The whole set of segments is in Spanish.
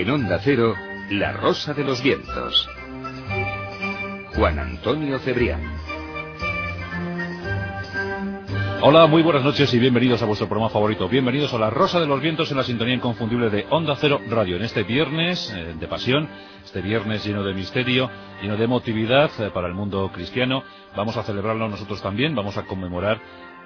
En Onda Cero, La Rosa de los Vientos. Juan Antonio Cebrián. Hola, muy buenas noches y bienvenidos a vuestro programa favorito. Bienvenidos a La Rosa de los Vientos en la sintonía inconfundible de Onda Cero Radio. En este viernes eh, de pasión, este viernes lleno de misterio, lleno de emotividad eh, para el mundo cristiano, vamos a celebrarlo nosotros también, vamos a conmemorar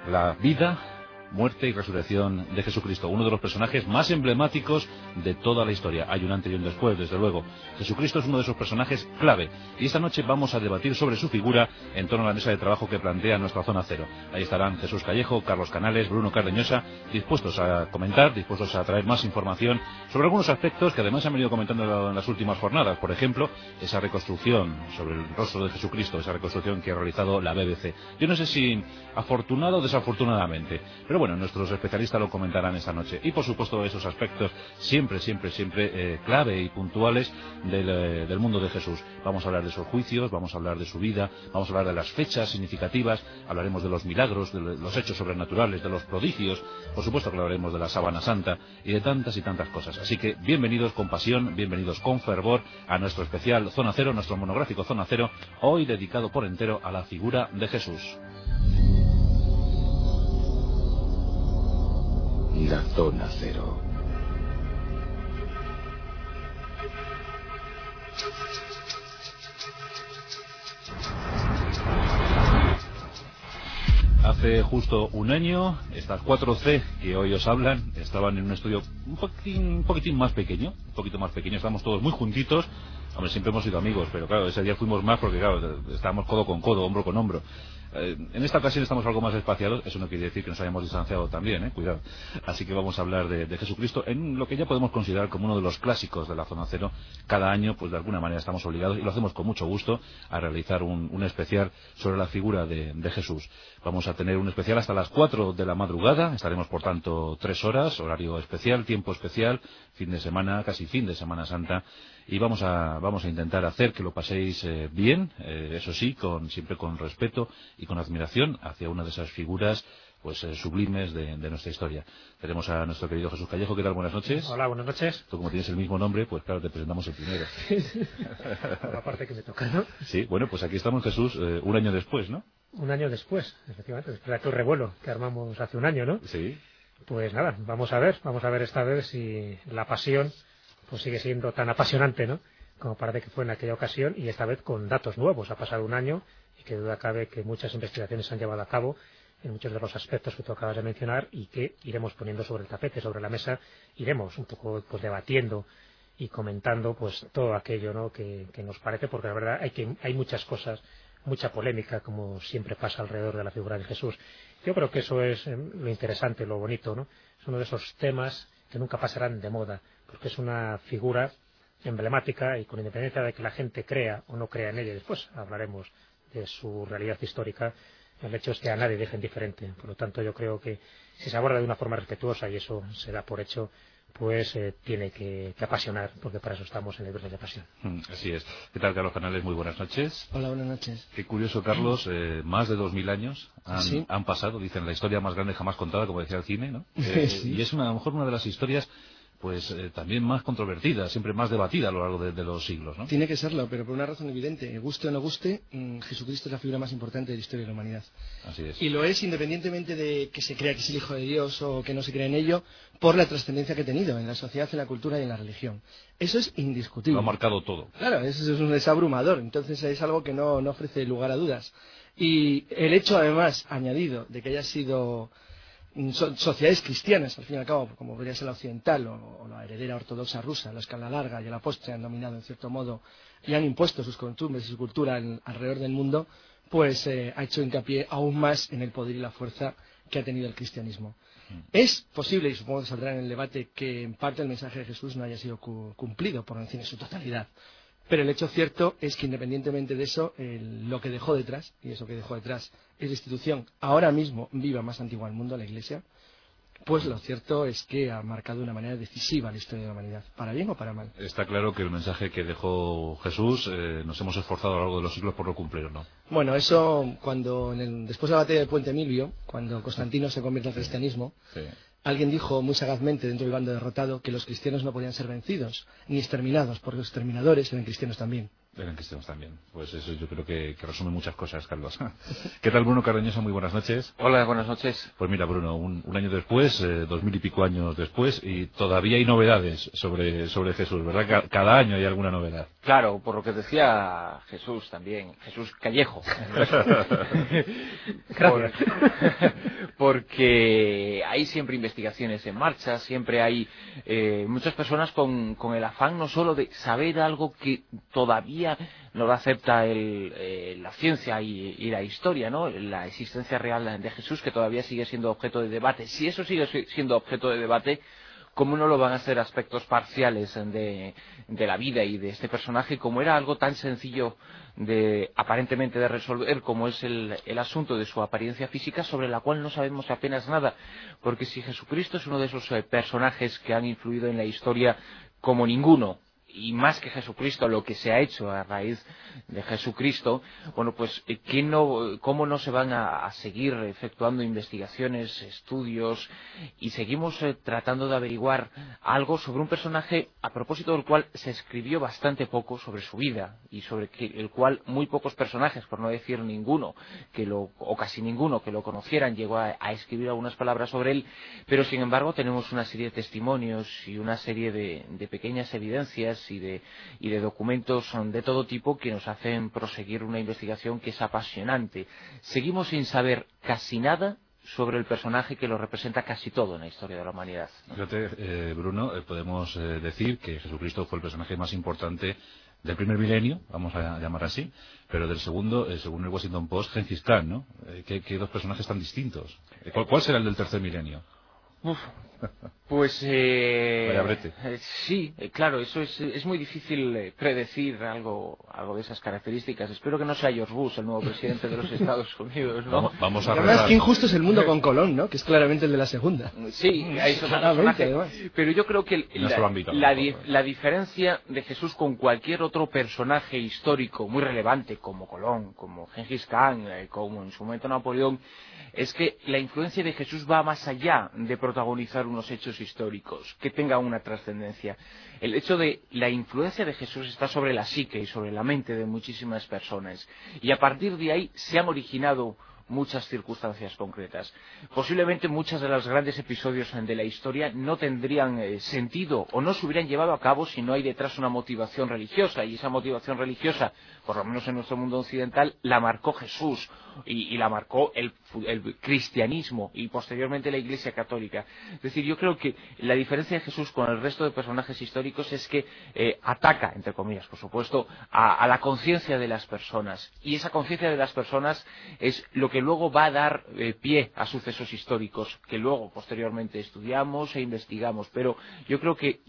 la vida, muerte y resurrección de Jesucristo, uno de los personajes más emblemáticos de toda la historia. Hay un antes y un después, desde luego. Jesucristo es uno de esos personajes clave y esta noche vamos a debatir sobre su figura en torno a la mesa de trabajo que plantea nuestra zona cero. Ahí estarán Jesús Callejo, Carlos Canales, Bruno Cardeñosa, dispuestos a comentar, dispuestos a traer más información sobre algunos aspectos que además han venido comentando en las últimas jornadas. Por ejemplo, esa reconstrucción sobre el rostro de Jesucristo, esa reconstrucción que ha realizado la BBC. Yo no sé si afortunado o desafortunadamente, pero bueno, nuestros especialistas lo comentarán esta noche. Y por supuesto esos aspectos siempre, siempre, siempre eh, clave y puntuales eh, del, mundo de Jesús. Vamos a hablar de sus juicios, vamos a hablar de su vida, vamos a hablar de las fechas significativas, hablaremos de los milagros, de los hechos sobrenaturales, de los prodigios, por supuesto que hablaremos de la sábana santa y de tantas y tantas cosas. Así que bienvenidos con pasión, bienvenidos con fervor a nuestro especial Zona Cero, nuestro monográfico Zona Cero, hoy dedicado por entero a la figura de Jesús. La zona cero. Hace justo un año, estas cuatro C que hoy os hablan estaban en un estudio un poquitín, un poquitín más pequeño, un poquito más pequeño, estamos todos muy juntitos, Hombre, siempre hemos sido amigos, pero claro, ese día fuimos más porque, claro, estábamos codo con codo, hombro con hombro. Eh, en esta ocasión estamos algo más espaciados, eso no quiere decir que nos hayamos distanciado también, ¿eh? cuidado. Así que vamos a hablar de, Jesucristo en lo que ya podemos considerar como uno de los clásicos de la zona cero. Cada año, pues de alguna manera estamos obligados, y lo hacemos con mucho gusto, a realizar un, especial sobre la figura de, Jesús. Vamos a tener un especial hasta las 4 de la madrugada, estaremos por tanto tres horas, horario especial, tiempo especial, fin de semana, casi fin de Semana Santa, y vamos a, vamos a intentar hacer que lo paséis eh, bien, eh, eso sí, con, siempre con respeto y con admiración hacia una de esas figuras pues eh, sublimes de, nuestra historia. Tenemos a nuestro querido Jesús Callejo. ¿Qué tal? Buenas noches. Hola, buenas noches. Tú como tienes el mismo nombre, pues claro, te presentamos el primero. Por la parte que me toca, ¿no? Sí, bueno, pues aquí estamos Jesús un año después, ¿no? Un año después, efectivamente, después de aquel revuelo que armamos hace un año, ¿no? Sí. Pues nada, vamos a ver, vamos a ver esta vez si la pasión pues sigue siendo tan apasionante, ¿no? Como parece que fue en aquella ocasión y esta vez con datos nuevos. Ha pasado un año y que duda cabe que muchas investigaciones se han llevado a cabo en muchos de los aspectos que tú acabas de mencionar y que iremos poniendo sobre el tapete, sobre la mesa, iremos un poco pues debatiendo y comentando pues todo aquello ¿no? que, nos parece, porque la verdad hay, que, hay muchas cosas, mucha polémica, como siempre pasa alrededor de la figura de Jesús. Yo creo que eso es eh, lo interesante, lo bonito, ¿no? Es uno de esos temas que nunca pasarán de moda, porque es una figura emblemática y con independencia de que la gente crea o no crea en ella, después hablaremos de su realidad histórica, el hecho es que a nadie deje indiferente. Por lo tanto, yo creo que si se aborda de una forma respetuosa, y eso se da por hecho, pues eh, tiene que, apasionar, porque para eso estamos en el de pasión. Mm, así es. ¿Qué tal, Carlos Canales? Muy buenas noches. Hola, buenas noches. Qué curioso, Carlos, eh, más de dos mil años han, pasado, dicen, la historia más grande jamás contada, como decía el cine, ¿no? Eh, y es una, a lo mejor una de las historias pues eh, también más controvertida, siempre más debatida a lo largo de, los siglos. ¿no? Tiene que serlo, pero por una razón evidente. Guste o no guste, mm, Jesucristo es la figura más importante de la historia de la humanidad. Así es. Y lo es independientemente de que se crea que es el Hijo de Dios o que no se crea en ello, por la trascendencia que ha tenido en la sociedad, en la cultura y en la religión. Eso es indiscutible. Lo ha marcado todo. Claro, eso es, un, desabrumador. Entonces es algo que no, no ofrece lugar a dudas. Y el hecho, además, añadido, de que haya sido mm, sociedades cristianas, al fin y al cabo, como podría ser la occidental o, la heredera ortodoxa rusa, los que a la larga y a la postre han dominado en cierto modo y han impuesto sus costumbres y su cultura alrededor del mundo, pues eh, ha hecho hincapié aún más en el poder y la fuerza que ha tenido el cristianismo. Mm. Es posible, y supongo que saldrá en el debate, que en parte el mensaje de Jesús no haya sido cumplido, por no decir en su totalidad. Pero el hecho cierto es que independientemente de eso, lo que dejó detrás, y eso que dejó detrás es la institución ahora mismo viva más antigua del mundo, la Iglesia, pues lo cierto es que ha marcado de una manera decisiva la historia de la humanidad, para bien o para mal. Está claro que el mensaje que dejó Jesús eh, nos hemos esforzado a lo largo de los siglos por no cumplirlo, ¿no? Bueno, eso cuando después de la batalla del Puente Milvio, cuando Constantino se convierte al cristianismo, alguien dijo muy sagazmente dentro del bando derrotado que los cristianos no podían ser vencidos ni exterminados, porque los exterminadores eran cristianos también. Eran cristianos también. Pues eso yo creo que, resume muchas cosas, Carlos. ¿Qué tal, Bruno Cardeñosa? Muy buenas noches. Hola, buenas noches. Pues mira, Bruno, un, año después, eh, dos mil y pico años después, y todavía hay novedades sobre, sobre Jesús, ¿verdad? Cada año hay alguna novedad. Claro, por lo que decía Jesús también, Jesús Callejo. porque hay siempre investigaciones en marcha, siempre hay eh, muchas personas con, con el afán no solo de saber algo que todavía no lo acepta la ciencia y, la historia, ¿no? La existencia real de Jesús que todavía sigue siendo objeto de debate. Si eso sigue siendo objeto de debate, ¿cómo no lo van a ser aspectos parciales de, la vida y de este personaje? Como era algo tan sencillo de aparentemente de resolver como es el, el, asunto de su apariencia física sobre la cual no sabemos apenas nada porque si Jesucristo es uno de esos eh, personajes que han influido en la historia como ninguno y más que Jesucristo, lo que se ha hecho a raíz de Jesucristo, bueno, pues eh, ¿cómo no se van a, seguir efectuando investigaciones, estudios y seguimos eh, tratando de averiguar algo sobre un personaje a propósito del cual se escribió bastante poco sobre su vida y sobre el cual muy pocos personajes, por no decir ninguno, que lo, o casi ninguno que lo conocieran llegó a, escribir algunas palabras sobre él, pero sin embargo tenemos una serie de testimonios y una serie de pequeñas evidencias y de, y de documentos de todo tipo que nos hacen proseguir una investigación que es apasionante. Seguimos sin saber casi nada sobre el personaje que lo representa casi todo en la historia de la humanidad. Fíjate, eh, Bruno, eh, podemos eh, decir que Jesucristo fue el personaje más importante del primer milenio, vamos a llamar así, pero del segundo, según el Washington Post, Gengis Khan, ¿no? ¿Qué, dos personajes tan distintos? ¿Cuál, ¿Cuál, será el del tercer milenio? Uf, pues eh, eh, sí, eh, claro, eso es, es muy difícil predecir algo, algo de esas características. Espero que no sea George Bush, el nuevo presidente de los Estados Unidos, ¿no? Vamos, a Además, qué injusto es el mundo con Colón, ¿no? Que es claramente el de la segunda. Sí, hay Pero yo creo que la, la, diferencia de Jesús con cualquier otro personaje histórico muy relevante, como Colón, como Gengis Khan, como en su momento Napoleón, es que la influencia de Jesús va más allá de protagonizar unos hechos históricos, que tengan una trascendencia. El hecho de la influencia de Jesús está sobre la psique y sobre la mente de muchísimas personas. Y a partir de ahí se han originado muchas circunstancias concretas. Posiblemente muchos de los grandes episodios de la historia no tendrían eh, sentido o no se hubieran llevado a cabo si no hay detrás una motivación religiosa y esa motivación religiosa, por lo menos en nuestro mundo occidental, la marcó Jesús y, la marcó el, cristianismo y posteriormente la Iglesia Católica. Es decir, yo creo que la diferencia de Jesús con el resto de personajes históricos es que eh, ataca, entre comillas, por supuesto, a, la conciencia de las personas y esa conciencia de las personas es lo que luego va a dar eh, pie a sucesos históricos que luego posteriormente estudiamos e investigamos. Pero yo creo que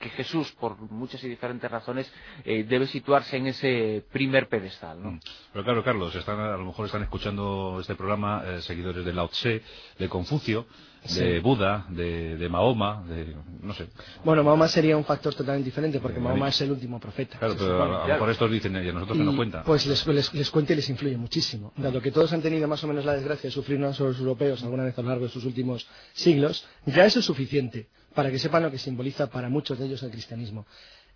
que Jesús, por muchas y diferentes razones, eh, debe situarse en ese primer pedestal. ¿no? Mm. Pero claro, Carlos, están, a lo mejor están escuchando este programa eh, seguidores de Lao Tse, de Confucio, de Buda, de, Mahoma, de no sé. Bueno, Mahoma sería un factor totalmente diferente porque Mahoma es el último profeta. Claro, pero a, lo mejor estos dicen, y a nosotros que no cuenta. Pues les, les, les, cuenta y les influye muchísimo. Dado que todos han tenido más o menos la desgracia de sufrir unos los europeos alguna vez a lo largo de sus últimos siglos, ya eso es suficiente para que sepan lo que simboliza para muchos de ellos el cristianismo.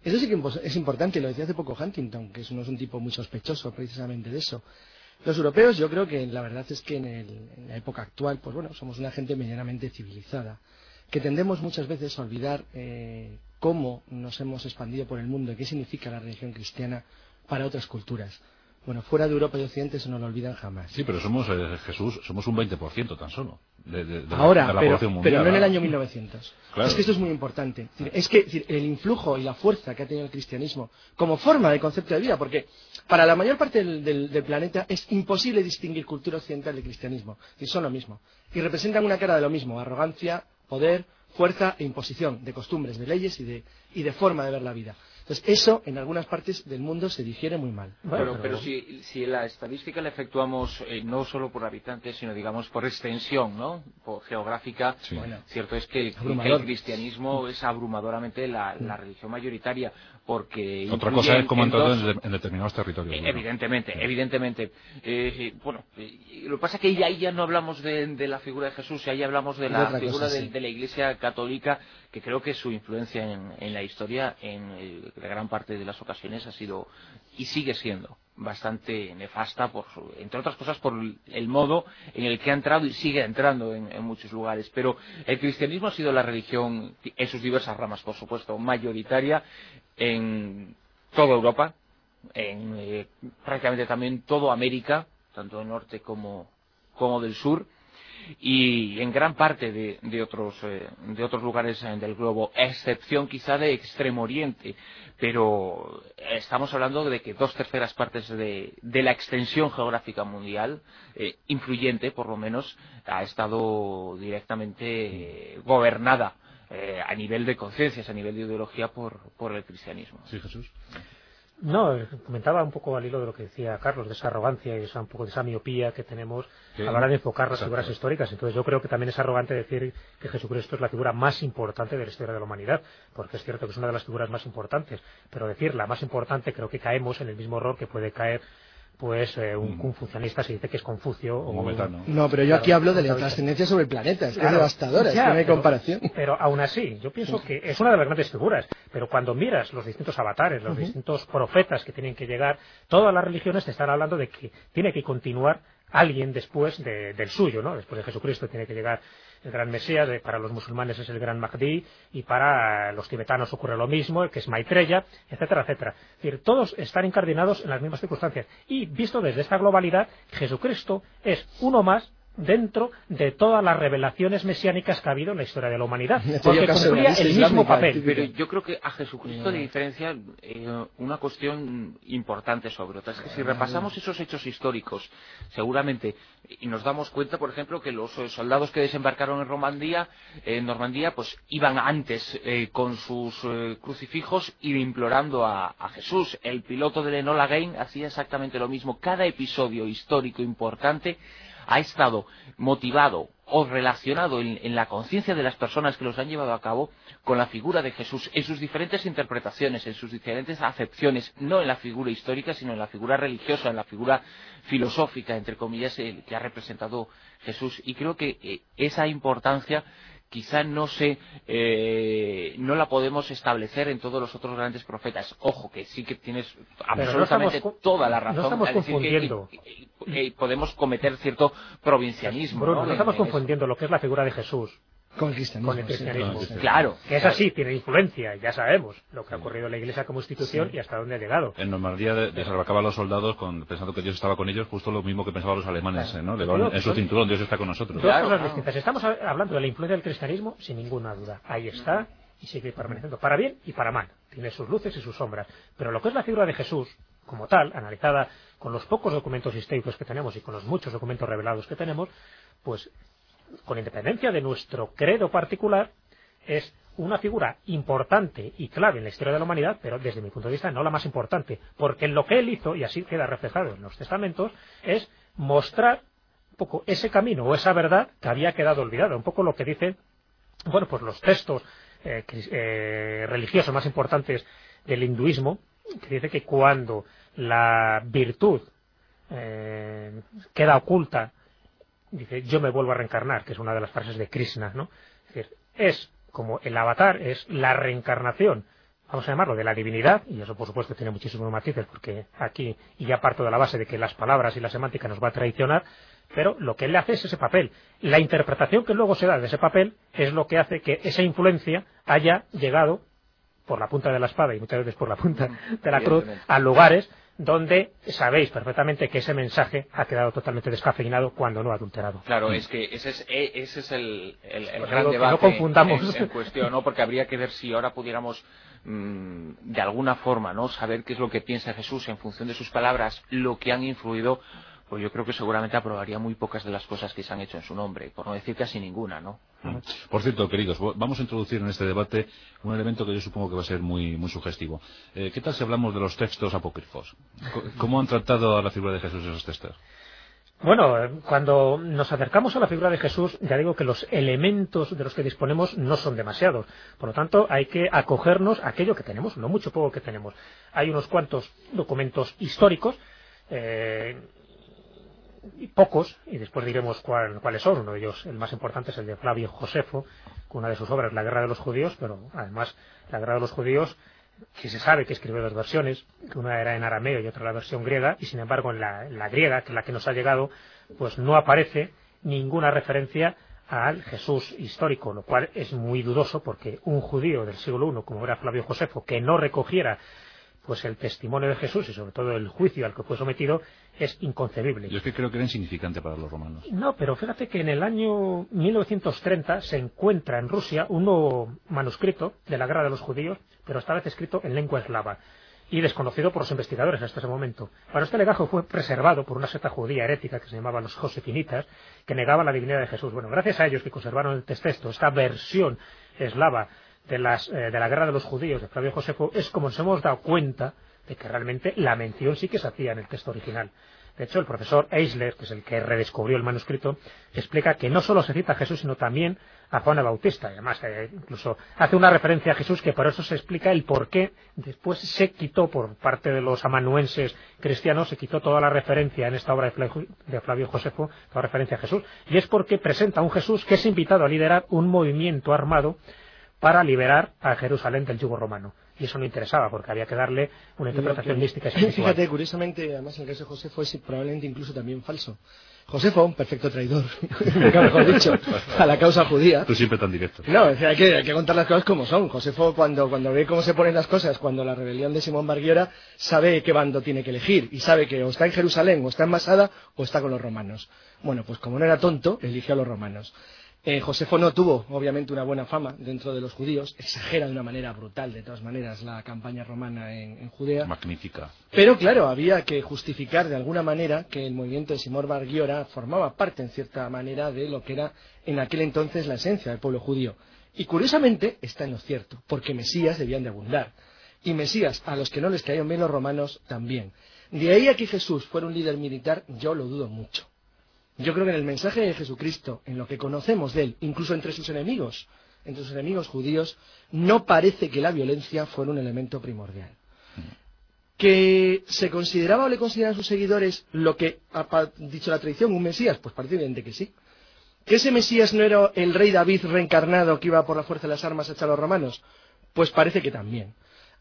Eso sí que es importante, lo decía hace poco Huntington, que no es un tipo muy sospechoso precisamente de eso. Los europeos, yo creo que la verdad es que en, la época actual, pues bueno, somos una gente medianamente civilizada, que tendemos muchas veces a olvidar eh, cómo nos hemos expandido por el mundo y qué significa la religión cristiana para otras culturas. Bueno, fuera de Europa y Occidente eso no lo olvidan jamás. Sí, pero somos, eh, Jesús, somos un 20% tan solo de, de- de la- Ahora, la pero, población mundial. pero no en el año 1900. Claro. Es que esto es muy importante. Es que es decir, el influjo y la fuerza que ha tenido el cristianismo como forma de concepto de vida, porque para la mayor parte del, del- del planeta es imposible distinguir cultura occidental de cristianismo. Decir, son lo mismo. Y representan una cara de lo mismo, arrogancia, poder, fuerza e imposición de costumbres, de leyes y de, y de forma de ver la vida. Entonces, eso en algunas partes del mundo se digiere muy mal. Bueno, pero, pero si, si la estadística la efectuamos eh, no solo por habitantes, sino digamos por extensión, ¿no? Por geográfica, Sí. Bueno, cierto es que, el cristianismo es abrumadoramente la, la religión mayoritaria, porque Otra cosa es en- cómo en entrado dos- en, de- en determinados territorios. eh, bueno. Evidentemente, evidentemente. Eh, bueno, eh, lo que pasa es que ya, ahí ya no hablamos de, de la figura de Jesús, ahí hablamos de la figura cosa, de, sí. de la Iglesia católica, que creo que su influencia en, la historia, en eh, gran parte de las ocasiones, ha sido y sigue siendo bastante nefasta, por su- entre otras cosas por el modo en el que ha entrado y sigue entrando en, en muchos lugares. Pero el cristianismo ha sido la religión, en sus diversas ramas, por supuesto, mayoritaria en toda Europa, en eh, prácticamente también toda América, tanto del norte como, como del sur, y en gran parte de, de otros, eh, de otros lugares eh, del globo, excepción quizá de Extremo Oriente. Pero estamos hablando de que dos terceras partes de, de la extensión geográfica mundial, eh, influyente por lo menos, ha estado directamente eh, gobernada a nivel de conciencias, a nivel de ideología por, por el cristianismo. Sí, Jesús. No, comentaba un poco al hilo de lo que decía Carlos, de esa arrogancia y esa, un poco de esa miopía que tenemos Sí. a la hora de enfocar las figuras históricas. Entonces yo creo que también es arrogante decir que Jesucristo es la figura más importante de la historia de la humanidad, porque es cierto que es una de las figuras más importantes, pero decir la más importante creo que caemos en el mismo error que puede caer pues eh, un Mm. confucianista si dice que es Confucio o Un momentano. No, pero yo Claro, aquí hablo de la trascendencia sobre el planeta. Es que Claro. es devastadora, es que no hay pero- comparación. Pero aún así, yo pienso que es una de las grandes figuras. Pero cuando miras los distintos avatares, los distintos profetas que tienen que llegar, todas las religiones te están hablando de que tiene que continuar alguien después de- del suyo, ¿no? Después de Jesucristo tiene que llegar el gran Mesías, de- para los musulmanes es el gran Mahdi, y para los tibetanos ocurre lo mismo, que es Maitreya, etcétera, etcétera. Es decir, todos están incardinados en las mismas circunstancias. Y visto desde esta globalidad, Jesucristo es uno más dentro de todas las revelaciones mesiánicas que ha habido en la historia de la humanidad, Este porque cumplía el mismo papel. Pero yo creo que a Jesucristo le diferencia eh, una cuestión importante sobre otra. Es que si repasamos esos hechos históricos, seguramente, y nos damos cuenta, por ejemplo, que los eh, soldados que desembarcaron en Romandía, en Normandía, pues iban antes eh, con sus eh, crucifijos y implorando a, a Jesús. El piloto del Enola Gay hacía exactamente lo mismo. Cada episodio histórico importante ha estado motivado o relacionado en, la conciencia de las personas que los han llevado a cabo con la figura de Jesús en sus diferentes interpretaciones, en sus diferentes acepciones, no en la figura histórica, sino en la figura religiosa, en la figura filosófica, entre comillas, que ha representado Jesús. Y creo que eh, esa importancia quizá no se eh, no la podemos establecer en todos los otros grandes profetas. Ojo, que sí que tienes absolutamente estamos toda la no razón. estamos al decir que- confundiendo. que- que podemos cometer cierto provincianismo. Bruno, ¿no? no estamos En- en eso. confundiendo lo que es la figura de Jesús Con el cristianismo. con el sí. cristianismo. sí, sí. Claro. Que es así, tiene influencia, ya sabemos lo que ha ocurrido en la Iglesia como institución y hasta dónde ha llegado. En Normandía de- desembarcaban los soldados con, pensando que Dios estaba con ellos, justo lo mismo que pensaban los alemanes, ¿eh? ¿no? Le daban en su cinturón, Dios está con nosotros. Dos Claro, cosas claro. distintas. Estamos hablando de la influencia del cristianismo sin ninguna duda. Ahí está y sigue permaneciendo. Para bien y para mal. Tiene sus luces y sus sombras. Pero lo que es la figura de Jesús, como tal, analizada con los pocos documentos históricos que tenemos y con los muchos documentos revelados que tenemos, pues con independencia de nuestro credo particular, es una figura importante y clave en la historia de la humanidad, pero desde mi punto de vista no la más importante, porque lo que él hizo, y así queda reflejado en los testamentos, es mostrar un poco ese camino o esa verdad que había quedado olvidada, un poco lo que dicen, bueno, pues los textos eh, eh, religiosos más importantes del hinduismo, que dice que cuando la virtud eh, queda oculta dice yo me vuelvo a reencarnar, que es una de las frases de Krishna, ¿no? Es decir, es como el avatar, es la reencarnación, vamos a llamarlo, de la divinidad, y eso por supuesto tiene muchísimos matices, porque aquí, y ya parto de la base de que las palabras y la semántica nos va a traicionar, pero lo que él le hace es ese papel. La interpretación que luego se da de ese papel es lo que hace que esa influencia haya llegado por la punta de la espada y muchas veces por la punta de la cruz a lugares donde sabéis perfectamente que ese mensaje ha quedado totalmente descafeinado cuando no adulterado. Claro, es que ese es, e, ese es el, el, el gran debate no confundamos. En, en cuestión, ¿no? Porque habría que ver si ahora pudiéramos mm, de alguna forma, ¿no? Saber qué es lo que piensa Jesús en función de sus palabras, lo que han influido, pues yo creo que seguramente aprobaría muy pocas de las cosas que se han hecho en su nombre, por no decir casi ninguna, ¿no? Por cierto, queridos, vamos a introducir en este debate un elemento que yo supongo que va a ser muy, muy sugestivo. Eh, ¿Qué tal si hablamos de los textos apócrifos? ¿Cómo han tratado a la figura de Jesús esos textos? Bueno, eh, cuando nos acercamos a la figura de Jesús, ya digo que los elementos de los que disponemos no son demasiados. Por lo tanto, hay que acogernos a aquello que tenemos, no mucho poco que tenemos. Hay unos cuantos documentos históricos, eh, y pocos, y después diremos cuál- cuáles son. Uno de ellos, el más importante, es el de Flavio Josefo, con una de sus obras, La Guerra de los Judíos, pero además, La Guerra de los Judíos, que se sabe que escribió dos versiones, una era en arameo y otra la versión griega, y sin embargo en la, en la griega, que es la que nos ha llegado, pues no aparece ninguna referencia al Jesús histórico, lo cual es muy dudoso porque un judío del siglo I, como era Flavio Josefo, que no recogiera pues el testimonio de Jesús y sobre todo el juicio al que fue sometido es inconcebible. Yo es que creo que era insignificante para los romanos. No, pero fíjate que en el año 1930 se encuentra en Rusia un nuevo manuscrito de la guerra de los judíos, pero esta vez escrito en lengua eslava y desconocido por los investigadores hasta ese momento. Bueno, este legajo fue preservado por una secta judía herética que se llamaba los josefinitas, que negaba la divinidad de Jesús. Bueno, gracias a ellos que conservaron el texto, esta versión eslava de, las, eh, de la guerra de los judíos de Flavio Josefo, es como nos hemos dado cuenta de que realmente la mención sí que se hacía en el texto original. De hecho, el profesor Eisler, que es el que redescubrió el manuscrito, explica que no solo se cita a Jesús, sino también a Juan el Bautista. Además, eh, incluso hace una referencia a Jesús que por eso se explica el por qué después se quitó por parte de los amanuenses cristianos, se quitó toda la referencia en esta obra de Flavio, de Flavio Josefo, toda referencia a Jesús. Y es porque presenta a un Jesús que es invitado a liderar un movimiento armado para liberar a Jerusalén del yugo romano. Y eso no interesaba, porque había que darle una interpretación mística y. Fíjate, curiosamente, además el caso de Josefo es probablemente incluso también falso. Josefo, un perfecto traidor, mejor dicho, a la causa judía. Tú siempre tan directo. No, es decir, hay que, hay que contar las cosas como son. Josefo, cuando, cuando ve cómo se ponen las cosas, cuando la rebelión de Simón Barguiora, sabe qué bando tiene que elegir. Y sabe que o está en Jerusalén, o está en Masada, o está con los romanos. Bueno, pues como no era tonto, eligió a los romanos. Eh, Josefo no tuvo, obviamente, una buena fama dentro de los judíos. Exagera de una manera brutal, de todas maneras, la campaña romana en, en Judea. Magnífica. Pero claro, había que justificar de alguna manera que el movimiento de Simón Barguiora formaba parte, en cierta manera, de lo que era en aquel entonces la esencia del pueblo judío. Y curiosamente está en lo cierto, porque Mesías debían de abundar. Y Mesías, a los que no les caían bien los romanos, también. De ahí a que Jesús fuera un líder militar, yo lo dudo mucho. Yo creo que en el mensaje de Jesucristo, en lo que conocemos de él, incluso entre sus enemigos, entre sus enemigos judíos, no parece que la violencia fuera un elemento primordial. ¿Que se consideraba o le consideraban sus seguidores lo que ha dicho la tradición, un Mesías? Pues parece evidente que sí. ¿Que ese Mesías no era el rey David reencarnado que iba por la fuerza de las armas a echar a los romanos? Pues parece que también.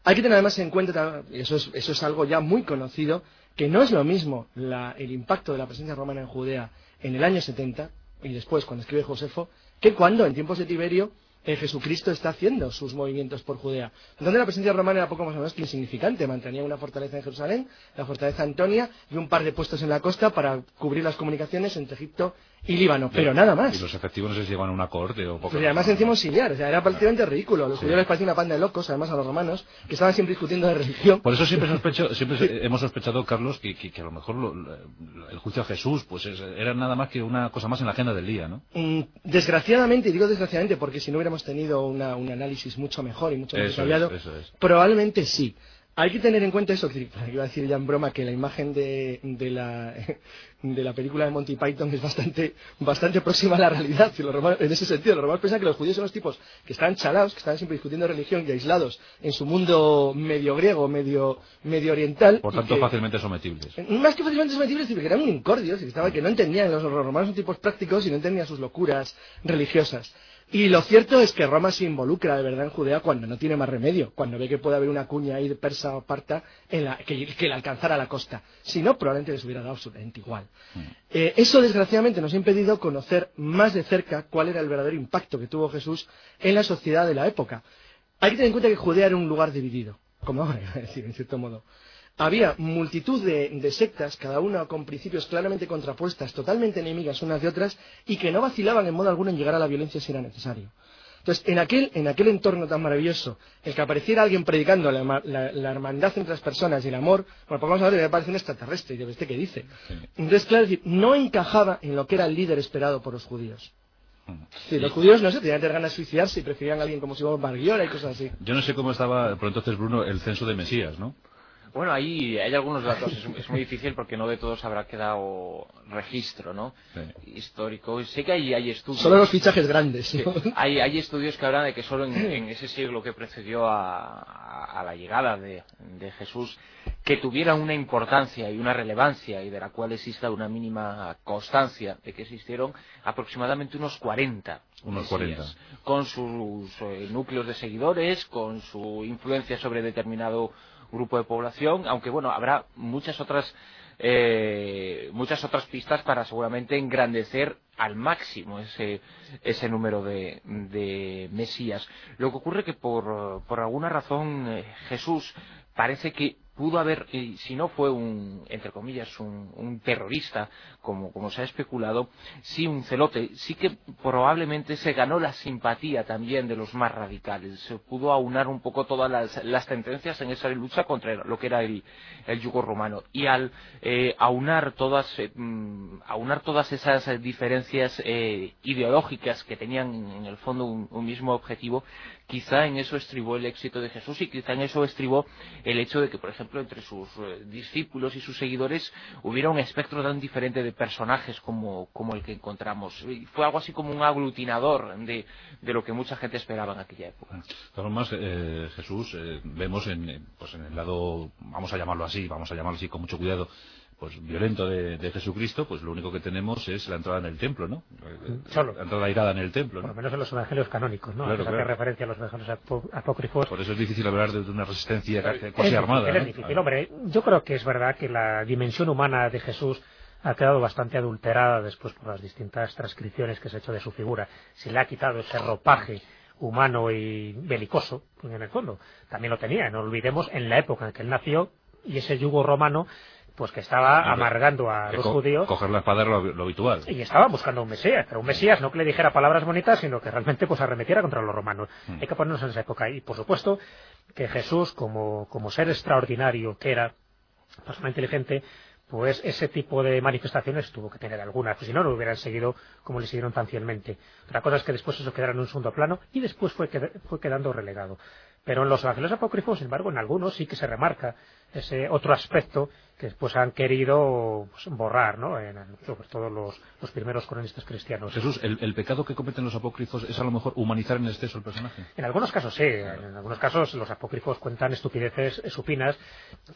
Hay que tener además en cuenta, eso es, eso es algo ya muy conocido, que no es lo mismo la, el impacto de la presencia romana en Judea en el año 70 y después cuando escribe Josefo, que cuando en tiempos de Tiberio eh, Jesucristo está haciendo sus movimientos por Judea. Donde la presencia romana era poco más o menos que insignificante, mantenía una fortaleza en Jerusalén, la fortaleza Antonia y un par de puestos en la costa para cubrir las comunicaciones entre Egipto y Líbano, pero nada más. Y los efectivos no se llevan una corte o poco. Pues y además encima auxiliar, o sea, era prácticamente ridículo. Los Sí. judíos les parecía una panda de locos, además a los romanos, que estaban siempre discutiendo de religión. Por eso siempre, sospecho, siempre hemos sospechado, Carlos, que, que- que a lo mejor lo- lo- el juicio a Jesús pues es- era nada más que una cosa más en la agenda del día, ¿no? Mm, Desgraciadamente, y digo desgraciadamente porque si no hubiéramos tenido una- un análisis mucho mejor y mucho más es, detallado, es. probablemente sí. Hay que tener en cuenta eso, que iba a decir ya en broma que la imagen de, de la, de la película de Monty Python es bastante, bastante próxima a la realidad. Si los romanos- en ese sentido, los romanos piensan que los judíos son los tipos que están chalados, que están siempre discutiendo religión y aislados en su mundo medio griego, medio, medio oriental. Por tanto, que- fácilmente sometibles. más que fácilmente sometibles, que eran un incordios, y que, estaban- que no entendían, los romanos son tipos prácticos y no entendían sus locuras religiosas. Y lo cierto es que Roma se involucra de verdad en Judea cuando no tiene más remedio, cuando ve que puede haber una cuña ahí de persa o parta en la, que, que le alcanzara la costa. Si no, probablemente les hubiera dado absolutamente igual. Eh, eso, desgraciadamente, nos ha impedido conocer más de cerca cuál era el verdadero impacto que tuvo Jesús en la sociedad de la época. Hay que tener en cuenta que Judea era un lugar dividido, como ahora, decir, en cierto modo. Había multitud de, sectas, cada una con principios claramente contrapuestas, totalmente enemigas unas de otras, y que no vacilaban en modo alguno en llegar a la violencia si era necesario. Entonces, en aquel, en aquel entorno tan maravilloso, el que apareciera alguien predicando la, hermandad entre las personas y el amor, bueno, pues vamos a ver, me parece un extraterrestre, y de este que dice. Entonces, claro, no encajaba en lo que era el líder esperado por los judíos. Sí, los judíos no sé, tenían ganas de suicidarse y preferían a alguien como si fuera Barguiola y cosas así. Yo no sé cómo estaba, por entonces, Bruno, el censo de Mesías, ¿no? Bueno, ahí hay algunos datos, es, muy difícil porque no de todos habrá quedado registro, ¿no? Histórico. Sé que hay, hay estudios. Solo los fichajes grandes. hay, hay estudios que hablan de que solo en, ese siglo que precedió a, la llegada de, Jesús, que tuviera una importancia y una relevancia y de la cual exista una mínima constancia de que existieron aproximadamente unos 40 unos 40. Con sus eh, núcleos de seguidores, con su influencia sobre determinado grupo de población, aunque bueno, habrá muchas otras eh, muchas otras pistas para seguramente engrandecer al máximo ese, ese número de, de Mesías. Lo que ocurre que por, por alguna razón eh, Jesús parece que pudo haber, y si no fue un, entre comillas, un, terrorista, como, como, se ha especulado, sí un celote, sí que probablemente se ganó la simpatía también de los más radicales, se pudo aunar un poco todas las, tendencias en esa lucha contra lo que era el, yugo romano. Y al eh, aunar, todas, eh, mm, aunar todas esas diferencias eh, ideológicas que tenían en el fondo un mismo objetivo, quizá en eso estribó el éxito de Jesús y quizá en eso estribó el hecho de que, por ejemplo, entre sus eh, discípulos y sus seguidores hubiera un espectro tan diferente de personajes como, el que encontramos. fue algo así como un aglutinador de, lo que mucha gente esperaba en aquella época. Además, eh, Jesús, eh, vemos en, pues en el lado, vamos a llamarlo así, vamos a llamarlo así con mucho cuidado, pues violento de, Jesucristo, pues lo único que tenemos es la entrada en el templo, ¿no? Solo. La entrada airada en el templo, Por lo menos en los evangelios canónicos, ¿no? Claro, claro. referencia a los evangelios apócrifos. Por eso es difícil hablar de una resistencia casi armada. Es difícil, hombre. Yo creo que es verdad que la dimensión humana de Jesús ha quedado bastante adulterada después por las distintas transcripciones que se ha hecho de su figura. Se le ha quitado ese ropaje humano y belicoso, en el fondo. También lo tenía, no olvidemos, en la época en que él nació, y ese yugo romano pues que estaba amargando a los judíos. Coger la espada era lo, habitual. Y estaba buscando un Mesías, pero un Mesías no que le dijera palabras bonitas, sino que realmente pues arremetiera contra los romanos. Hmm. Hay que ponernos en esa época. Y por supuesto que Jesús, como, como ser extraordinario que era, persona inteligente, pues ese tipo de manifestaciones tuvo que tener algunas, pues si no, no lo hubieran seguido como le siguieron tan fielmente. Otra cosa es que después eso quedara en un segundo plano y después fue, fue quedando relegado. Pero en los evangelios apócrifos, sin embargo, en algunos sí que se remarca ese otro aspecto que después han querido pues, borrar, ¿no? En, sobre todo los, los, primeros cronistas cristianos. Jesús, ¿el, pecado que cometen los apócrifos es a lo mejor humanizar en exceso el personaje? En algunos casos sí. En algunos casos los apócrifos cuentan estupideces supinas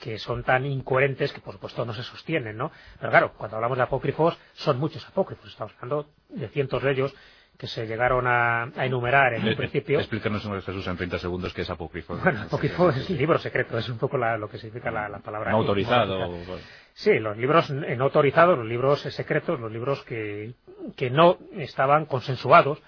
que son tan incoherentes que por supuesto no se sostienen, ¿no? Pero claro, cuando hablamos de apócrifos son muchos apócrifos. Estamos hablando de cientos de ellos que se llegaron a, enumerar en un principio. Explícanos, Jesús, en 30 segundos qué es apócrifo. Bueno, apócrifo es libro secreto, es un poco lo que significa la, palabra. No autorizado. Sí, los libros no autorizados, los libros secretos, los libros que, que no estaban consensuados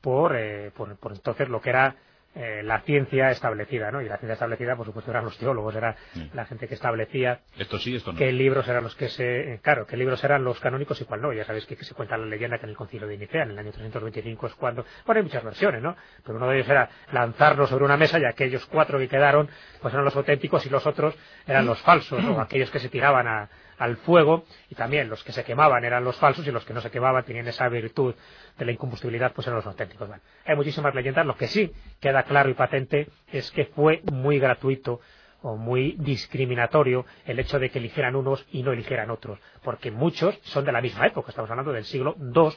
por, eh, por, por entonces lo que era eh, la ciencia establecida, ¿no? Y la ciencia establecida, por supuesto, eran los teólogos, era la gente que establecía esto sí, esto no. qué libros eran los que se, claro, qué libros eran los canónicos y cuál no. Ya sabéis que, se cuenta la leyenda que en el concilio de Nicea, en el año 325 es cuando, bueno, hay muchas versiones, ¿no? Pero uno de ellos era lanzarlos sobre una mesa y aquellos cuatro que quedaron, pues eran los auténticos y los otros eran los falsos, o aquellos que se tiraban a, al fuego y también los que se quemaban eran los falsos y los que no se quemaban tenían esa virtud de la incombustibilidad pues eran los auténticos. hay muchísimas leyendas, lo que sí queda claro y patente es que fue muy gratuito o muy discriminatorio el hecho de que eligieran unos y no eligieran otros, porque muchos son de la misma época, estamos hablando del siglo II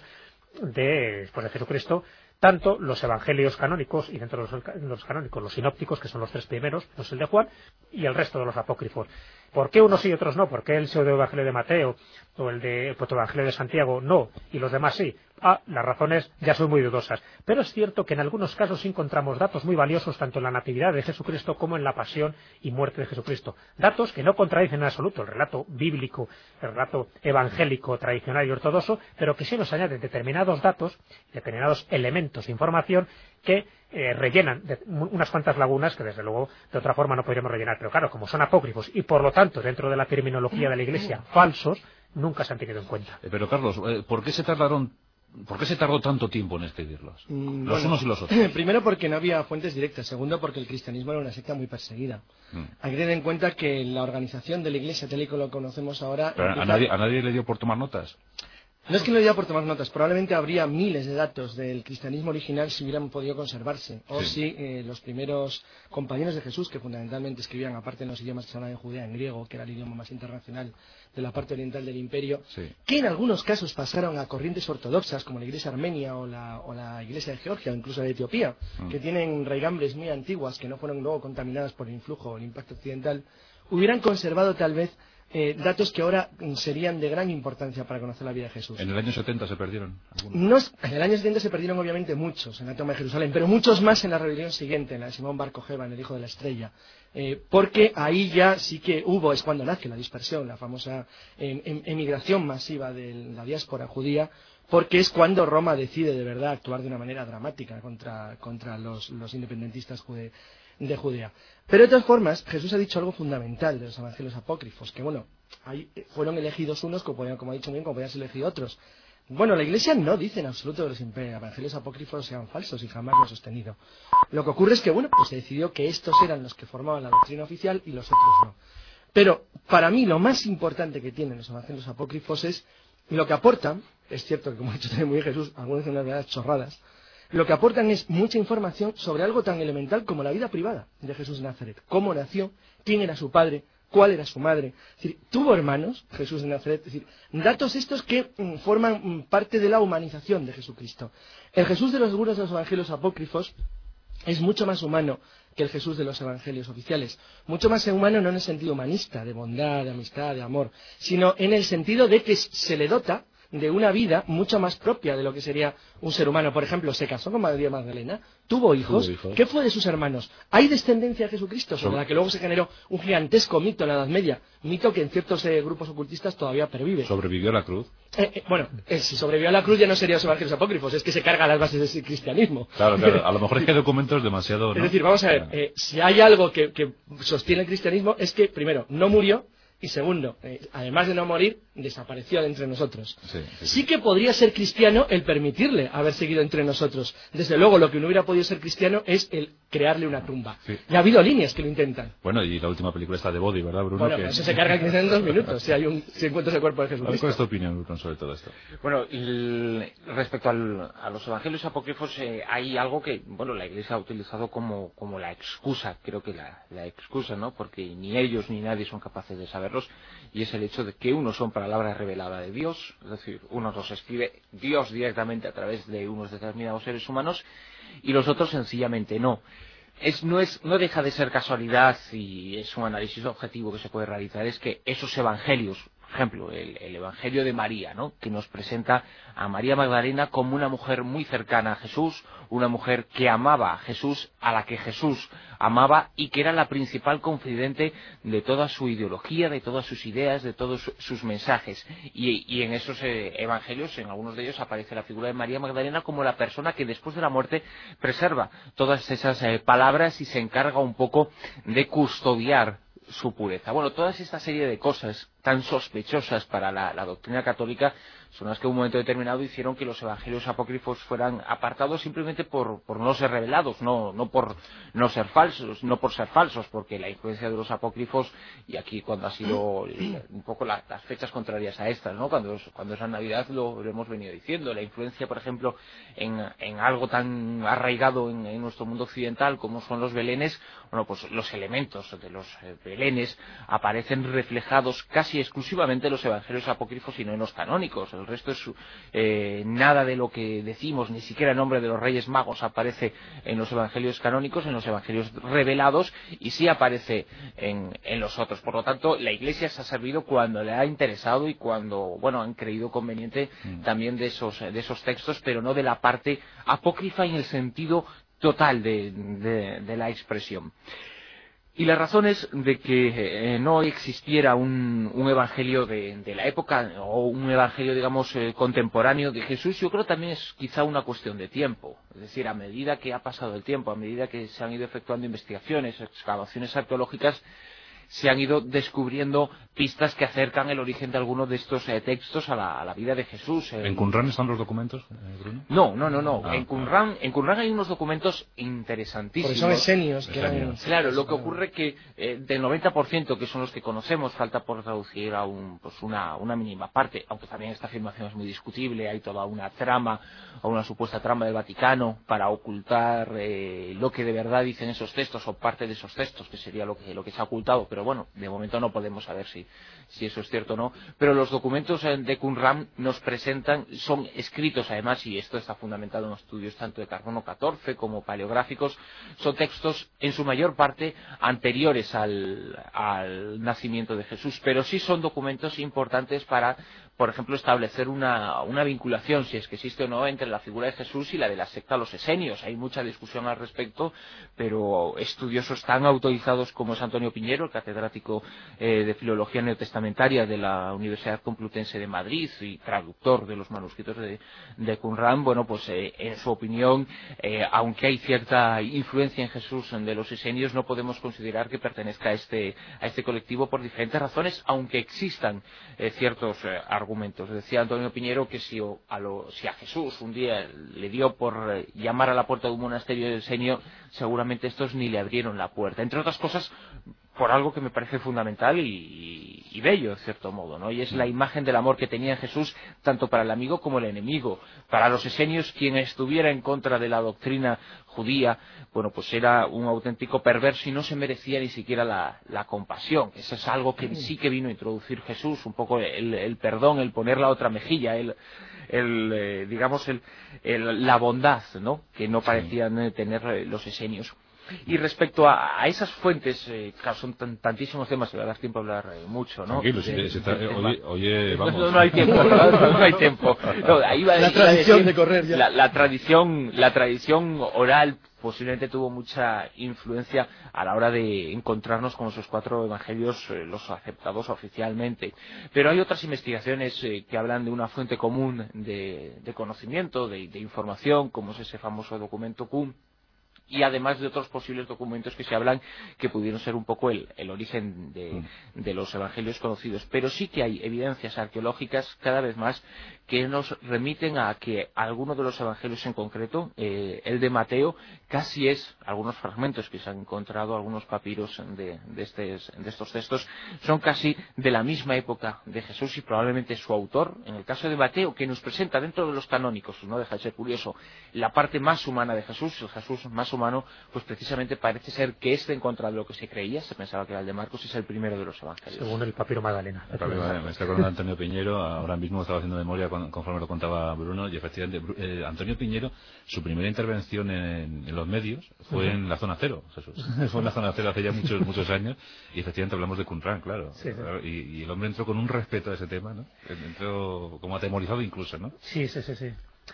de, después de Jesucristo, tanto los evangelios canónicos y dentro de los, canónicos los sinópticos, que son los tres primeros, no es el de Juan, y el resto de los apócrifos. ¿Por qué unos sí y otros no? ¿Por qué el pseudo evangelio de Mateo o el de el evangelio de Santiago no y los demás sí? Ah, las razones ya son muy dudosas. Pero es cierto que en algunos casos encontramos datos muy valiosos tanto en la natividad de Jesucristo como en la pasión y muerte de Jesucristo. Datos que no contradicen en absoluto el relato bíblico, el relato evangélico, tradicional y ortodoxo, pero que sí nos añaden determinados datos, determinados elementos de información que eh, rellenan unas cuantas lagunas que desde luego de otra forma no podríamos rellenar. Pero claro, como son apócrifos y por lo tanto dentro de la terminología de la Iglesia falsos, nunca se han tenido en cuenta. Eh, pero Carlos, eh, ¿por qué se tardaron ¿Por qué se tardó tanto tiempo en escribirlos? Mm, los unos y los otros. Primero porque no había fuentes directas. Segundo porque el cristianismo era una secta muy perseguida. Mm. Hay que tener en cuenta que la organización de la iglesia tal y como lo conocemos ahora... ¿a, nadie, ¿A nadie le dio por tomar notas? No es que no diga por tomar notas, probablemente habría miles de datos del cristianismo original si hubieran podido conservarse, o si eh, los primeros compañeros de Jesús, que fundamentalmente escribían, aparte en los idiomas que se hablan en Judea, en griego, que era el idioma más internacional de la parte oriental del imperio, que en algunos casos pasaron a corrientes ortodoxas, como la iglesia armenia o la, iglesia de Georgia, o incluso de Etiopía, mm. que tienen raigambres muy antiguas que no fueron luego contaminadas por el influjo o el impacto occidental, hubieran conservado tal vez eh, datos que ahora serían de gran importancia para conocer la vida de Jesús. ¿En el año 70 se perdieron? en el año 70 se perdieron obviamente muchos en la toma de Jerusalén, pero muchos más en la rebelión siguiente, en la de Simón Bar en el hijo de la estrella. Eh, porque ahí ya sí que hubo, es cuando nace la dispersión, la famosa em, em, emigración masiva de la diáspora judía, porque es cuando Roma decide de verdad actuar de una manera dramática contra, los, independentistas judíos de Judea. Pero de todas formas, Jesús ha dicho algo fundamental de los evangelios apócrifos, que bueno, ahí fueron elegidos unos, como, como ha dicho bien, como podían ser elegidos otros. Bueno, la Iglesia no dice en absoluto que los evangelios apócrifos sean falsos y jamás lo ha sostenido. Lo que ocurre es que, bueno, pues se decidió que estos eran los que formaban la doctrina oficial y los otros no. Pero para mí lo más importante que tienen los evangelios apócrifos es lo que aportan, es cierto que como ha dicho también muy Jesús, algunas de las chorradas, lo que aportan es mucha información sobre algo tan elemental como la vida privada de Jesús de Nazaret. Cómo nació, quién era su padre, cuál era su madre. Es decir, tuvo hermanos, Jesús de Nazaret. Es decir, datos estos que mm, forman mm, parte de la humanización de Jesucristo. El Jesús de los algunos de los evangelios apócrifos es mucho más humano que el Jesús de los evangelios oficiales. Mucho más humano no en el sentido humanista, de bondad, de amistad, de amor, sino en el sentido de que se le dota de una vida mucho más propia de lo que sería un ser humano. Por ejemplo, se casó con María Magdalena, tuvo hijos. ¿Qué fue de sus hermanos? ¿Hay descendencia de Jesucristo sobre la que luego se generó un gigantesco mito en la Edad Media? Mito que en ciertos eh, grupos ocultistas todavía pervive. ¿Sobrevivió a la cruz? Eh, eh, bueno, si sobrevivió a la cruz ya no sería los evangelios apócrifos, es que se carga las bases del cristianismo. Claro, claro. A lo mejor es que documentos demasiado. Es decir, vamos a ver, si hay algo que sostiene el cristianismo es que, primero, no murió y segundo, eh, además de no morir, desapareció de entre nosotros. Sí, que podría ser cristiano el permitirle haber seguido entre nosotros. Desde luego, lo que no hubiera podido ser cristiano es el crearle una tumba. Y ha habido líneas que lo intentan. Bueno, y la última película está de Body, ¿verdad, Bruno? Bueno, eso se carga en dos minutos, si, hay un, si encuentras el cuerpo de Jesús. ¿Cuál es tu opinión, Bruno, sobre todo esto? Bueno, respecto a los evangelios apócrifos, eh, hay algo que, bueno, la Iglesia ha utilizado como, como la excusa, creo que la, la excusa, ¿no? Porque ni ellos ni nadie son capaces de saber y es el hecho de que unos son palabra revelada de Dios, es decir, unos los escribe Dios directamente a través de unos determinados seres humanos y los otros sencillamente no. No, no deja de ser casualidad y es un análisis objetivo que se puede realizar, es que esos evangelios, por ejemplo, el, Evangelio de María, ¿no? que nos presenta a María Magdalena como una mujer muy cercana a Jesús, una mujer que amaba a Jesús, a la que Jesús amaba y que era la principal confidente de toda su ideología, de todas sus ideas, de todos sus mensajes. Y, en esos eh, evangelios, en algunos de ellos, aparece la figura de María Magdalena como la persona que después de la muerte preserva todas esas eh, palabras y se encarga un poco de custodiar su pureza. Bueno, toda esta serie de cosas tan sospechosas para la doctrina católica son las que en un momento determinado hicieron que los evangelios apócrifos fueran apartados simplemente por, no ser revelados, no, no por no ser falsos, no por ser falsos, porque la influencia de los apócrifos, y aquí cuando ha sido un poco las fechas contrarias a estas, ¿no? cuando, es, cuando es Navidad lo, hemos venido diciendo, la influencia, por ejemplo, en, algo tan arraigado en, nuestro mundo occidental como son los belenes, bueno, pues los elementos de los eh, belenes aparecen reflejados casi exclusivamente los evangelios apócrifos y no en los canónicos. El resto es eh, nada de lo que decimos, ni siquiera el nombre de los Reyes Magos aparece en los evangelios canónicos, en los evangelios revelados, y sí aparece en, en los otros. Por lo tanto, la Iglesia se ha servido cuando le ha interesado y cuando, bueno, han creído conveniente Mm. también de esos, de esos textos, pero no de la parte apócrifa en el sentido total de, de- de la expresión. Y las razones de que eh, no existiera un, un evangelio de, la época o un evangelio, digamos, eh, contemporáneo de Jesús, yo creo también es quizá una cuestión de tiempo. Es decir, a medida que ha pasado el tiempo, a medida que se han ido efectuando investigaciones, excavaciones arqueológicas, se han ido descubriendo pistas que acercan el origen de algunos de estos eh, textos a la, a la vida de Jesús. El- ¿En Qumran están los documentos, eh, Bruno? No, no, no, no. Ah, en, Qumran, en Qumran hay unos documentos Porque interesantísimos. son esenios que eran... Claro, lo que ocurre que eh, del 90% que son los que conocemos, falta por traducir a un, pues una, una mínima parte, aunque también esta afirmación es muy discutible, hay toda una trama o una supuesta trama del Vaticano para ocultar eh, lo que de verdad dicen esos textos o parte de esos textos, que sería lo que, lo que se ha ocultado, pero bueno, de momento no podemos saber si, si eso es cierto o no. Pero los documentos eh, de Qumran nos presentan, son escritos además, y esto está fundamentado en estudios tanto de carbono 14 como paleográficos, son textos en su mayor parte anteriores al nacimiento de Jesús, pero sí son documentos importantes para, por ejemplo, establecer una, una vinculación, si es que existe o no, entre la figura de Jesús y la de la secta Los Esenios. Hay mucha discusión al respecto, pero estudiosos tan autorizados como es Antonio Piñero, el catedrático eh, de Filología Neotestamentaria de la Universidad Complutense de Madrid y traductor de los manuscritos de, de bueno, pues eh, en su opinión, eh, aunque hay cierta influencia en Jesús de los esenios, no podemos considerar que pertenezca a este, a este colectivo por diferentes razones, aunque existan ciertos eh, argumentos. Decía Antonio Piñero que si, a lo- si a Jesús un día le dio por eh, llamar a la puerta de un monasterio de esenio, seguramente estos ni le abrieron la puerta. Entre otras cosas, por algo que me parece fundamental y, y bello, en cierto modo, ¿no? Y es la imagen del amor que tenía Jesús tanto para el amigo como el enemigo. Para los esenios, quien estuviera en contra de la doctrina judía, bueno, pues era un auténtico perverso y no se merecía ni siquiera la, la compasión. Eso es algo que sí que vino a introducir Jesús, un poco el, el perdón, el poner la otra mejilla, el, el eh, digamos, el, el- la bondad, ¿no? Que no parecían eh, tener eh, los esenios. Y respecto a, a esas fuentes, eh, claro, son tan- tantísimos temas, que va a dar tiempo a hablar eh, mucho, ¿no? Tranquilo, si- De- si está- del eh, oye, vamos. No, no hay tiempo, no, no hay tiempo. No, ahí va- La tradición decir, de correr ya. La, la tradición, la tradición oral posiblemente tuvo mucha influencia a la hora de encontrarnos con esos cuatro evangelios, eh, los aceptados oficialmente. Pero hay otras investigaciones eh, que hablan de una fuente común de, de conocimiento, de, de información, como es ese famoso documento Q, y además de otros posibles documentos que se hablan que pudieron ser un poco el, el origen de, de los evangelios conocidos. Pero sí que hay evidencias arqueológicas cada vez más que nos remiten a que alguno de los evangelios en concreto, eh, el de Mateo, casi es, algunos fragmentos que se han encontrado, algunos papiros de, de, estes- de estos textos, son casi de la misma época de Jesús y probablemente su autor, en el caso de Mateo, que nos presenta dentro de los canónicos, no deja de ser curioso, la parte más humana de Jesús, el Jesús más humano, pues precisamente parece ser que este en contra de lo que se creía, se pensaba que era el de Marcos, es el primero de los evangelios. Según el papiro Magdalena. Me está Antonio Piñero, ahora mismo estaba haciendo memoria con- conforme lo contaba Bruno, y efectivamente, eh, Antonio Piñero, su primera intervención en, en los medios fue en la zona cero, Jesús. fue en la zona cero hace ya muchos muchos años, y efectivamente hablamos de Qumran, claro. Sí, sí. Claro, Y, y el hombre entró con un respeto a ese tema, ¿no? Entró como atemorizado incluso, ¿no? Sí, sí, sí, sí.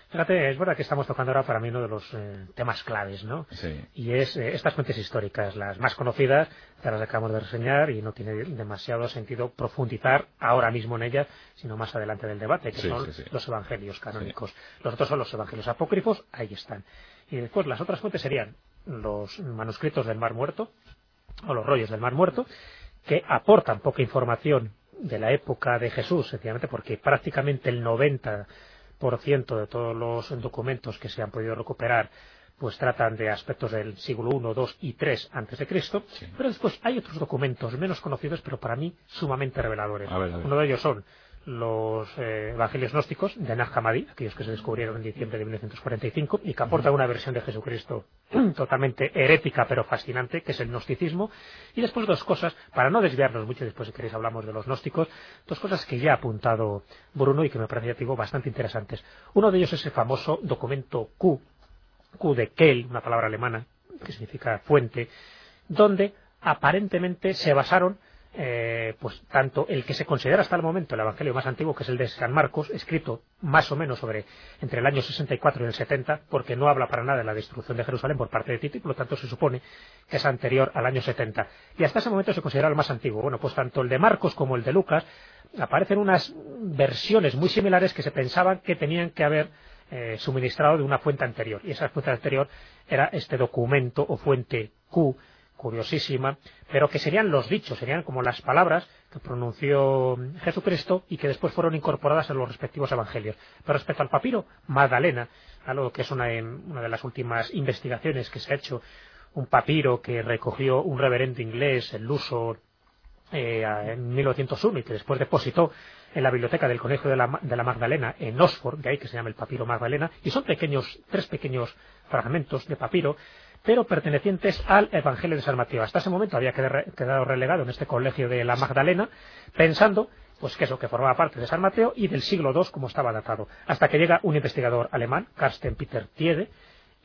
Fíjate, es verdad que estamos tocando ahora para mí uno de los eh, temas claves, ¿no? Sí. Y es eh, estas fuentes históricas, las más conocidas, ya las acabamos de reseñar y no tiene demasiado sentido profundizar ahora mismo en ellas, sino más adelante del debate, que Sí, son sí, sí. los evangelios canónicos. Los otros son los evangelios apócrifos, ahí están. Y después las otras fuentes serían los manuscritos del Mar Muerto, o los rollos del Mar Muerto, que aportan poca información de la época de Jesús, sencillamente porque prácticamente el 90% de todos los documentos que se han podido recuperar pues tratan de aspectos del siglo I, II y III antes de Cristo, pero después hay otros documentos menos conocidos, pero para mí sumamente reveladores. A ver, a ver. Uno de ellos son los eh, evangelios gnósticos de Nag Hammadi, aquellos que se descubrieron en diciembre de 1945 y que aportan una versión de Jesucristo totalmente herética pero fascinante, que es el gnosticismo. Y después dos cosas, para no desviarnos mucho, después si queréis hablamos de los gnósticos, dos cosas que ya ha apuntado Bruno y que me parecen digo, bastante interesantes. Uno de ellos es el famoso documento Q, Q de Kell, una palabra alemana que significa fuente, donde aparentemente se basaron eh, pues tanto el que se considera hasta el momento el evangelio más antiguo, que es el de San Marcos, escrito más o menos sobre entre el año 64 y el 70, porque no habla para nada de la destrucción de Jerusalén por parte de Tito, y por lo tanto se supone que es anterior al año 70. Y hasta ese momento se considera el más antiguo. Bueno, pues tanto el de Marcos como el de Lucas aparecen unas versiones muy similares que se pensaban que tenían que haber eh, suministrado de una fuente anterior. Y esa fuente anterior era este documento o fuente Q, curiosísima, pero que serían los dichos, serían como las palabras que pronunció Jesucristo y que después fueron incorporadas en los respectivos evangelios. Pero respecto al papiro Magdalena, algo que es una, una de las últimas investigaciones que se ha hecho, un papiro que recogió un reverendo inglés, el Luso, eh, en 1901 y que después depositó en la biblioteca del Colegio de la, de la, Magdalena en Oxford, de ahí que se llama el papiro Magdalena, y son pequeños, tres pequeños fragmentos de papiro pero pertenecientes al Evangelio de San Mateo. Hasta ese momento había quedado relegado en este colegio de la Magdalena, pensando pues que eso, que formaba parte de San Mateo y del siglo II como estaba datado, hasta que llega un investigador alemán, Carsten Peter Tiede,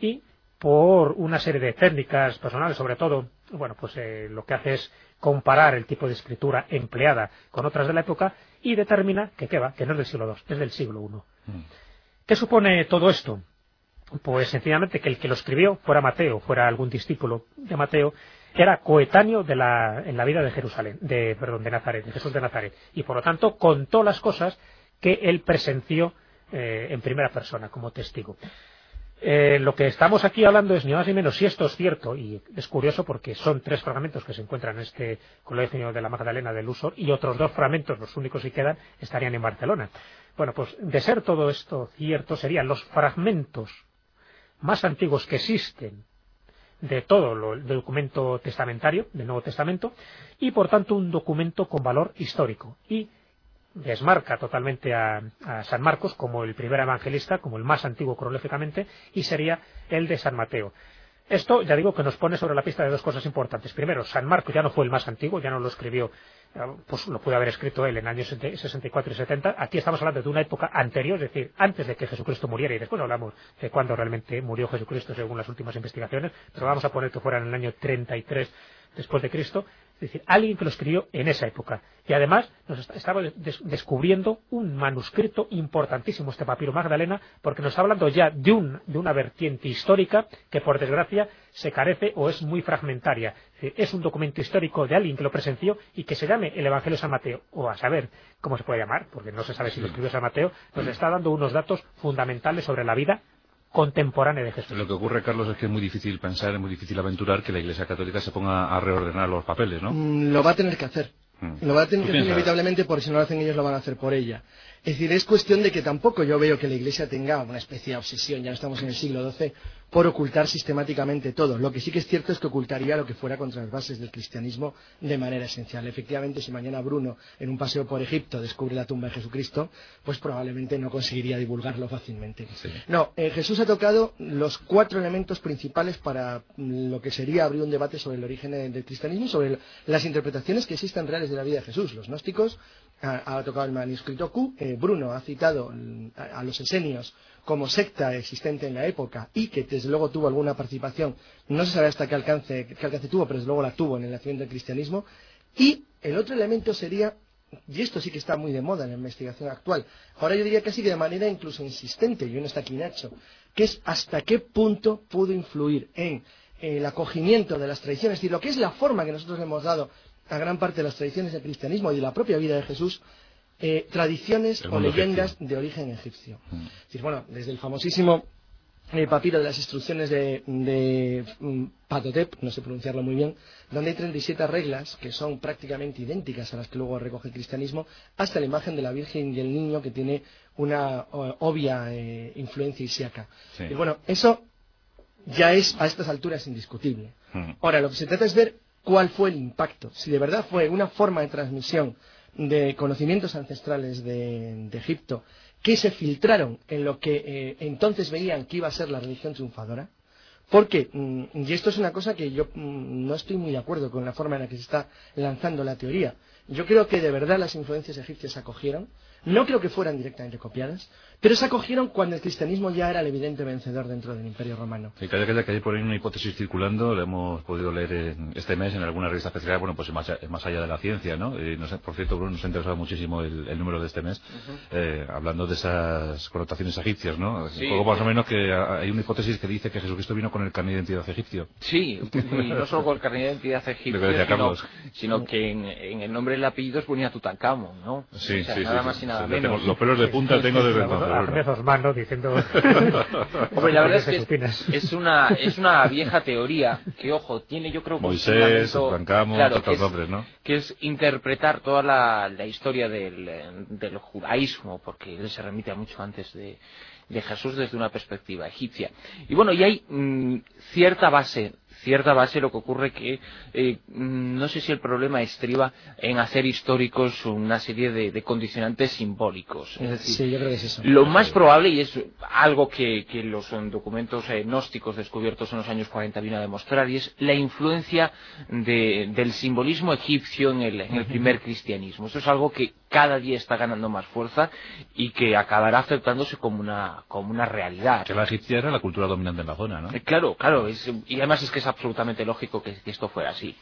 y por una serie de técnicas personales, sobre todo, bueno, pues eh, lo que hace es comparar el tipo de escritura empleada con otras de la época y determina que qué va, que no es del siglo II, es del siglo I. Mm. ¿Qué supone todo esto? Pues sencillamente que el que lo escribió fuera Mateo, fuera algún discípulo de Mateo, era coetáneo de la, en la vida de Jerusalén, de, perdón, de Nazaret, de Jesús de Nazaret, y por lo tanto contó las cosas que él presenció eh, en primera persona como testigo. Eh, lo que estamos aquí hablando es ni más ni menos si esto es cierto, y es curioso porque son tres fragmentos que se encuentran en este colegio de la Magdalena del Uso y otros dos fragmentos, los únicos que quedan, estarían en Barcelona. Bueno, pues de ser todo esto cierto, serían los fragmentos más antiguos que existen de todo el documento testamentario, del Nuevo Testamento, y por tanto un documento con valor histórico. Y desmarca totalmente a, a, San Marcos como el primer evangelista, como el más antiguo cronológicamente, y sería el de San Mateo. Esto, ya digo, que nos pone sobre la pista de dos cosas importantes. Primero, San Marcos ya no fue el más antiguo, ya no lo escribió pues lo puede haber escrito él en años 64 y 70. Aquí estamos hablando de una época anterior, es decir, antes de que Jesucristo muriera, y después hablamos de cuándo realmente murió Jesucristo según las últimas investigaciones, pero vamos a poner que fuera en el año 33 después de Cristo, es decir, alguien que lo escribió en esa época. Y además nos estaba descubriendo un manuscrito importantísimo, este papiro Magdalena, porque nos está hablando ya de, un, de una vertiente histórica que, por desgracia, se carece o es muy fragmentaria. Es un documento histórico de alguien que lo presenció y que se llame el Evangelio San Mateo, o a saber cómo se puede llamar, porque no se sabe si lo escribió San Mateo, nos está dando unos datos fundamentales sobre la vida contemporánea de Jesús. Lo que ocurre, Carlos, es que es muy difícil pensar, es muy difícil aventurar que la Iglesia Católica se ponga a reordenar los papeles, ¿no? Mm, lo va a tener que hacer. Mm. Lo va a tener que hacer inevitablemente porque si no lo hacen ellos lo van a hacer por ella. Es decir, es cuestión de que tampoco yo veo que la Iglesia tenga una especie de obsesión, ya no estamos en el siglo XII, por ocultar sistemáticamente todo. Lo que sí que es cierto es que ocultaría lo que fuera contra las bases del cristianismo de manera esencial. Efectivamente, si mañana Bruno, en un paseo por Egipto, descubre la tumba de Jesucristo, pues probablemente no conseguiría divulgarlo fácilmente. No, eh, Jesús ha tocado los cuatro elementos principales para mm, lo que sería abrir un debate sobre el origen del cristianismo y sobre las interpretaciones que existen reales de la vida de Jesús. Los gnósticos ha, tocado el manuscrito Q, eh, Bruno ha citado a los esenios como secta existente en la época y que desde luego tuvo alguna participación, no se sabe hasta qué alcance, qué alcance tuvo, pero desde luego la tuvo en el nacimiento del cristianismo. Y el otro elemento sería, y esto sí que está muy de moda en la investigación actual, ahora yo diría casi que de manera incluso insistente, y uno está aquí Nacho, que es hasta qué punto pudo influir en el acogimiento de las tradiciones, es decir, lo que es la forma que nosotros le hemos dado a gran parte de las tradiciones del cristianismo y de la propia vida de Jesús, eh, tradiciones o leyendas de origen egipcio. Mm. bueno, desde el famosísimo eh, papiro de las instrucciones de, de mm, Patotep, no sé pronunciarlo muy bien, donde hay 37 reglas que son prácticamente idénticas a las que luego recoge el cristianismo, hasta la imagen de la Virgen y el niño que tiene una obvia eh, influencia isiaca. Y bueno, eso ya es a estas alturas indiscutible. Mm. Ahora, lo que se trata es ver cuál fue el impacto, si de verdad fue una forma de transmisión de conocimientos ancestrales de, Egipto que se filtraron en lo que eh, entonces veían que iba a ser la religión triunfadora, porque, mm, y esto es una cosa que yo mm, no estoy muy de acuerdo con la forma en la que se está lanzando la teoría, yo creo que de verdad las influencias egipcias acogieron, no creo que fueran directamente copiadas, pero se acogieron cuando el cristianismo ya era el evidente vencedor dentro del Imperio Romano. Sí, que hay por ahí una hipótesis circulando, lo hemos podido leer este mes en alguna revista especial, bueno, pues más, más allá de la ciencia, ¿no? por cierto, Bruno, nos ha interesado muchísimo el, número de este mes, eh, hablando de esas connotaciones egipcias, ¿no? Un poco más o menos que hay una hipótesis que dice que Jesucristo vino con el carnet de identidad egipcio. Sí, y no solo con el carnet de identidad egipcio, sino, que en, el nombre y el apellido ponía Tutankamón, ¿no? Sí, sí, nada más y nada menos. los pelos de punta tengo desde entonces a diciendo... Hombre, la verdad es que es, una, es una vieja teoría que, ojo, tiene yo creo que Moisés, claro, que es, nombres, ¿no? que es interpretar toda la, la historia del, del judaísmo, porque él se remite a mucho antes de, de Jesús desde una perspectiva egipcia. Y bueno, y hay mm, cierta base cierta base lo que ocurre que eh, no sé si el problema estriba en hacer históricos una serie de, condicionantes simbólicos. Es decir, sí, yo creo que es eso. Lo más probable, y es algo que, los documentos eh, gnósticos descubiertos en los años 40 vienen a demostrar, y es la influencia del simbolismo egipcio en el, en el primer cristianismo. Eso es algo que cada día está ganando más fuerza y que acabará aceptándose como una, como una realidad. Que la egipcia era la cultura dominante en la zona, ¿no? Eh, claro, claro, y además es que es absolutamente lógico que, esto fuera así.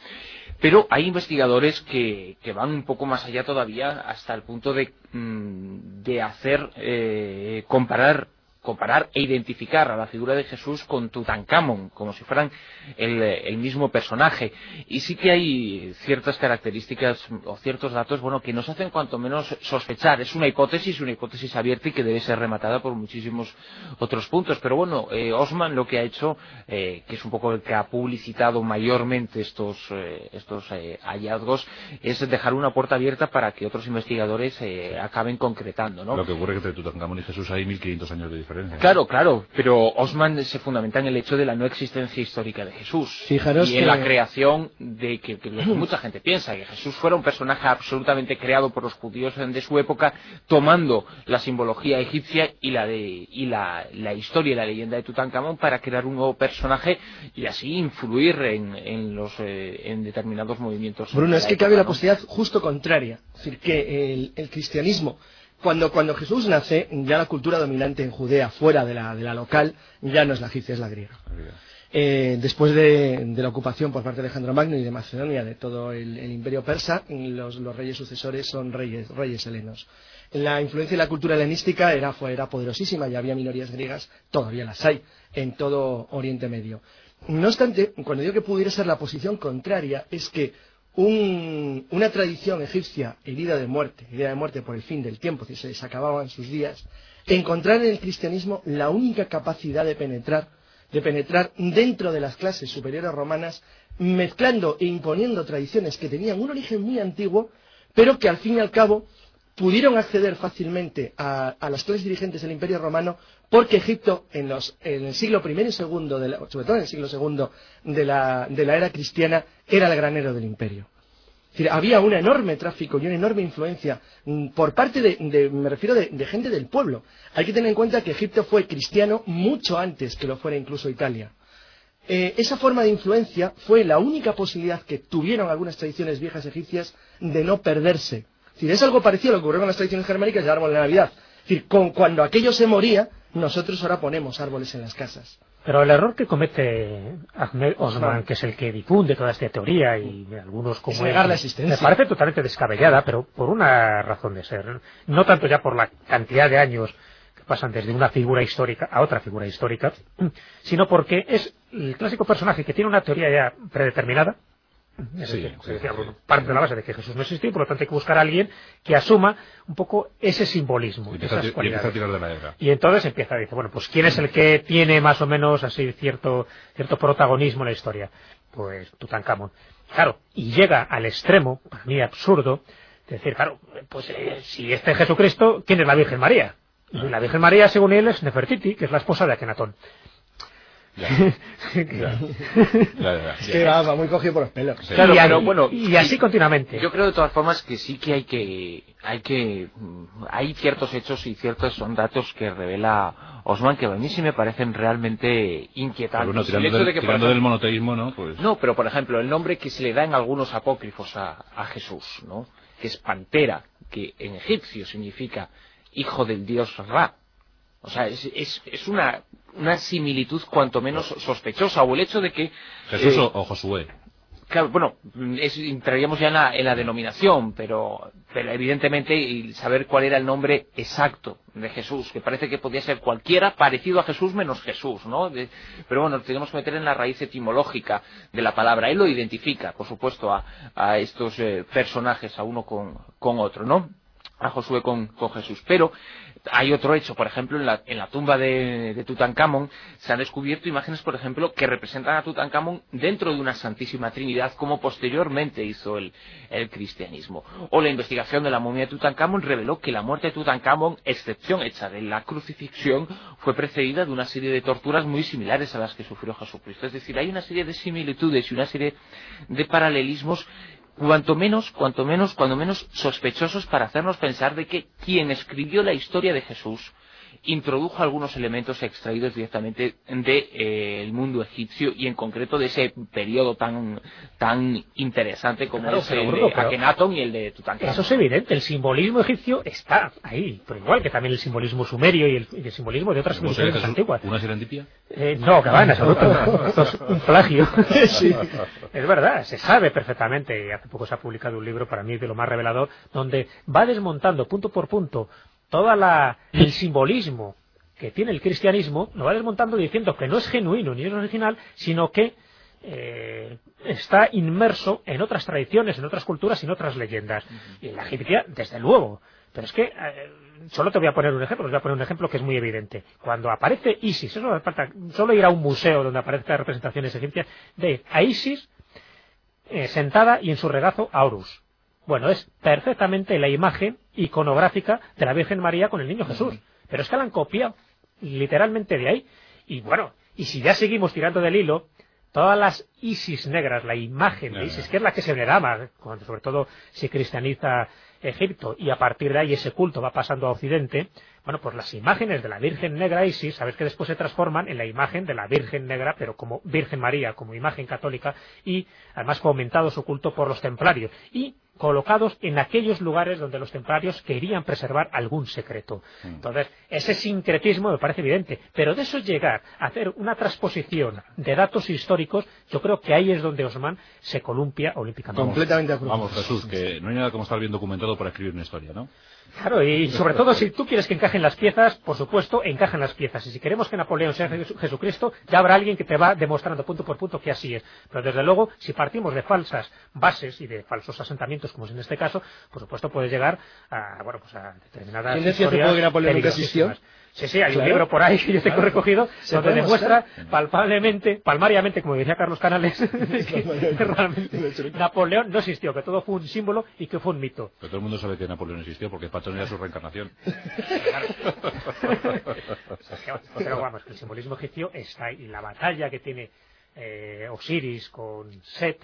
Pero hay investigadores que, van un poco más allá todavía hasta el punto de, mm, hacer, eh, comparar comparar e identificar a la figura de Jesús con Tutankamón, como si fueran el, mismo personaje. Y sí que hay ciertas características o ciertos datos, bueno, que nos hacen cuanto menos sospechar. Es una hipótesis, una hipótesis abierta y que debe ser rematada por muchísimos otros puntos. Pero bueno, eh, Osman lo que ha hecho, eh, que es un poco el que ha publicitado mayormente estos, eh, hallazgos, es dejar una puerta abierta para que otros investigadores acaben concretando, ¿no? Lo que ocurre es que entre Tutankamón y Jesús hay 1500 años de diferencia. Claro, claro, pero Osman se fundamenta en el hecho de la no existencia histórica de Jesús. Fijaros y en la creación de que, mucha gente piensa, que Jesús fuera un personaje absolutamente creado por los judíos de su época, tomando la simbología egipcia y la de y la, historia y la leyenda de Tutankamón para crear un nuevo personaje y así influir en, los eh, en determinados movimientos. Bruno, es que cabe la posibilidad justo contraria, es decir, que el cristianismo cuando, cuando Jesús nace, ya la cultura dominante en Judea, fuera de la, de la local, ya no es la egipcia, es la griega. Eh, después de, la ocupación por parte de Alejandro Magno y de Macedonia de todo el, imperio persa, los, los, reyes sucesores son reyes, reyes helenos. La influencia de la cultura helenística era, fue, era poderosísima y había minorías griegas, todavía las hay, en todo Oriente Medio. No obstante, cuando digo que pudiera ser la posición contraria, es que una tradición egipcia herida de muerte, herida de muerte por el fin del tiempo, si se les acababan sus días, encontrar en el cristianismo la única capacidad de penetrar, de penetrar dentro de las clases superiores romanas, mezclando e imponiendo tradiciones que tenían un origen muy antiguo, pero que al fin y al cabo pudieron acceder fácilmente a, las clases dirigentes del Imperio Romano porque Egipto en, el siglo I y segundo, sobre todo en el siglo II de la, era cristiana, era el granero del imperio. había un enorme tráfico y una enorme influencia mm, por parte de, me refiero de, gente del pueblo. Hay que tener en cuenta que Egipto fue cristiano mucho antes que lo fuera incluso Italia. Eh, esa forma de influencia fue la única posibilidad que tuvieron algunas tradiciones viejas egipcias de no perderse decir, es algo parecido a lo que ocurrió con las tradiciones germánicas y el árbol de Navidad. Es decir, cuando aquello se moría, nosotros ahora ponemos árboles en las casas. Pero el error que comete Ahmed Osman, que es el que difunde toda esta teoría y algunos como él, la existencia. me parece totalmente descabellada, pero por una razón de ser. No tanto ya por la cantidad de años que pasan desde una figura histórica a otra figura histórica, sino porque es el clásico personaje que tiene una teoría ya predeterminada, parte de la base de que Jesús no existió y por lo tanto hay que buscar a alguien que asuma un poco ese simbolismo. Y, esas a tirar de la y entonces empieza a decir, bueno, pues ¿quién es el que tiene más o menos así cierto, cierto protagonismo en la historia? Pues Tutankamón. Claro, y llega al extremo, para mí absurdo, de decir, claro, pues eh, si este es Jesucristo, ¿quién es la Virgen María? Y la Virgen María, según él, es Nefertiti, que es la esposa de Akenatón. Es que va, va muy cogido por los pelos. Claro, y, pero bueno, y así continuamente. Yo creo de todas formas que sí que hay que hay que hay ciertos hechos y ciertos son datos que revela Osman que a mí sí me parecen realmente inquietantes. Bueno, El tirando, hecho del, de que, del ejemplo- monoteísmo, ¿no? Pues, No, pero por ejemplo, el nombre que se le da en algunos apócrifos a, a Jesús, ¿no? Que es Pantera, que en egipcio significa hijo del dios Ra. O sea, es, es, es una, una similitud cuanto menos sospechosa. O el hecho de que... Jesús eh, o, Josué. Claro, bueno, es, entraríamos ya en la, en la denominación, pero, pero evidentemente y saber cuál era el nombre exacto de Jesús, que parece que podía ser cualquiera parecido a Jesús menos Jesús, ¿no? De- pero bueno, tenemos que meter en la raíz etimológica de la palabra. Él lo identifica, por supuesto, a, a estos eh, personajes, a uno con, con otro, ¿no? a Josué con, con Jesús. Pero hay otro hecho, por ejemplo, en la, en la tumba de, de Tutankamón se han descubierto imágenes, por ejemplo, que representan a Tutankamón dentro de una Santísima Trinidad, como posteriormente hizo el, el cristianismo. O la investigación de la momia de Tutankamón reveló que la muerte de Tutankamón, excepción hecha de la crucifixión, fue precedida de una serie de torturas muy similares a las que sufrió Jesucristo. Es decir, hay una serie de similitudes y una serie de paralelismos cuanto menos, cuanto menos, cuando menos sospechosos para hacernos pensar de que quien escribió la historia de Jesús introdujo algunos elementos extraídos directamente del mundo egipcio y en concreto de ese periodo tan tan interesante como Claro, es el Bruno, de Akenatón y el de Tutankamón. Eso es evidente, el simbolismo egipcio está ahí, pero igual que también el simbolismo sumerio y el, y el simbolismo de otras ¿Cómo sería civilizaciones Jesús? antiguas. ¿Una serendipia? Eh, no, que va, en absoluto. Esto es un plagio. Es verdad, se sabe perfectamente, hace poco se ha publicado un libro para mí de lo más revelador, donde va desmontando punto por punto todo el simbolismo que tiene el cristianismo, lo va desmontando diciendo que no es genuino ni es original, sino que eh, está inmerso en otras tradiciones, en otras culturas y en otras leyendas. Y en la egipcia, desde luego. Pero es que eh, solo te voy a poner un ejemplo, os voy a poner un ejemplo que es muy evidente. Cuando aparece Isis, eso no falta solo ir a un museo donde aparezcan representaciones egipcias, de a Isis eh, sentada y en su regazo a Horus. Bueno, es perfectamente la imagen iconográfica de la Virgen María con el niño Jesús. Pero es que la han copiado literalmente de ahí. Y bueno, y si ya seguimos tirando del hilo, todas las Isis negras, la imagen de Isis, que es la que se veneraba, cuando sobre todo se cristianiza Egipto, y a partir de ahí ese culto va pasando a Occidente, bueno, pues las imágenes de la Virgen Negra Isis, sabes que después se transforman en la imagen de la Virgen Negra, pero como Virgen María, como imagen católica, y además fue aumentado su culto por los templarios, y colocados en aquellos lugares donde los templarios querían preservar algún secreto. Entonces, ese sincretismo me parece evidente, pero de eso llegar a hacer una transposición de datos históricos, yo creo que ahí es donde Osman se columpia olímpicamente. Completamente. Vamos, Jesús, que no hay nada como estar bien documentado para escribir una historia, ¿no? Claro, y sobre todo si tú quieres que encajen las piezas, por supuesto, encajan las piezas. Y si queremos que Napoleón sea Jesu- Jesucristo, ya habrá alguien que te va demostrando punto por punto que así es. Pero desde luego, si partimos de falsas bases y de falsos asentamientos, como es en este caso, por supuesto puedes llegar a, bueno, pues a determinadas ¿Quién decía que Napoleón nunca existió? Sí, sí, hay un libro por ahí que yo tengo recogido Se donde demuestra mostrar. palpablemente, palmariamente, como decía Carlos Canales, que realmente Napoleón no existió, que todo fue un símbolo y que fue un mito. Pero todo el mundo sabe que Napoleón existió porque Patón era su reencarnación. Pero vamos, que el simbolismo egipcio está ahí. Y la batalla que tiene eh, Osiris con Set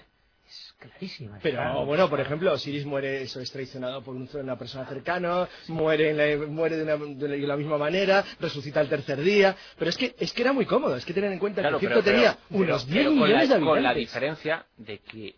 es clarísima. Pero bueno, por ejemplo, Osiris muere, eso es traicionado por un- una persona cercana, muere, en la, muere de, una- de la- de la misma manera, resucita el tercer día. Pero es que, es que era muy cómodo, es que tener en cuenta Claro, que pero- Egipto tenía pero- unos pero 10 con millones la- de Con la habitantes. diferencia de que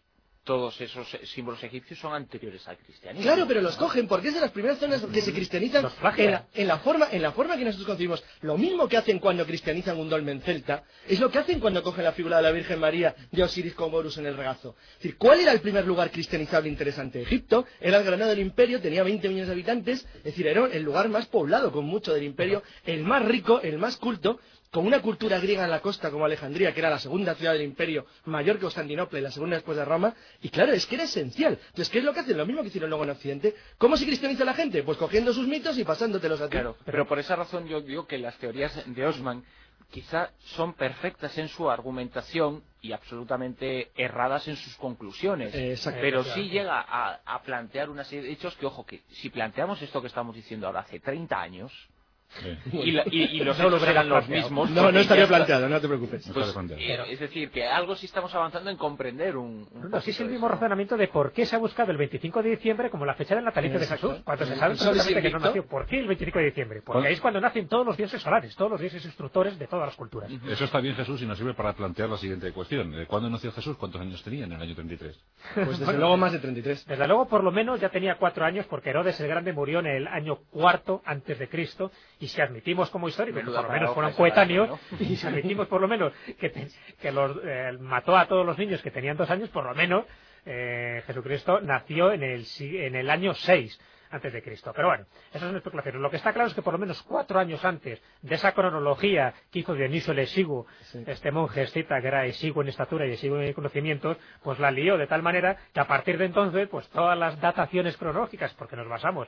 todos esos símbolos egipcios son anteriores al cristianismo. Claro, pero los cogen porque es de las primeras zonas que se cristianizan Los flagelan. en la, en la forma en la forma que nosotros concebimos. Lo mismo que hacen cuando cristianizan un dolmen celta es lo que hacen cuando cogen la figura de la Virgen María de Osiris con Horus en el regazo. Es decir, ¿cuál era el primer lugar cristianizable interesante? Egipto era el granado del imperio, tenía 20 millones de habitantes, es decir, era el lugar más poblado con mucho del imperio, el más rico, el más culto, con una cultura griega en la costa como Alejandría, que era la segunda ciudad del imperio, mayor que Constantinopla y la segunda después de Roma, y claro, es que era esencial. Entonces, ¿qué es lo que hacen? Lo mismo que hicieron luego en Occidente. ¿Cómo se cristianiza la gente? Pues cogiendo sus mitos y pasándotelos a ti. Claro, pero por esa razón yo digo que las teorías de Osman quizá son perfectas en su argumentación y absolutamente erradas en sus conclusiones. Exacto. pero sí llega a, a plantear una serie de hechos que, ojo, que si planteamos esto que estamos diciendo ahora hace 30 años, y, la- y- y los No lo hechos eran los mismos. No, no estaría planteado, no te preocupes. Pues, eh, es decir, que algo sí estamos avanzando en comprender un. un No, sí es el de mismo eso. razonamiento de por qué se ha buscado el 25 de diciembre como la fecha del natalicio de. Jesús, cuando se sabe perfectamente que no nació. ¿Por qué el 25 de diciembre? Porque ¿Cuál? ahí es cuando nacen todos los dioses solares, todos los dioses instructores de todas las culturas. Eso está bien, Jesús, y nos sirve para plantear la siguiente cuestión. Eh, ¿Cuándo nació Jesús? ¿Cuántos años tenía en el año 33? Pues desde luego más de 33. Desde luego, por lo menos, ya tenía cuatro años porque Herodes el Grande murió en el año cuarto antes de Cristo y si admitimos como histórico que Menuda por lo menos fueron coetáneos y si admitimos por lo menos que, te- que los, eh, mató a todos los niños que tenían dos años, por lo menos eh, Jesucristo nació en el, en el año 6 antes de Cristo. Pero bueno, eso es una especulación. Lo que está claro es que por lo menos cuatro años antes de esa cronología que hizo Dionisio el Exiguo, Sí. este monje escita que era exiguo en estatura y exiguo en conocimientos, pues la lió de tal manera que a partir de entonces, pues todas las dataciones cronológicas, porque nos basamos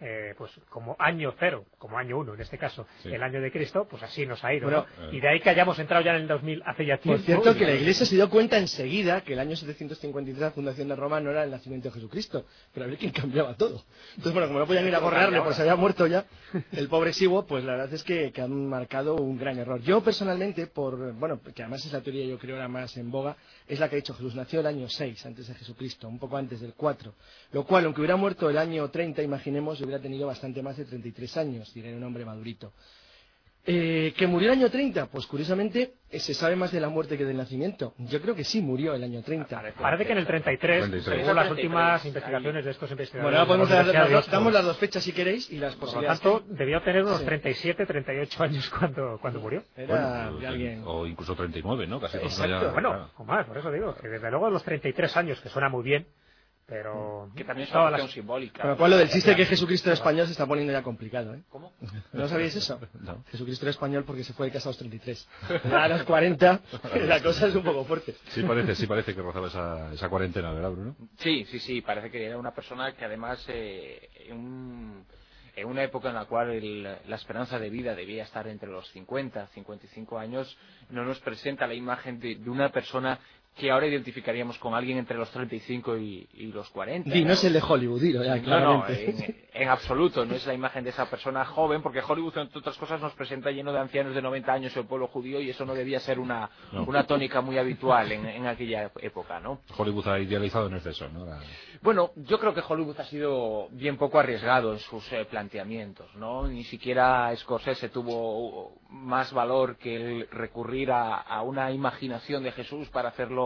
eh, pues como año cero, como año uno en este caso, Sí. el año de Cristo, pues así nos ha ido. Bueno, ¿no? Y de ahí que hayamos entrado ya en el 2000 hace ya Por tiempo. cierto, y- que la Iglesia se dio cuenta enseguida que el año 753, la fundación de Roma, no era el nacimiento de Jesucristo, pero a ver quién cambiaba todo. Entonces, bueno, como no podían ir a gorrearle porque se había muerto ya, el pobre Sigo, pues la verdad es que, que han marcado un gran error. Yo personalmente, por bueno, que además es la teoría yo creo la más en boga, es la que ha dicho Jesús nació el año 6 antes de Jesucristo, un poco antes del 4, lo cual, aunque hubiera muerto el año 30, imaginemos, hubiera tenido bastante más de 33 años, diré un hombre madurito. Eh, ¿Que murió el año 30? Pues curiosamente eh, se sabe más de la muerte que del nacimiento. Yo creo que sí murió el año 30. Parece que en el 33, 33. según las 33, últimas ahí. investigaciones de estos investigadores. Bueno, ahora podemos de la dar, las- Oxford. damos las dos fechas si queréis y las Por lo posibilidades. tanto, debió tener unos Sí. 37, 38 años cuando, cuando murió. Era Bueno, de alguien. O incluso 39, ¿no? Casi todos Exacto. ya- Bueno, o más, por eso digo, que desde luego los 33 años, que suena muy bien, pero... Que también es una las- cuestión simbólica. Con lo cual lo del chiste que Jesucristo era español se está poniendo ya complicado, ¿eh? ¿Cómo? ¿No sabíais eso? No. Jesucristo era español porque se fue de casa a los 33. Ya a los 40 la cosa es un poco fuerte. Sí parece, sí parece que rozaba esa, esa cuarentena, ¿verdad, Bruno? Sí, sí, sí, parece que era una persona que además eh, en, un- en una época en la cual el- la esperanza de vida debía estar entre los 50, 55 años, no nos presenta la imagen de, de una persona que ahora identificaríamos con alguien entre los 35 y, y los 40. Di, no es el de Hollywood, dilo ya, No, no, en, en absoluto, no es la imagen de esa persona joven, porque Hollywood, entre otras cosas, nos presenta lleno de ancianos de 90 años el pueblo judío y eso no debía ser una, No. una tónica muy habitual en, en aquella época, ¿no? Hollywood ha idealizado en exceso, ¿no? La- Bueno, yo creo que Hollywood ha sido bien poco arriesgado en sus eh, planteamientos, ¿no? Ni siquiera Scorsese tuvo más valor que el recurrir a, a una imaginación de Jesús para hacerlo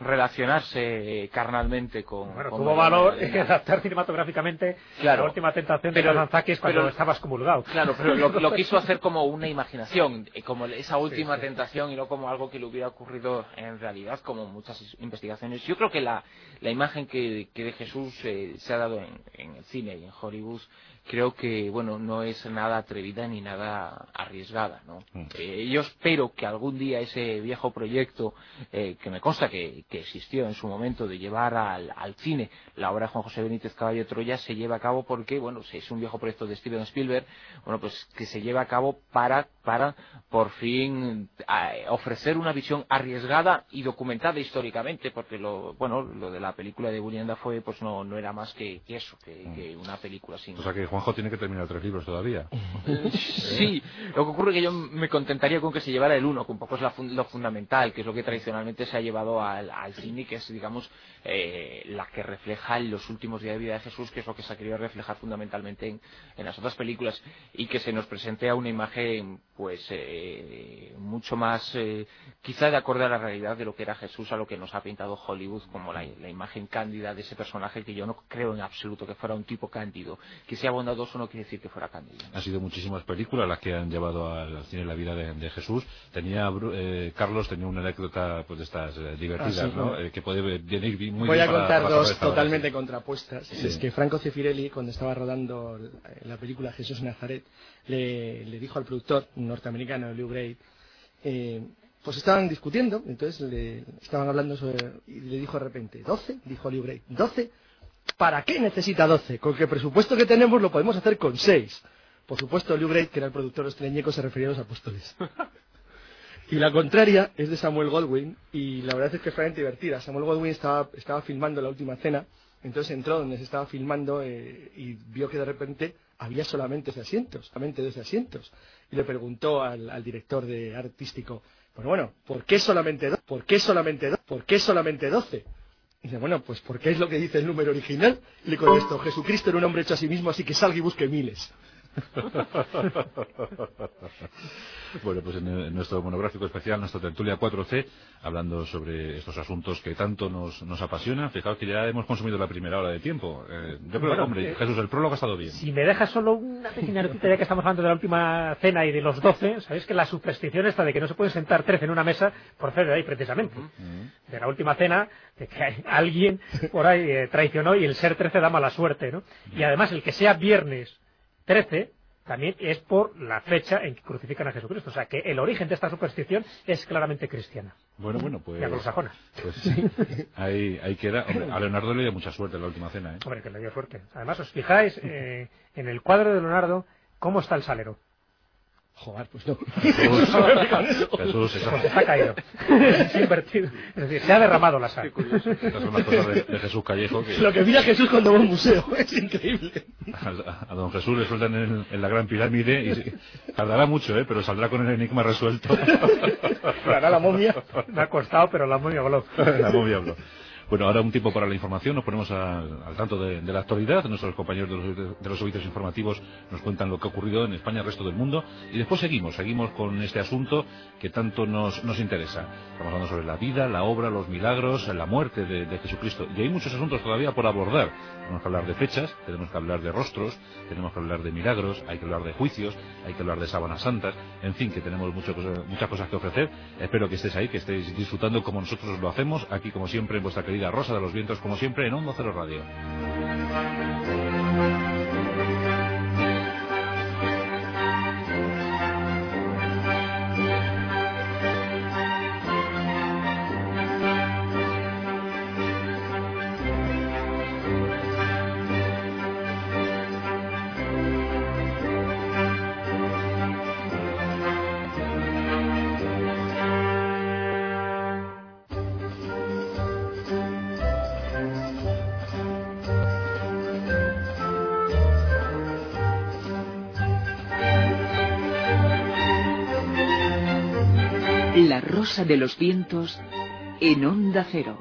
relacionarse eh, carnalmente con... Bueno, con tuvo valor Magdalena. adaptar cinematográficamente Claro. la última tentación de Pero- Kazantzakis cuando pero- estabas comulgado. Claro, pero lo, lo quiso hacer como una imaginación, eh, como esa última sí. tentación y no como algo que le hubiera ocurrido en realidad, como muchas investigaciones. Yo creo que la, la imagen que, que de Jesús eh, se ha dado en, en el cine y en Hollywood, creo que, bueno, no es nada atrevida ni nada arriesgada, ¿no? Mm. Eh, yo espero que algún día ese viejo proyecto, eh, que me consta que, que existió en su momento, de llevar al, al cine la obra de Juan José Benítez Caballo de Troya, se lleve a cabo porque, bueno, si es un viejo proyecto de Steven Spielberg, bueno, pues que se lleve a cabo para, para por fin, eh, ofrecer una visión arriesgada y documentada históricamente, porque lo, bueno, lo de la película de William Dafoe, pues no, no era más que, que eso, que, que una película sin... O sea que Juanjo tiene que terminar tres libros todavía. Sí, lo que ocurre es que yo me contentaría con que se llevara el uno, que un poco es la fun- lo fundamental, que es lo que tradicionalmente se ha llevado al, al cine, que es, digamos, eh, la que refleja los últimos días de vida de Jesús, que es lo que se ha querido reflejar fundamentalmente en, en las otras películas, y que se nos presente a una imagen, pues, eh, mucho más, eh, quizá de acorde a la realidad de lo que era Jesús, a lo que nos ha pintado Hollywood como la, la imagen cándida de ese personaje, que yo no creo en absoluto que fuera un tipo cándido, que sea bondadoso no quiere decir que fuera cándido. Han sido muchísimas películas las que han llevado al cine la vida de, de Jesús. Tenía eh, Carlos tenía una anécdota pues de estas eh, divertidas, Ah, sí, ¿no? bueno. Eh, que puede venir muy Voy bien a para- contar para dos esta hora, totalmente sí. contrapuestas. Sí. Es que Franco Cefirelli, cuando estaba rodando la película Jesús Nazaret, le, le dijo al productor norteamericano, Lew Gray, eh, pues estaban discutiendo, entonces le estaban hablando sobre, y le dijo de repente, ¿12? Dijo Lew Gray, ¿12? ¿Para qué necesita 12? Con que el presupuesto que tenemos lo podemos hacer con 6. Por supuesto, Lew Gray, que era el productor estreñeco, se refería a los apóstoles. Y la contraria es de Samuel Goldwyn, y la verdad es que es realmente divertida. Samuel Goldwyn estaba, estaba filmando la última cena, entonces entró donde se estaba filmando eh, y vio que de repente había solamente 12 asientos, solamente 12 asientos. Y le preguntó al, director de artístico, bueno, bueno, ¿por qué solamente dos? ¿Por qué solamente dos? ¿Por qué solamente 12? Y dice, bueno, pues porque es lo que dice el número original. Y le contestó, Jesucristo era un hombre hecho a sí mismo, así que salga y busque miles. bueno, pues en, nuestro monográfico especial, nuestra tertulia 4C, hablando sobre estos asuntos que tanto nos, nos apasionan. Fijaos que ya hemos consumido la primera hora de tiempo. Eh, yo creo, hombre, eh, Jesús, el prólogo ha estado bien. Si me dejas solo una pequeña notita, ya que estamos hablando de la última cena y de los doce, sabéis que la superstición esta de que no se pueden sentar trece en una mesa, procede de ahí precisamente. De la última cena, de que alguien por ahí eh, traicionó y el ser trece da mala suerte, ¿no? Y además el que sea viernes 13 también es por la fecha en que crucifican a Jesucristo. O sea, que el origen de esta superstición es claramente cristiana. Bueno, bueno, pues... Y anglosajona. Pues sí, ahí, ahí queda. Hombre, a Leonardo le dio mucha suerte en la última cena, ¿eh? Hombre, que le dio suerte. Además, os fijáis eh, en el cuadro de Leonardo cómo está el salero. Joder, pues no. Jesús, se ha caído. se ha invertido. Es decir, se ha derramado la sal. Esas son las cosas de, Jesús Callejo. Que... Lo que mira Jesús cuando va a un museo. Es increíble. A, don Jesús le sueltan en, la gran pirámide y tardará mucho, ¿eh? pero saldrá con el enigma resuelto. Hará la momia. Me ha costado, pero la momia voló. la momia voló. Bueno, ahora un tiempo para la información, nos ponemos al tanto de, la actualidad, nuestros compañeros de los, servicios informativos nos cuentan lo que ha ocurrido en España y el resto del mundo, y después seguimos, seguimos con este asunto que tanto nos, interesa. Estamos hablando sobre la vida, la obra, los milagros, la muerte de, de Jesucristo, y hay muchos asuntos todavía por abordar. Tenemos que hablar de fechas, tenemos que hablar de rostros, tenemos que hablar de milagros, hay que hablar de juicios, hay que hablar de sábanas santas, en fin, que tenemos muchas cosas que ofrecer. Espero que estéis ahí, que estéis disfrutando como nosotros lo hacemos, aquí como siempre en vuestra querida Rosa de los Vientos, como siempre en Onda Cero Radio. De los Vientos en Onda Cero.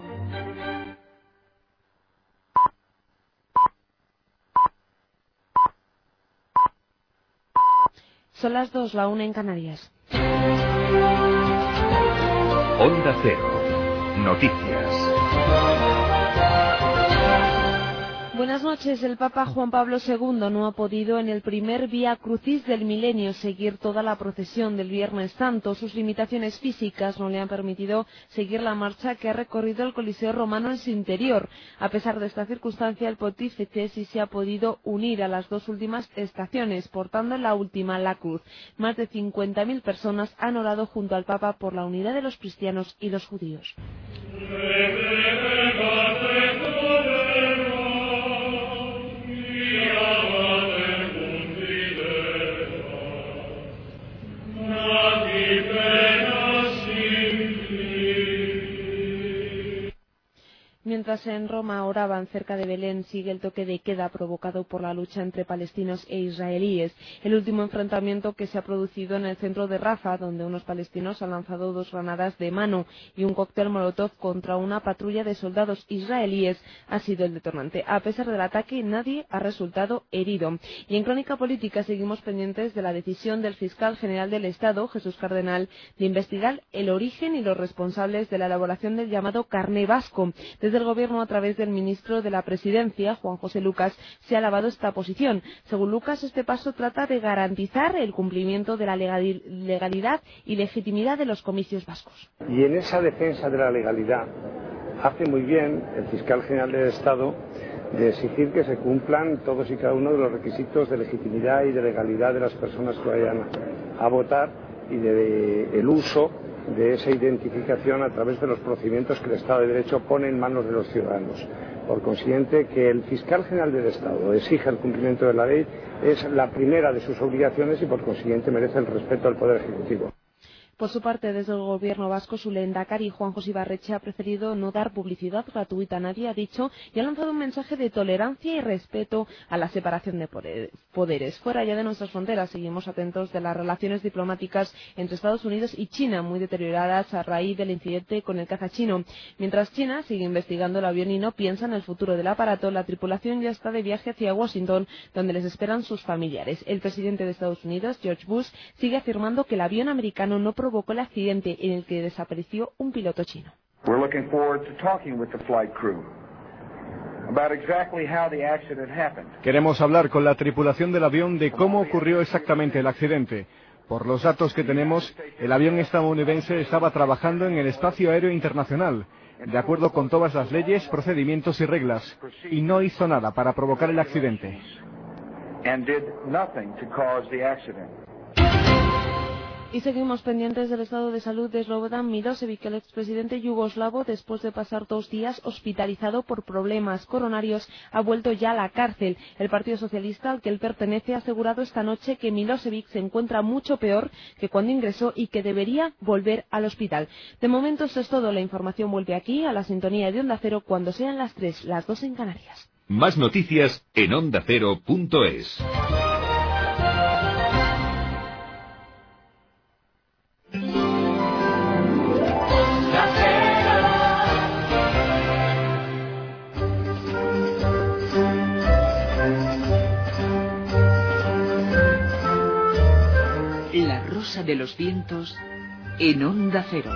Son las dos, la una en Canarias. Onda Cero. Noticias. Buenas noches. El Papa Juan Pablo II no ha podido en el primer Vía Crucis del milenio seguir toda la procesión del Viernes Santo. Sus limitaciones físicas no le han permitido seguir la marcha que ha recorrido el Coliseo Romano en su interior. A pesar de esta circunstancia, el pontífice sí se ha podido unir a las dos últimas estaciones, portando la última la cruz. Más de 50.000 personas han orado junto al Papa por la unidad de los cristianos y los judíos. Mientras en Roma oraban cerca de Belén, sigue el toque de queda provocado por la lucha entre palestinos e israelíes. El último enfrentamiento que se ha producido en el centro de Rafa, donde unos palestinos han lanzado dos granadas de mano y un cóctel molotov contra una patrulla de soldados israelíes, ha sido el detonante. A pesar del ataque, nadie ha resultado herido. Y en Crónica Política seguimos pendientes de la decisión del fiscal general del Estado, Jesús Cardenal, de investigar el origen y los responsables de la elaboración del llamado carné vasco. El Gobierno, a través del ministro de la Presidencia, Juan José Lucas, se ha alabado esta posición. Según Lucas, este paso trata de garantizar el cumplimiento de la legalidad y legitimidad de los comicios vascos. Y en esa defensa de la legalidad hace muy bien el fiscal general del Estado de exigir que se cumplan todos y cada uno de los requisitos de legitimidad y de legalidad de las personas que vayan a votar y del uso de esa identificación a través de los procedimientos que el Estado de Derecho pone en manos de los ciudadanos. Por consiguiente, que el fiscal general del Estado exija el cumplimiento de la ley es la primera de sus obligaciones y por consiguiente merece el respeto al Poder Ejecutivo. Por su parte, desde el gobierno vasco, su lendakari Juan José Ibarreche ha preferido no dar publicidad gratuita a nadie, ha dicho, y ha lanzado un mensaje de tolerancia y respeto a la separación de poderes. Fuera ya de nuestras fronteras, seguimos atentos de las relaciones diplomáticas entre Estados Unidos y China, muy deterioradas a raíz del incidente con el caza chino. Mientras China sigue investigando el avión y no piensa en el futuro del aparato, la tripulación ya está de viaje hacia Washington, donde les esperan sus familiares. El presidente de Estados Unidos, George Bush, sigue afirmando que el avión americano no provocó el accidente en el que desapareció un piloto chino. Queremos hablar con la tripulación del avión de cómo ocurrió exactamente el accidente. Por los datos que tenemos, el avión estadounidense estaba trabajando en el espacio aéreo internacional, de acuerdo con todas las leyes, procedimientos y reglas, y no hizo nada para provocar el accidente. Y seguimos pendientes del estado de salud de Slobodan Milosevic, el expresidente yugoslavo, después de pasar dos días hospitalizado por problemas coronarios, ha vuelto ya a la cárcel. El Partido Socialista, al que él pertenece, ha asegurado esta noche que Milosevic se encuentra mucho peor que cuando ingresó y que debería volver al hospital. De momento esto es todo. La información vuelve aquí, a la sintonía de Onda Cero, cuando sean las tres, las dos en Canarias. Más noticias en ondacero.es. de los vientos en onda cero.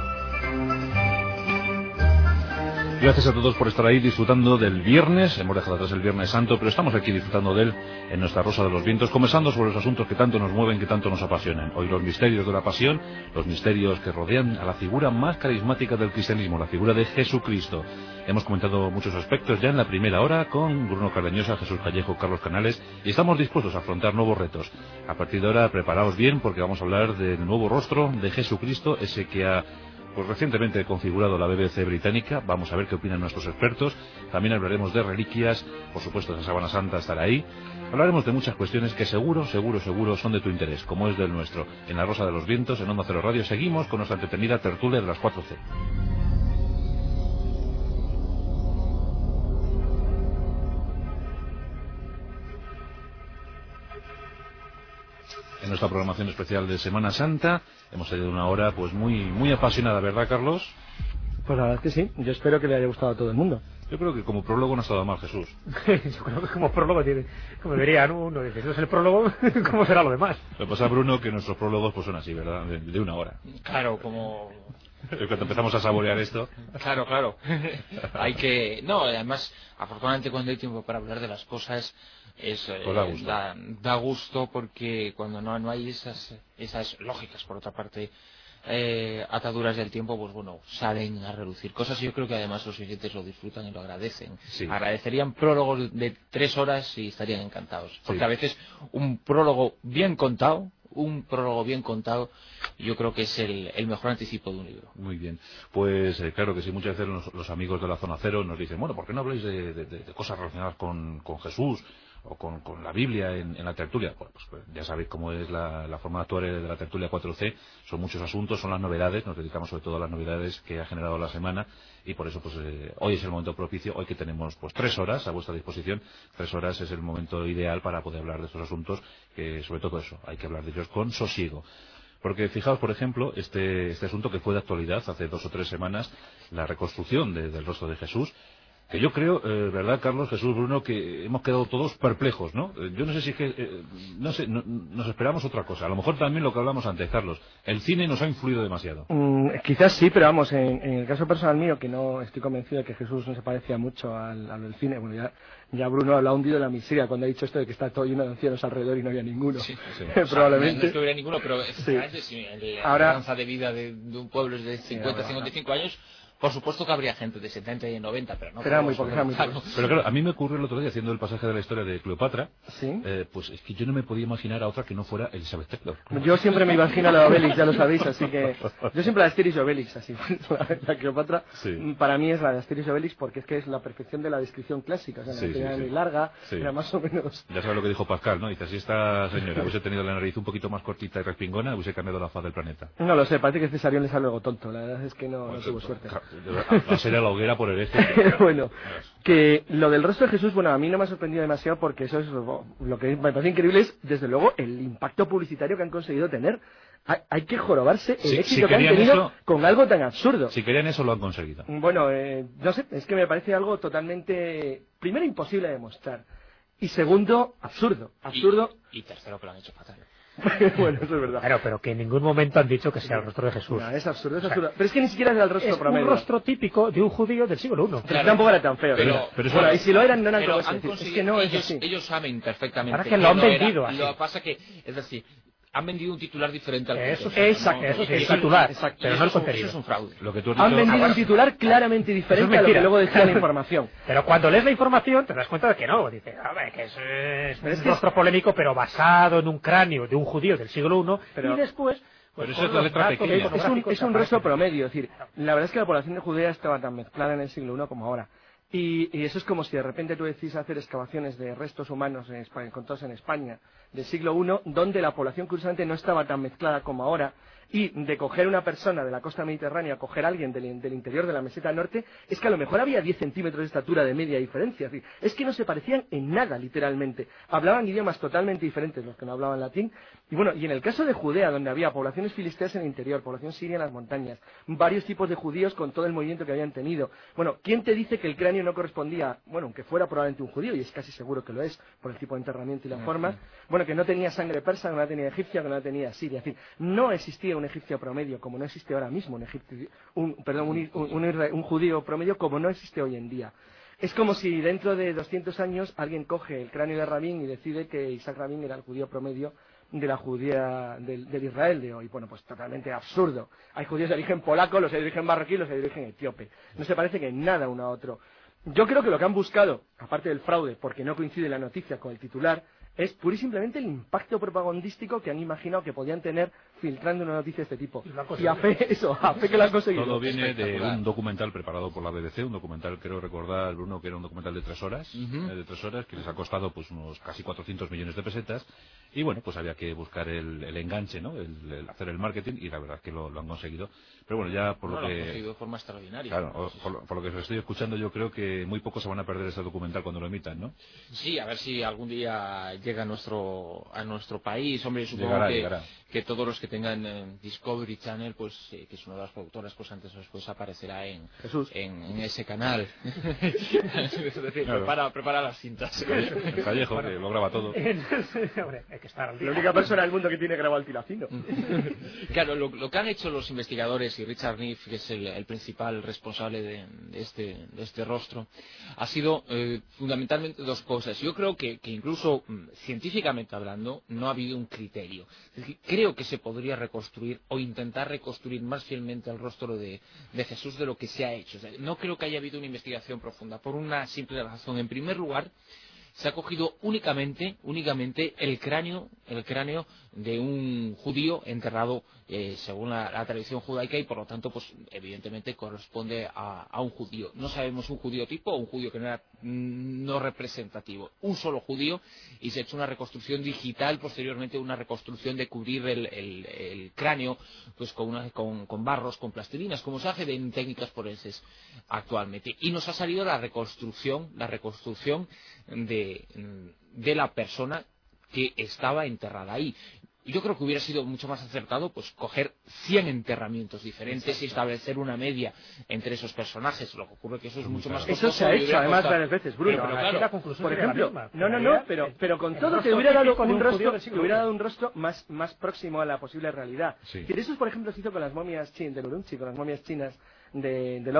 Gracias a todos por estar ahí disfrutando del viernes. Hemos dejado atrás el Viernes Santo, pero estamos aquí disfrutando de él en nuestra Rosa de los Vientos, conversando sobre los asuntos que tanto nos mueven, que tanto nos apasionan. Hoy los misterios de la pasión, los misterios que rodean a la figura más carismática del cristianismo, la figura de Jesucristo. Hemos comentado muchos aspectos ya en la primera hora con Bruno Cardeñosa, Jesús Callejo, Carlos Canales y estamos dispuestos a afrontar nuevos retos. A partir de ahora, preparaos bien porque vamos a hablar del nuevo rostro de Jesucristo, ese que ha pues recientemente configurado la BBC británica. Vamos a ver qué opinan nuestros expertos. También hablaremos de reliquias, por supuesto, la Sábana Santa estará ahí. Hablaremos de muchas cuestiones que seguro, seguro, seguro son de tu interés, como es del nuestro. En La Rosa de los Vientos, en Onda Cero Radio, seguimos con nuestra entretenida tertulia de las 4C. en nuestra programación especial de Semana Santa. Hemos tenido una hora pues muy muy apasionada, ¿verdad, Carlos? Pues la verdad es que sí. Yo espero que le haya gustado a todo el mundo. Yo creo que como prólogo no ha estado mal, Jesús. Yo creo que como prólogo tiene, como diría uno dice, no es el prólogo, ¿cómo será lo demás? Lo que pasa, Bruno, que nuestros prólogos pues son así, ¿verdad? De, una hora. Claro, como... Cuando empezamos a saborear esto. Claro, claro. hay que... No, además, afortunadamente cuando hay tiempo para hablar de las cosas, es, pues da, gusto. Da, gusto porque cuando no, no hay esas, esas lógicas, por otra parte, eh, ataduras del tiempo, pues bueno, salen a reducir cosas y yo creo que además los oyentes lo disfrutan y lo agradecen. Agradecerían prólogos de tres horas y estarían encantados. Porque a veces un prólogo bien contado, un prólogo bien contado, yo creo que es el, mejor anticipo de un libro. Muy bien. Pues eh, claro que sí, muchas veces los, amigos de la zona cero nos dicen, bueno, ¿por qué no habláis de, cosas relacionadas con, con Jesús? O con, con la Biblia en, la tertulia. Pues, pues, ya sabéis cómo es la, forma de actuar de la tertulia 4C. Son muchos asuntos, son las novedades. Nos dedicamos sobre todo a las novedades que ha generado la semana y por eso pues eh, hoy es el momento propicio. Hoy que tenemos pues tres horas a vuestra disposición. Tres horas es el momento ideal para poder hablar de estos asuntos que sobre todo eso hay que hablar de ellos con sosiego. Porque fijaos, por ejemplo, este, este asunto que fue de actualidad hace dos o tres semanas, la reconstrucción del rostro de Jesús, que yo creo, eh, ¿verdad, Carlos, Jesús, Bruno, que hemos quedado todos perplejos, ¿no? Eh, yo no sé si es que, eh, no sé, nos esperamos otra cosa. A lo mejor también lo que hablamos antes, Carlos. El cine nos ha influido demasiado. Mm, quizás sí, pero vamos, en, el caso personal mío, que no estoy convencido de que Jesús no se parecía mucho al, del cine, bueno, ya, ya Bruno ha hundido la miseria cuando ha dicho esto de que está todo lleno de ancianos alrededor y no había ninguno. Sí, Probablemente. no, hubiera ninguno, pero sí. la esperanza de vida de, un pueblo es de 50, 55 años Por supuesto que habría gente de 70 y de 90, pero no. Pero era muy poco, era muy preguntarlo. Pero claro, a mí me ocurrió el otro día haciendo el pasaje de la historia de Cleopatra, Sí. eh, pues es que yo no me podía imaginar a otra que no fuera Elizabeth Taylor. Yo siempre me imagino a la Obelix, ya lo sabéis, así que... Yo siempre la Asterix y Obelix, así. La, la Cleopatra, Sí. para mí es la de Asterix y Obelix porque es que es la perfección de la descripción clásica. O sea, Sí, la sí, tenía sí. muy larga, Sí. era más o menos... Ya sabes lo que dijo Pascal, ¿no? Dice, si esta señora hubiese tenido la nariz un poquito más cortita y respingona, hubiese cambiado la faz del planeta. No lo sé, parece que Cesarión le sale algo tonto, la verdad es que no, no Pues, tuvo suerte. Va a ser a la hoguera por el este. bueno, que lo del rostro de Jesús, bueno, a mí no me ha sorprendido demasiado porque eso es lo, lo que me parece increíble es, desde luego, el impacto publicitario que han conseguido tener. Hay, hay que jorobarse el Si- si éxito que han tenido eso- con algo tan absurdo. Si querían eso, lo han conseguido. Bueno, eh, no sé, es que me parece algo totalmente, primero, imposible de demostrar. Y segundo, absurdo. Absurdo. Y tercero, que lo han hecho fatal. bueno, eso es verdad. Claro, pero que en ningún momento han dicho que sea el rostro de Jesús. No, es absurdo, es absurdo. Pero es que ni siquiera es el rostro Es promedio. un rostro típico de un judío del siglo I. Pero tampoco era tan feo. Pero- ¿eh? pero bueno, y si lo eran, no eran como Es Es que no es ellos, así. ellos saben perfectamente Ahora que lo han no era. vendido así. Lo que pasa que, es decir, han vendido un titular diferente al Eso contenido, sí, exacto, ¿no? eso sí, Y el eso- titular, exacto. pero no el eso es un- contenido. Eso es un fraude. Lo que tú has Han dicho... vendido un titular claramente diferente a lo que luego decía la información. Pero cuando lees la información te das cuenta de que no. Dices, a ver, que es, es es un que- rostro polémico, pero basado en un cráneo de un judío del siglo I. Pero- y después, pues, Pero eso con es la los letra datos pequeña. Es un, es un que rostro promedio, es decir, la verdad es que la población de Judea estaba tan mezclada en el siglo I como ahora. Y, eso es como si de repente tú decís hacer excavaciones de restos humanos en España, encontrados en España del siglo I, donde la población curiosamente no estaba tan mezclada como ahora, y de coger una persona de la costa mediterránea, coger a alguien del, del interior de la meseta norte, es que a lo mejor había 10 centímetros de estatura de media diferencia. Es, decir, es que no se parecían en nada, literalmente. Hablaban idiomas totalmente diferentes los que no hablaban latín. Y bueno, y en el caso de Judea, donde había poblaciones filisteas en el interior, población siria en las montañas, varios tipos de judíos con todo el movimiento que habían tenido. Bueno, ¿quién te dice que el cráneo no correspondía, bueno, aunque fuera probablemente un judío, y es casi seguro que lo es, por el tipo de enterramiento y las formas, bueno, que no tenía sangre persa, que no la tenía egipcia, que no la tenía siria. Es decir, no existía un egipcio promedio como no existe ahora mismo un egipcio, un, perdón, un, judío promedio como no existe hoy en día. Es como si dentro de 200 años alguien coge el cráneo de Rabín y decide que Isaac Rabín era el judío promedio de la judía del, Israel de hoy. Bueno, pues totalmente absurdo. Hay judíos de origen polaco, los de origen marroquí, los de origen etíope. No se parece que en nada uno a otro. Yo creo que lo que han buscado, aparte del fraude, porque no coincide la noticia con el titular, es pura y simplemente el impacto propagandístico que han imaginado que podían tener filtrando una noticia de este tipo. Y a fe, eso, a fe que lo han conseguido. Todo viene de un documental preparado por la BBC, un documental, creo recordar, Bruno, que era un documental de tres horas, eh, de tres horas, que les ha costado pues unos casi 400 millones de pesetas, y bueno, pues había que buscar el, el enganche, ¿no? El, el hacer el marketing, y la verdad que lo, lo han conseguido. Pero bueno, ya por No, lo lo que... de forma extraordinaria. Claro, o- por, lo- por lo que os estoy escuchando, yo creo que muy pocos se van a perder ese documental cuando lo emitan, ¿no? Sí, a ver si algún día llega a nuestro a nuestro país. Hombre, supongo Llegará, que, llegará. Que todos los que tengan eh, Discovery Channel, pues eh, que es una de las productoras, pues antes o después aparecerá en, Jesús. en, en ese canal. es decir, Claro. prepara, prepara las cintas. El Callejo, que lo graba todo. Hombre, hay que estar al La única persona del mundo que tiene grabado el tilacino. Claro, lo, lo que han hecho los investigadores y Richard Neff, que es el, el principal responsable de, de este, de este rostro, ha sido eh, fundamentalmente dos cosas. Yo creo que, que incluso mm, científicamente hablando no ha habido un criterio. Es decir, creo que se podría reconstruir o intentar reconstruir más fielmente el rostro de, Jesús de lo que se ha hecho. No creo que haya habido una investigación profunda por una simple razón. En primer lugar, se ha cogido únicamente, únicamente el cráneo, el cráneo de un judío enterrado eh, según la, tradición judaica y por lo tanto, pues evidentemente corresponde a, un judío. No sabemos un judío tipo o un judío que no era mm, representativo. Un solo judío y se ha hecho una reconstrucción digital, posteriormente una reconstrucción de cubrir el, cráneo pues con, una- con, barros, con plastilinas, como se hace en técnicas forenses actualmente. Y nos ha salido la reconstrucción, la reconstrucción de, de la persona que estaba enterrada ahí. Yo creo que hubiera sido mucho más acertado pues coger 100 enterramientos diferentes y establecer una media entre esos personajes. Lo que ocurre que eso es mucho más Eso costoso se ha hecho además costado- varias veces, Bruno. Pero, claro, la conclusión Por la ejemplo, misma. no, no, Sería no, pero, con todo te hubiera dado un rostro, del te hubiera dado un rostro más, más próximo a la posible realidad. Sí. Y eso, por ejemplo, se hizo con las momias chinas, de Urumqi, con las momias chinas de, de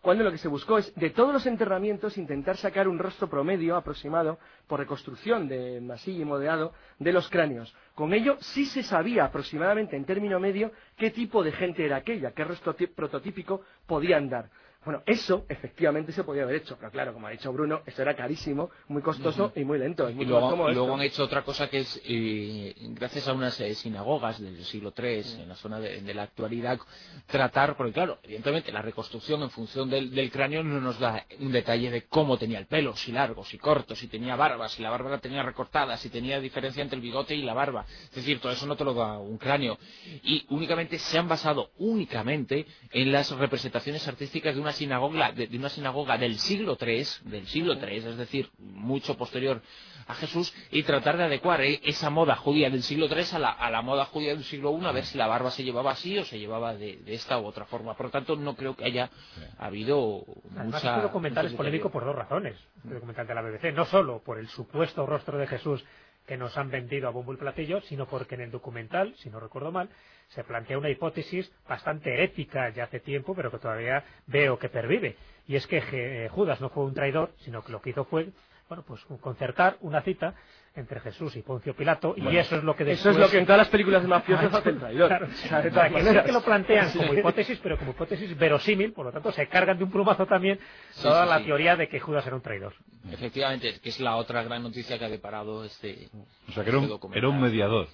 cuando lo que se buscó es, de todos los enterramientos, intentar sacar un rostro promedio aproximado por reconstrucción de masilla y modeado de los cráneos. Con ello sí se sabía aproximadamente en término medio qué tipo de gente era aquella, qué rostro prototípico podían dar. Bueno, eso efectivamente se podía haber hecho, pero claro, como ha dicho Bruno, eso era carísimo, muy costoso y muy lento. y luego, han hecho otra cosa que es, eh, gracias a unas eh, sinagogas del siglo III, en la zona de, la actualidad, tratar, porque claro, evidentemente la reconstrucción en función del, cráneo no nos da un detalle de cómo tenía el pelo, si largo, si corto, si tenía barba, si la barba la tenía recortada, si tenía diferencia entre el bigote y la barba. Es decir, todo eso no te lo da un cráneo. Y únicamente se han basado únicamente en las representaciones artísticas de una sinagoga, de, una sinagoga del siglo III, del siglo III, es decir, mucho posterior a Jesús, y tratar de adecuar eh, esa moda judía del siglo III a la, moda judía del siglo I, a ver si la barba se llevaba así o se llevaba de, esta u otra forma. Por lo tanto, no creo que haya habido Además, Este documental es polémico por dos razones, el documental de la BBC. No solo por el supuesto rostro de Jesús que nos han vendido a bombo y platillo, sino porque en el documental, si no recuerdo mal, se plantea una hipótesis bastante ética ya hace tiempo, pero que todavía veo que pervive. Y es que eh, Judas no fue un traidor, sino que lo que hizo fue bueno, pues concertar una cita entre Jesús y Poncio Pilato y eso es lo que después... Eso es lo que en todas las películas de mafiosos hace el traidor. Claro, que lo plantean como hipótesis, pero como hipótesis verosímil, por lo tanto se cargan de un plumazo también toda la teoría de que Judas era un traidor. Efectivamente, que es la otra gran noticia que ha deparado este O sea, que era un este mediador.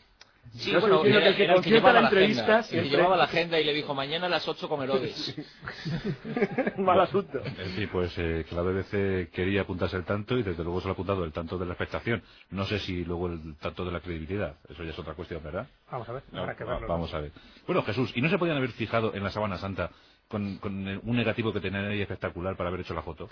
Sí, bueno, que, el que, llevaba la entrevista, agenda, el que llevaba la agenda y le dijo mañana a las 8 con Herodes. Mal asunto. Sí, pues eh, que la BBC quería apuntarse el tanto y desde luego se lo ha apuntado el tanto de la expectación. No sé si luego el tanto de la credibilidad. Eso ya es otra cuestión, ¿verdad? Vamos a ver. vamos a ver. Bueno, Jesús, ¿y no se podían haber fijado en la Sabana Santa con, con un negativo que tenía ahí espectacular para haber hecho la foto?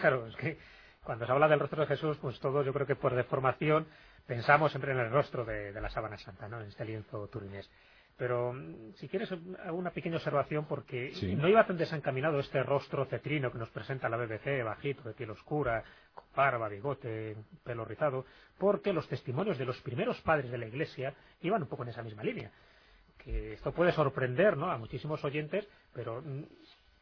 Claro, es que cuando se habla del rostro de Jesús, pues todo yo creo que por deformación pensamos siempre en el rostro de, la sábana santa, ¿no? en este lienzo turinés. Pero mm, si quieres una pequeña observación porque no iba tan desencaminado este rostro cetrino que nos presenta la BBC, bajito, de piel oscura, con barba, bigote, pelo rizado, porque los testimonios de los primeros padres de la Iglesia iban un poco en esa misma línea. Que esto puede sorprender ¿no? a muchísimos oyentes, pero mm,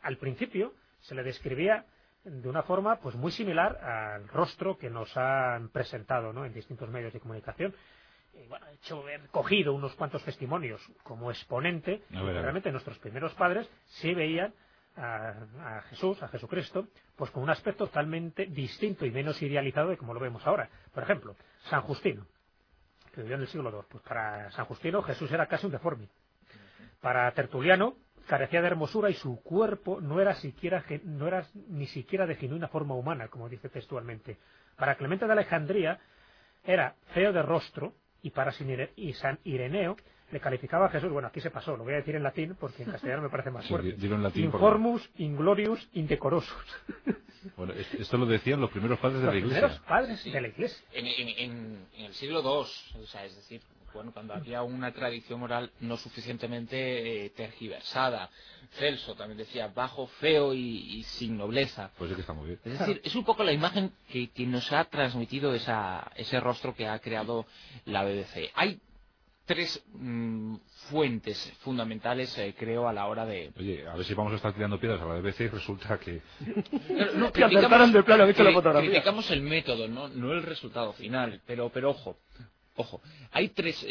al principio se le describía de una forma pues muy similar al rostro que nos han presentado ¿no? en distintos medios de comunicación. Y, bueno, he hecho he cogido unos cuantos testimonios como exponente, realmente nuestros primeros padres sí veían a, Jesús, a Jesucristo, pues con un aspecto totalmente distinto y menos idealizado de como lo vemos ahora. Por ejemplo, San Justino, que vivió en el siglo II. Pues para San Justino Jesús era casi un deforme. Para Tertuliano, carecía de hermosura y su cuerpo no era, siquiera, no era ni siquiera de genuina forma humana, como dice textualmente. Para Clemente de Alejandría era feo de rostro y para San Ireneo le calificaba a Jesús, bueno, aquí se pasó, lo voy a decir en latín porque en castellano me parece más fuerte. Informus, inglorious, indecorosus. Bueno, esto lo decían los primeros padres de la Iglesia. Los primeros padres de la Iglesia. En, el siglo II, o sea, es decir, bueno, cuando había una tradición oral no suficientemente eh, tergiversada. Celso también decía bajo, feo y, sin nobleza. Pues es que está muy bien. Es decir, es un poco la imagen que, nos ha transmitido esa, ese rostro que ha creado la BBC. Hay tres mm, fuentes fundamentales, eh, creo, a la hora de... Oye, a ver si vamos a estar tirando piedras a la BBC y resulta que... no, criticamos, el método, ¿no? no el resultado final, pero, pero ojo, Ojo, hay tres,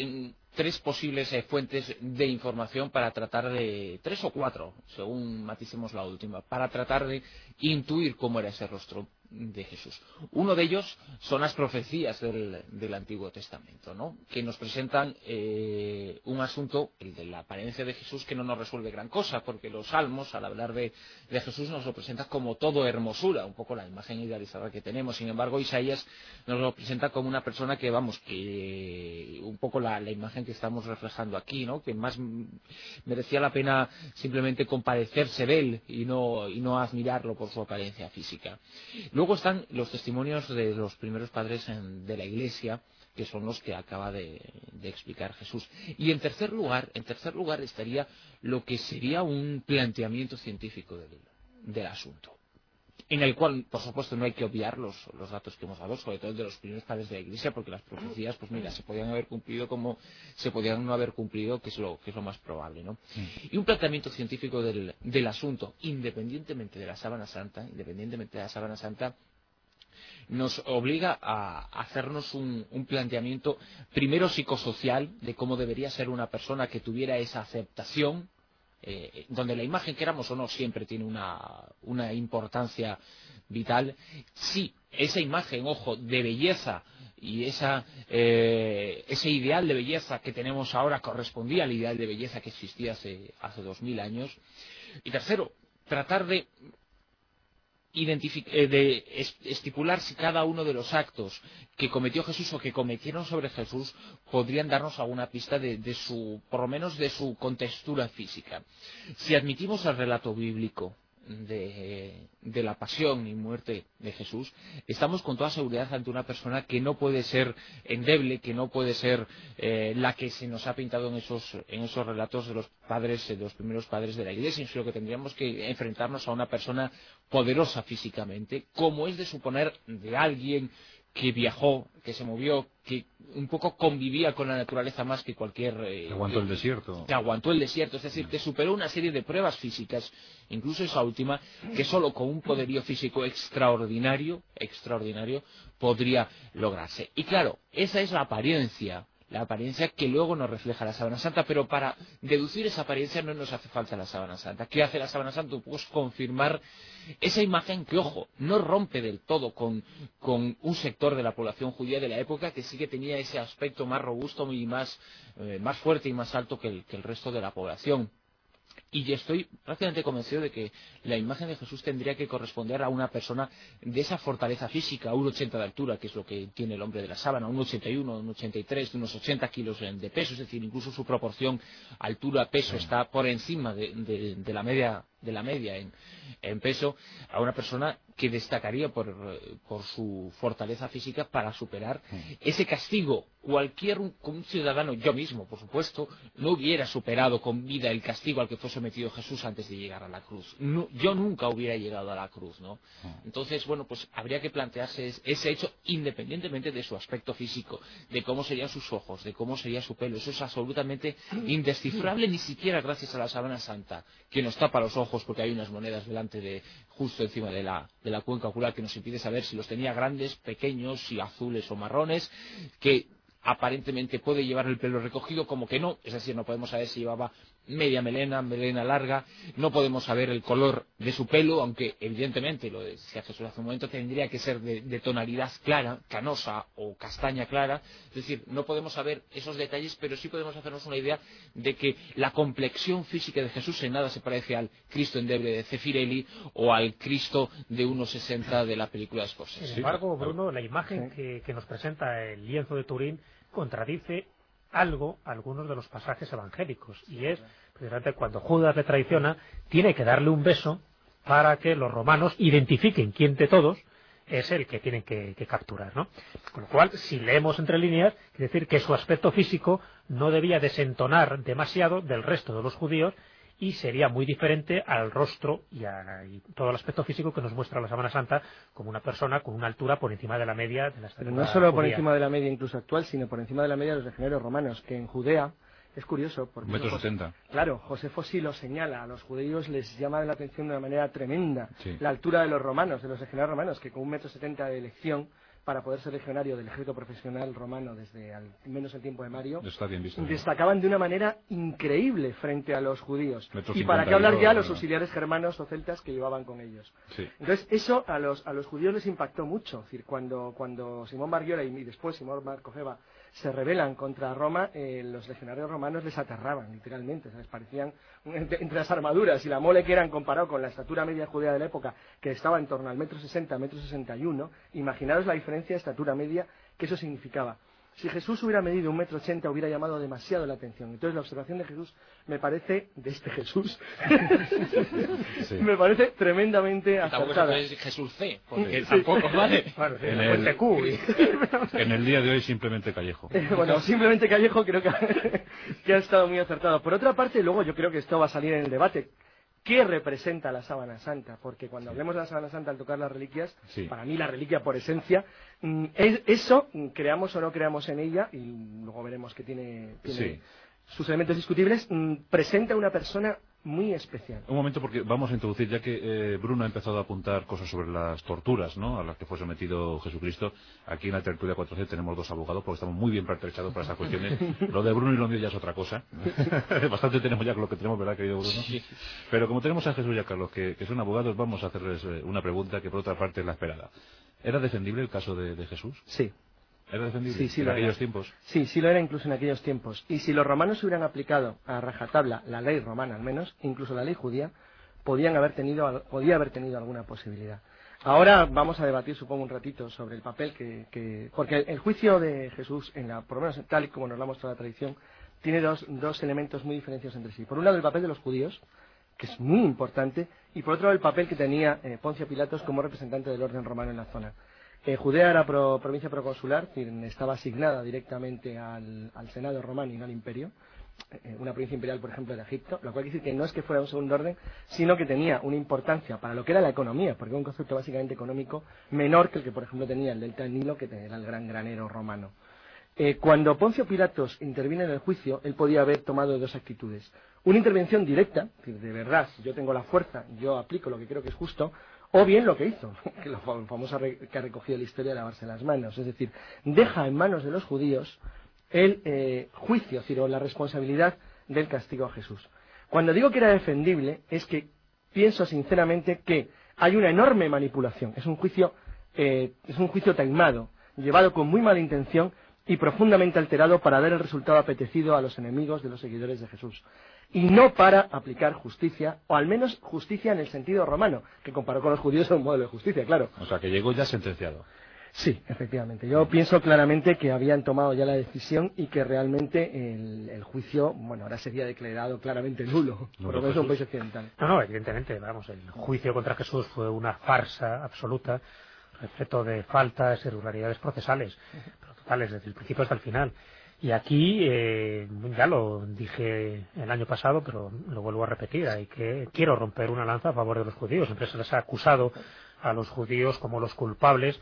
tres posibles eh, fuentes de información para tratar de, tres o cuatro, según maticemos la última, para tratar de intuir cómo era ese rostro de Jesús. Uno de ellos son las profecías del, Antiguo Testamento, ¿no? que nos presentan eh, un asunto, el de la apariencia de Jesús, que no nos resuelve gran cosa, porque los salmos, al hablar de, Jesús, nos lo presentan como todo hermosura, un poco la imagen idealizada que tenemos. Sin embargo, Isaías nos lo presenta como una persona que, vamos, que un poco la, imagen que estamos reflejando aquí, ¿no? que más merecía la pena simplemente compadecerse de él y no, y no admirarlo por su apariencia física. Están los testimonios de los primeros padres de la Iglesia, que son los que acaba de, explicar Jesús. Y en tercer lugar, en tercer lugar estaría lo que sería un planteamiento científico del, asunto. En el cual, por supuesto, no hay que obviar los, los datos que hemos dado, sobre todo el de los primeros padres de la Iglesia, porque las profecías, pues mira, se podían haber cumplido como se podían no haber cumplido, que es lo, que es lo más probable, ¿no? Y un planteamiento científico del, del asunto, independientemente de la sábana santa, independientemente de la sábana santa, nos obliga a hacernos un, un, planteamiento primero psicosocial de cómo debería ser una persona que tuviera esa aceptación eh, donde la imagen, queramos o no, siempre tiene una, una importancia vital, sí, esa imagen, ojo, de belleza y esa, eh, ese ideal de belleza que tenemos ahora correspondía al ideal de belleza que existía hace, hace dos mil años. Y tercero, tratar de de estipular si cada uno de los actos que cometió Jesús o que cometieron sobre Jesús podrían darnos alguna pista de, su, por lo menos de su contextura física. Si admitimos el relato bíblico de, la pasión y muerte de Jesús, estamos con toda seguridad ante una persona que no puede ser endeble, que no puede ser eh, la que se nos ha pintado en esos, en esos relatos de los padres, de los primeros padres de la Iglesia, sino que tendríamos que enfrentarnos a una persona poderosa físicamente, como es de suponer de alguien que viajó, que se movió, que un poco convivía con la naturaleza más que cualquier... Eh, aguantó el desierto. Que aguantó el desierto, es decir, que superó una serie de pruebas físicas, incluso esa última, que solo con un poderío físico extraordinario, extraordinario, podría lograrse. Y claro, esa es la apariencia la apariencia que luego nos refleja la sábana santa, pero para deducir esa apariencia no nos hace falta la sábana santa. ¿Qué hace la sábana santa? Pues confirmar esa imagen que, ojo, no rompe del todo con, con un sector de la población judía de la época que sí que tenía ese aspecto más robusto y más, eh, más fuerte y más alto que el, que el resto de la población. Y estoy prácticamente convencido de que la imagen de Jesús tendría que corresponder a una persona de esa fortaleza física, un 80 de altura, que es lo que tiene el hombre de la sábana, un 81, un 83, de unos 80 kilos de peso, es decir, incluso su proporción altura-peso está por encima de, de, de la media de la media en, en, peso a una persona que destacaría por, por su fortaleza física para superar ese castigo. Cualquier un, un, ciudadano, yo mismo, por supuesto, no hubiera superado con vida el castigo al que fue sometido Jesús antes de llegar a la cruz. No, yo nunca hubiera llegado a la cruz, ¿no? Entonces, bueno, pues habría que plantearse ese hecho independientemente de su aspecto físico, de cómo serían sus ojos, de cómo sería su pelo. Eso es absolutamente indescifrable, ni siquiera gracias a la sábana santa, que nos tapa los ojos porque hay unas monedas delante de, justo encima de la, de la cuenca ocular que nos impide saber si los tenía grandes, pequeños, si azules o marrones, que aparentemente puede llevar el pelo recogido como que no, es decir, no podemos saber si llevaba media melena, melena larga, no podemos saber el color de su pelo, aunque evidentemente, lo decía Jesús hace un momento, tendría que ser de, de, tonalidad clara, canosa o castaña clara, es decir, no podemos saber esos detalles, pero sí podemos hacernos una idea de que la complexión física de Jesús en nada se parece al Cristo endeble de Cefirelli o al Cristo de 1,60 de la película de Scorsese. Sin embargo, Bruno, la imagen que, que nos presenta el lienzo de Turín contradice algo algunos de los pasajes evangélicos y es precisamente cuando Judas le traiciona tiene que darle un beso para que los romanos identifiquen quién de todos es el que tienen que, que, capturar, ¿no? Con lo cual, si leemos entre líneas, quiere decir que su aspecto físico no debía desentonar demasiado del resto de los judíos y sería muy diferente al rostro y, a, y, todo el aspecto físico que nos muestra la Sábana Santa como una persona con una altura por encima de la media de la Pero no solo judía. por encima de la media incluso actual, sino por encima de la media de los legionarios romanos, que en Judea es curioso porque metro setenta. claro Josefo sí lo señala a los judíos les llama la atención de una manera tremenda sí. la altura de los romanos de los legionarios romanos que con un metro setenta de elección para poder ser legionario del ejército profesional romano desde al menos el tiempo de Mario, visto, destacaban de una manera increíble frente a los judíos. Y para qué hablar ya los auxiliares germanos o celtas que llevaban con ellos. Sí. Entonces, eso a los, a los judíos les impactó mucho. Es decir, cuando, cuando Simón Margiola y después Simón Marcojeva se rebelan contra Roma, eh, los legionarios romanos les aterraban, literalmente. O sea, les parecían, entre, las armaduras y la mole que eran comparado con la estatura media judía de la época, que estaba en torno al metro sesenta, metro sesenta y uno, imaginaros la diferencia de estatura media que eso significaba. Si Jesús hubiera medido un metro ochenta hubiera llamado demasiado la atención. Entonces la observación de Jesús me parece, de este Jesús, sí. me parece tremendamente acertada. es Jesús C, porque sí. tampoco vale. Bueno, en, el, en, el, día de hoy simplemente Callejo. Eh, bueno, simplemente Callejo creo que, que ha estado muy acertado. Por otra parte, luego yo creo que esto va a salir en el debate qué representa la sábana santa, porque cuando hablemos de la sábana santa al tocar las reliquias, Sí. para mí la reliquia por esencia, mm, es- eso, creamos o no creamos en ella, y luego veremos que tiene, tiene Sí. sus elementos discutibles, mm, presenta una persona muy especial. Un momento, porque vamos a introducir, ya que eh, Bruno ha empezado a apuntar cosas sobre las torturas, ¿no? A las que fue sometido Jesucristo. Aquí en la tertulia 4C tenemos dos abogados, porque estamos muy bien pertrechados para estas cuestiones. Lo de Bruno y lo mío ya es otra cosa. Bastante tenemos ya con lo que tenemos, ¿verdad, querido Bruno? Pero como tenemos a Jesús y a Carlos, que, que son abogados, vamos a hacerles eh, una pregunta que por otra parte es la esperada. ¿Era defendible el caso de, de Jesús? Sí. ¿Era defendible Sí, sí en lo aquellos era. tiempos? Sí, sí lo era incluso en aquellos tiempos. Y si los romanos hubieran aplicado a rajatabla la ley romana al menos, incluso la ley judía, podían haber tenido, podía haber tenido alguna posibilidad. Ahora vamos a debatir, supongo, un ratito sobre el papel que... que- porque el, el juicio de Jesús, en la, por lo menos tal y como nos lo ha mostrado la tradición, tiene dos, dos elementos muy diferenciados entre sí. Por un lado, el papel de los judíos, que es muy importante, y por otro lado, el papel que tenía eh, Poncio Pilatos como representante del orden romano en la zona. Eh, Judea era pro- provincia proconsular, estaba asignada directamente al, Senado romano y no al imperio. Eh, una provincia imperial, por ejemplo, de Egipto, lo cual quiere decir que no es que fuera un segundo orden, sino que tenía una importancia para lo que era la economía, porque era un concepto básicamente económico menor que el que, por ejemplo, tenía el delta del Nilo, que era el gran granero romano. Eh, cuando Poncio Pilatos interviene en el juicio, él podía haber tomado dos actitudes. Una intervención directa, de verdad, yo tengo la fuerza, yo aplico lo que creo que es justo, o bien lo que hizo, que lo fam- famoso re- que ha recogido la historia de lavarse las manos. Es decir, deja en manos de los judíos el eh, juicio, es la responsabilidad del castigo a Jesús. Cuando digo que era defendible, es que pienso sinceramente que hay una enorme manipulación. Es un juicio, eh, es un juicio taimado, llevado con muy mala intención y profundamente alterado para dar el resultado apetecido a los enemigos de los seguidores de Jesús. Y no para aplicar justicia, o al menos justicia en el sentido romano, que comparó con los judíos es un modelo de justicia, claro. O sea, que llegó ya sentenciado. Sí, efectivamente. Yo pienso claramente que habían tomado ya la decisión y que realmente el, el juicio, bueno, ahora sería declarado claramente nulo, No, por lo no, menos en un país occidental. No, no, evidentemente, vamos, el juicio contra Jesús fue una farsa absoluta, respecto de faltas, irregularidades procesales, desde el principio hasta el final. Y aquí, eh, ya lo dije el año pasado, pero lo vuelvo a repetir, hay que quiero romper una lanza a favor de los judíos. Siempre se les ha acusado a los judíos como los culpables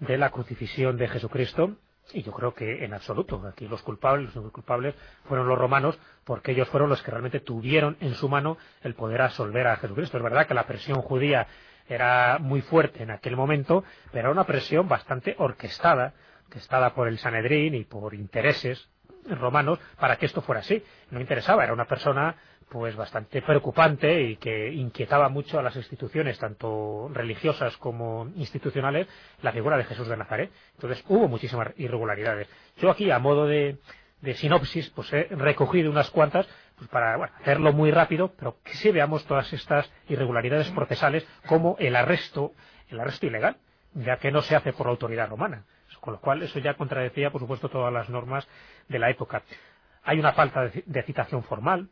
de la crucifixión de Jesucristo y yo creo que en absoluto. Aquí los culpables, los culpables fueron los romanos porque ellos fueron los que realmente tuvieron en su mano el poder absolver a Jesucristo. Es verdad que la presión judía era muy fuerte en aquel momento, pero era una presión bastante orquestada, orquestada por el Sanedrín y por intereses romanos para que esto fuera así. No interesaba, era una persona pues bastante preocupante y que inquietaba mucho a las instituciones, tanto religiosas como institucionales, la figura de Jesús de Nazaret. Entonces hubo muchísimas irregularidades. Yo aquí, a modo de, de sinopsis, pues he recogido unas cuantas pues para bueno, hacerlo muy rápido, pero que sí veamos todas estas irregularidades procesales como el arresto, el arresto ilegal, ya que no se hace por la autoridad romana. Con lo cual, eso ya contradecía, por supuesto, todas las normas de la época. Hay una falta de, citación formal,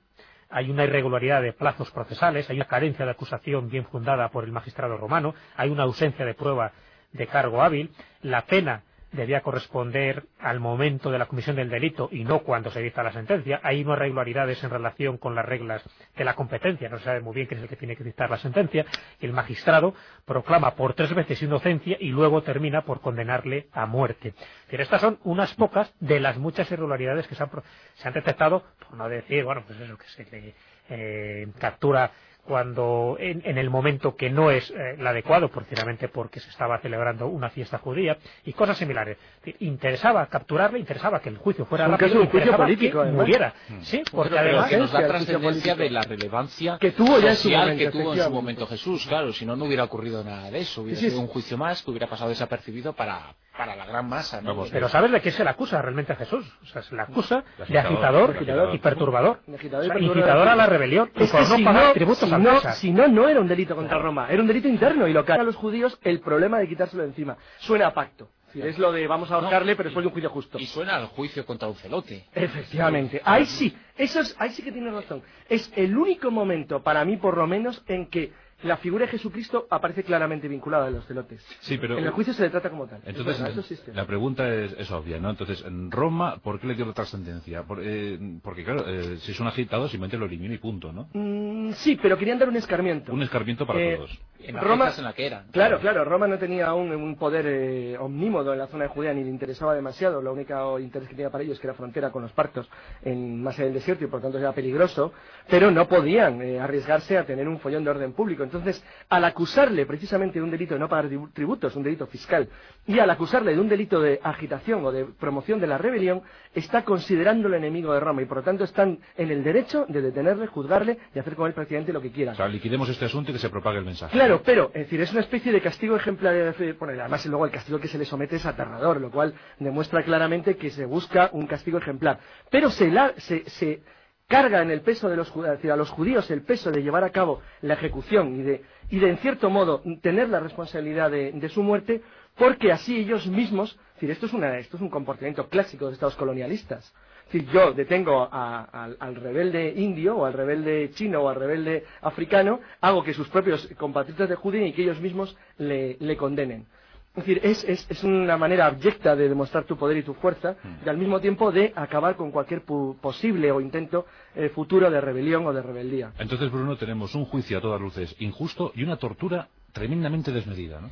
hay una irregularidad de plazos procesales, hay una carencia de acusación bien fundada por el magistrado romano, hay una ausencia de prueba de cargo hábil, la pena debía corresponder al momento de la comisión del delito y no cuando se dicta la sentencia. Hay unas irregularidades en relación con las reglas de la competencia, no se sabe muy bien quién es el que tiene que dictar la sentencia. El magistrado proclama por tres veces inocencia y luego termina por condenarle a muerte. Pero estas son unas pocas de las muchas irregularidades que se han, se han detectado, por no decir, bueno, pues eso que se le eh, captura cuando en, en, el momento que no es eh, el adecuado, precisamente porque se estaba celebrando una fiesta judía y cosas similares. Interesaba capturarle, interesaba que el juicio fuera un rápido, caso, un juicio político, que además. muriera. Mm. Sí, Porque además que nos da el trascendencia juicio de la relevancia Que tuvo ya en su social momento, que tuvo en su momento Jesús, claro, si no no hubiera ocurrido nada de eso, hubiera Sí, sí, sido un juicio más que hubiera pasado desapercibido para, para la gran masa, ¿no? Vamos, Pero ¿sabes de qué se le acusa realmente a Jesús? O sea, se le acusa De de agitador, de agitador. y perturbador. De agitador y O sea, perturbador. incitador a la rebelión y Es por que no si pagar no, tributos si al no, si no, no era un delito contra Roma, era un delito interno y local. A los judíos el problema de quitárselo de encima suena a pacto. Es lo de vamos a ahorcarle, pero después de un juicio justo. Y suena al juicio contra un celote. Efectivamente. Ahí sí, eso es, ahí sí que tienes razón. Es el único momento, para mí por lo menos, en que la figura de Jesucristo aparece claramente vinculada a los celotes. Sí, pero... En el juicio se le trata como tal. Entonces, la pregunta es, es obvia, ¿no? Entonces, en Roma, ¿por qué le dio la trascendencia? Por- eh, porque, claro, eh, si es un agitado, simplemente lo elimina y punto, ¿no? Mm, sí, pero querían dar un escarmiento. Un escarmiento para Eh, todos. En la Roma- en la que era. Claro, claro, Roma no tenía aún un poder eh, omnímodo en la zona de Judea ni le interesaba demasiado. Lo único interés que tenía para ellos es que era frontera con los partos en más allá del desierto y por tanto era peligroso, pero no podían eh, arriesgarse a tener un follón de orden público. Entonces, al acusarle precisamente de un delito de no pagar tribu- tributos, un delito fiscal, y al acusarle de un delito de agitación o de promoción de la rebelión, está considerándolo enemigo de Roma y por lo tanto están en el derecho de detenerle, juzgarle y hacer con él prácticamente lo que quieran. O sea, liquidemos este asunto y que se propague el mensaje. Claro, pero, es decir, es una especie de castigo ejemplar. Bueno, además, luego el castigo que se le somete es aterrador, lo cual demuestra claramente que se busca un castigo ejemplar. Pero se, carga en el peso de los decir, a los judíos el peso de llevar a cabo la ejecución y de, y de en cierto modo, tener la responsabilidad de, de su muerte, porque así ellos mismos, es decir, esto es, una, esto es un comportamiento clásico de estados colonialistas. Es decir, yo detengo a- al, al rebelde indio o al rebelde chino o al rebelde africano, hago que sus propios compatriotas de judío y que ellos mismos le, le condenen. Es decir, es, es- es una manera abyecta de demostrar tu poder y tu fuerza y al mismo tiempo de acabar con cualquier pu- posible o intento eh, futuro de rebelión o de rebeldía. Entonces, Bruno, tenemos un juicio a todas luces injusto y una tortura tremendamente desmedida, ¿no?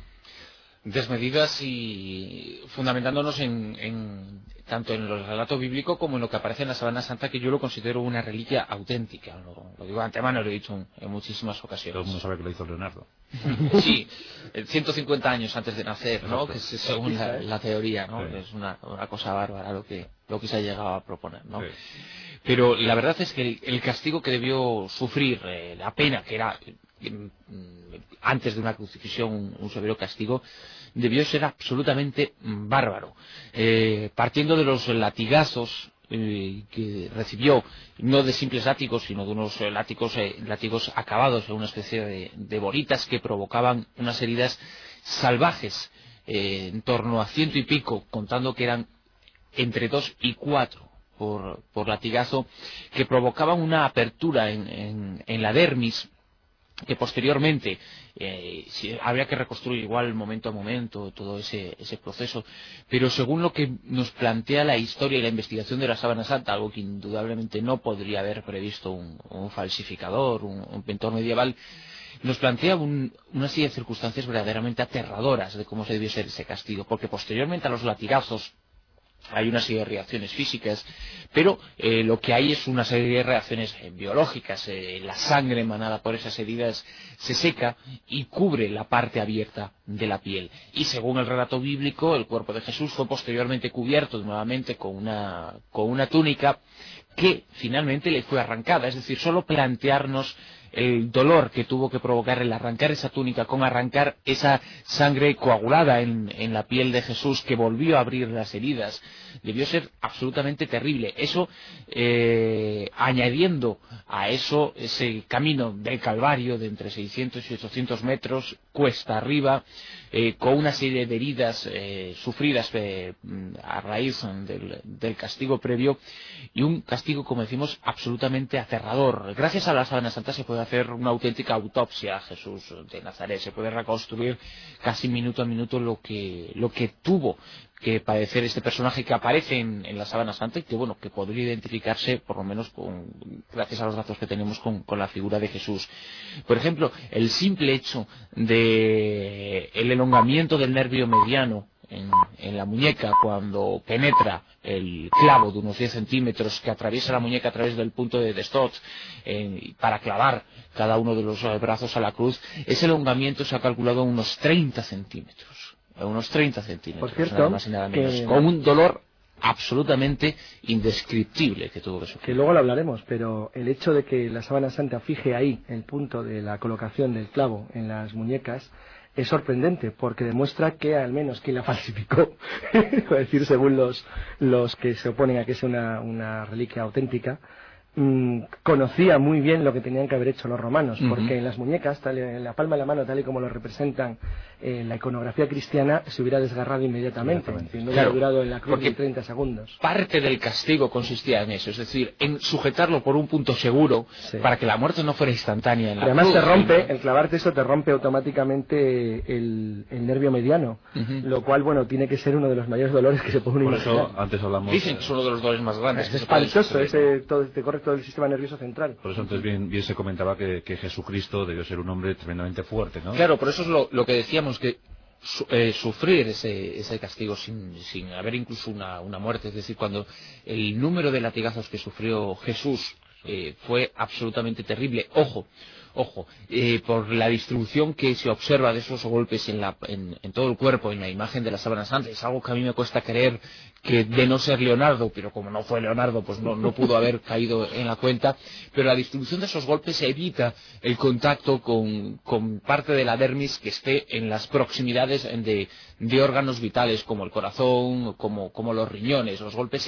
Desmedidas y fundamentándonos en, en- tanto en el relato bíblico como en lo que aparece en la Sabana Santa, que yo lo considero una reliquia auténtica. Lo, lo digo de antemano, lo he dicho en, en muchísimas Todo ocasiones. el mundo sabe que lo hizo Leonardo. Sí, eh, 150 años antes de nacer, ¿no? Exacto. Que es según la, la teoría, ¿no? Sí. Es una, una cosa bárbara lo que, lo que se ha llegado a proponer, ¿no? Sí. Pero la verdad es que el, el castigo que debió sufrir, eh, la pena que era eh, antes de una crucifixión un, severo castigo, debió ser absolutamente mm, bárbaro. Eh, partiendo de los latigazos eh, que recibió, no de simples látigos, sino de unos eh, látigos, látigos acabados una especie de, bolitas que provocaban unas heridas salvajes, en torno a ciento y pico, contando que eran entre dos y cuatro por, por latigazo, que provocaban una apertura en la dermis, que posteriormente eh, habría que reconstruir igual momento a momento todo ese, proceso, pero según lo que nos plantea la historia y la investigación de la sábana santa, algo que indudablemente no podría haber previsto un, falsificador, un, un medieval, nos plantea un- una serie de circunstancias verdaderamente aterradoras de cómo se debió ser ese castigo, porque posteriormente a los latigazos hay una serie de reacciones físicas, pero eh, lo que hay es una serie de reacciones biológicas. Eh, la sangre emanada por esas heridas se seca y cubre la parte abierta de la piel. Y según el relato bíblico, el cuerpo de Jesús fue posteriormente cubierto nuevamente con una, con una túnica que finalmente le fue arrancada. Es decir, solo plantearnos el dolor que tuvo que provocar el arrancar esa túnica con arrancar esa sangre coagulada en, en la piel de Jesús que volvió a abrir las heridas debió ser absolutamente terrible eso eh, añadiendo a eso ese camino del Calvario de entre 600 y 800 metros cuesta arriba eh, con una serie de heridas eh, sufridas a raíz del, del castigo previo y un castigo, como decimos, absolutamente aterrador. Gracias a la sábana santa se puede hacer una auténtica autopsia a Jesús de Nazaret, se puede reconstruir casi minuto a minuto lo que, lo que tuvo que padecer este personaje que aparece en, en la sábana santa y que bueno que podría identificarse por lo menos con gracias a los datos que tenemos con, con la figura de Jesús. Por ejemplo el simple hecho de el elongamiento del nervio mediano en, en la muñeca cuando penetra el clavo de unos 10 centímetros que atraviesa la muñeca a través del punto de Destot eh, para clavar cada uno de los eh, brazos a la cruz, ese elongamiento se ha calculado unos 30 centímetros. En unos 30 centímetros, Por cierto, nada más y nada menos. que- Con un dolor absolutamente indescriptible que tuvo que sufrir. que luego lo hablaremos, pero el hecho de que la sábana santa fije ahí el punto de la colocación del clavo en las muñecas es sorprendente porque demuestra que al menos quien la falsificó, es decir, según los, los que se oponen a que sea una, una reliquia auténtica, mm, conocía muy bien lo que tenían que haber hecho los romanos, porque en las muñecas, tal, en la palma de la mano, tal y como lo representan eh, la iconografía cristiana, se hubiera desgarrado inmediatamente. No Claro, hubiera durado en la cruz porque- ni 30 segundos. Parte del castigo consistía en eso, es decir, en sujetarlo por un punto seguro para que la muerte no fuera instantánea. En la además cruz. te rompe, el clavarte eso te rompe automáticamente el, el nervio mediano, lo cual, bueno, tiene que ser uno de los mayores dolores que se puede Por imaginar. eso antes hablamos... Dicen que es uno de los dolores más grandes. Es que espantoso, ese, todo, te corre todo el sistema nervioso central. Por eso antes bien, bien se comentaba que, que Jesucristo debió ser un hombre tremendamente fuerte, ¿no? Claro, por eso es lo, lo que decíamos, que su- eh, sufrir ese, ese castigo sin, sin haber incluso una, una muerte, es decir, cuando el número de latigazos que sufrió Jesús eh, fue absolutamente terrible. Ojo, ojo, eh, por la distribución que se observa de esos golpes en, la, en, en todo el cuerpo, en la imagen de la sábana santa, es algo que a mí me cuesta creer que de no ser Leonardo, pero como no fue Leonardo, pues no, pudo haber caído en la cuenta, pero la distribución de esos golpes evita el contacto con, parte de la dermis que esté en las proximidades de, órganos vitales como el corazón, como, los riñones. Los golpes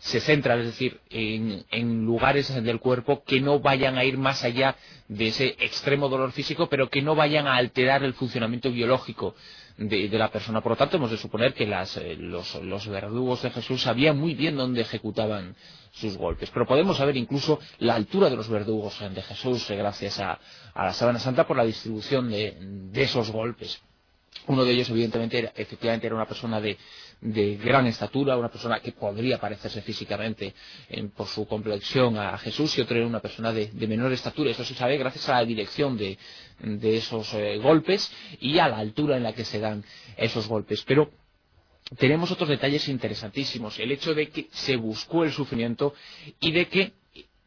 se, centran, es decir, en lugares del cuerpo que no vayan a ir más allá de ese extremo dolor físico, pero que no vayan a alterar el funcionamiento biológico de, de la persona. Por lo tanto, hemos de suponer que las, eh, los, los verdugos de Jesús sabían muy bien dónde ejecutaban sus golpes. Pero podemos saber incluso la altura de los verdugos de Jesús eh, gracias a, a la sábana santa por la distribución de, de esos golpes. Uno de ellos, evidentemente, era, efectivamente era una persona de, de gran estatura, una persona que podría parecerse físicamente eh, por su complexión a Jesús, y otro era una persona de, menor estatura. Eso se sabe gracias a la dirección de, de esos eh, golpes y a la altura en la que se dan esos golpes. Pero tenemos otros detalles interesantísimos. El hecho de que se buscó el sufrimiento y de que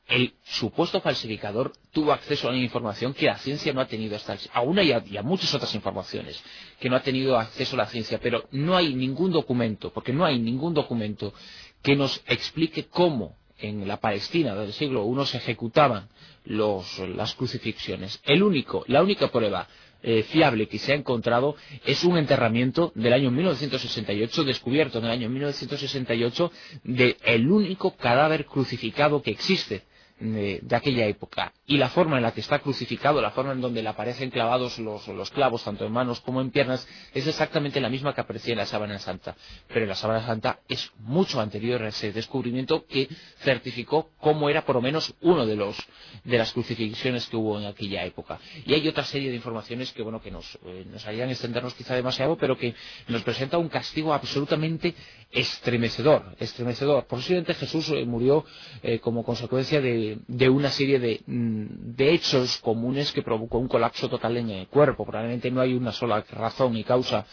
el supuesto falsificador tuvo acceso a una información que la ciencia no ha tenido hasta el... A, y a muchas otras informaciones que no ha tenido acceso la ciencia, pero no hay ningún documento, porque no hay ningún documento que nos explique cómo en la Palestina del siglo I se ejecutaban las crucifixiones. El único, la única prueba eh, fiable que se ha encontrado es un enterramiento del año 1968, descubierto en el año 1968, de el único cadáver crucificado que existe de, de aquella época. Y la forma en la que está crucificado, la forma en donde le aparecen clavados los, los clavos, tanto en manos como en piernas, es exactamente la misma que aparecía en la sábana santa. Pero la sábana santa es mucho anterior a ese descubrimiento que certificó cómo era por lo menos uno de los de las crucifixiones que hubo en aquella época. Y hay otra serie de informaciones que bueno que nos, eh, nos harían extendernos quizá demasiado, pero que nos presenta un castigo absolutamente estremecedor, estremecedor. Posiblemente Jesús eh, murió eh, como consecuencia de, de una serie de, mm, de hechos comunes que provocó un colapso total en el cuerpo. Probablemente no hay una sola razón y causa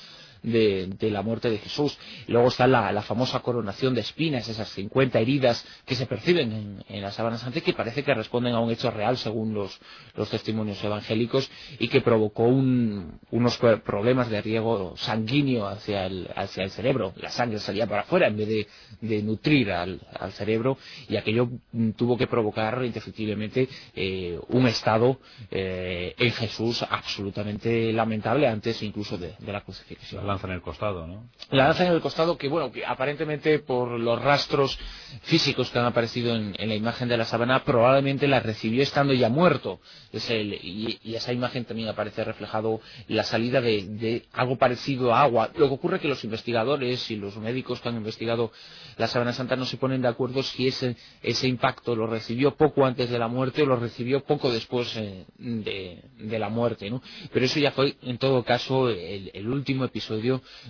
de, de la muerte de Jesús. Luego está la, la famosa coronación de espinas, esas 50 heridas que se perciben en, en la sábana santa y que parece que responden a un hecho real según los, los testimonios evangélicos y que provocó un- unos pro- problemas de riego sanguíneo hacia el, hacia el cerebro. La sangre salía para afuera en vez de, de nutrir al, al cerebro y aquello mm, tuvo que provocar indefectiblemente eh, un estado eh, en Jesús absolutamente lamentable antes incluso de, de la crucifixión. La lanza en el costado, que, bueno, que aparentemente por los rastros físicos que han aparecido en, la imagen de la sábana, probablemente la recibió estando ya muerto. Es el, y, esa imagen también aparece reflejado la salida de, de algo parecido a agua. Lo que ocurre es que los investigadores y los médicos que han investigado la sábana santa no se ponen de acuerdo si ese, ese impacto lo recibió poco antes de la muerte o lo recibió poco después eh, de, de la muerte, ¿no? Pero eso ya fue, en todo caso, el, el último episodio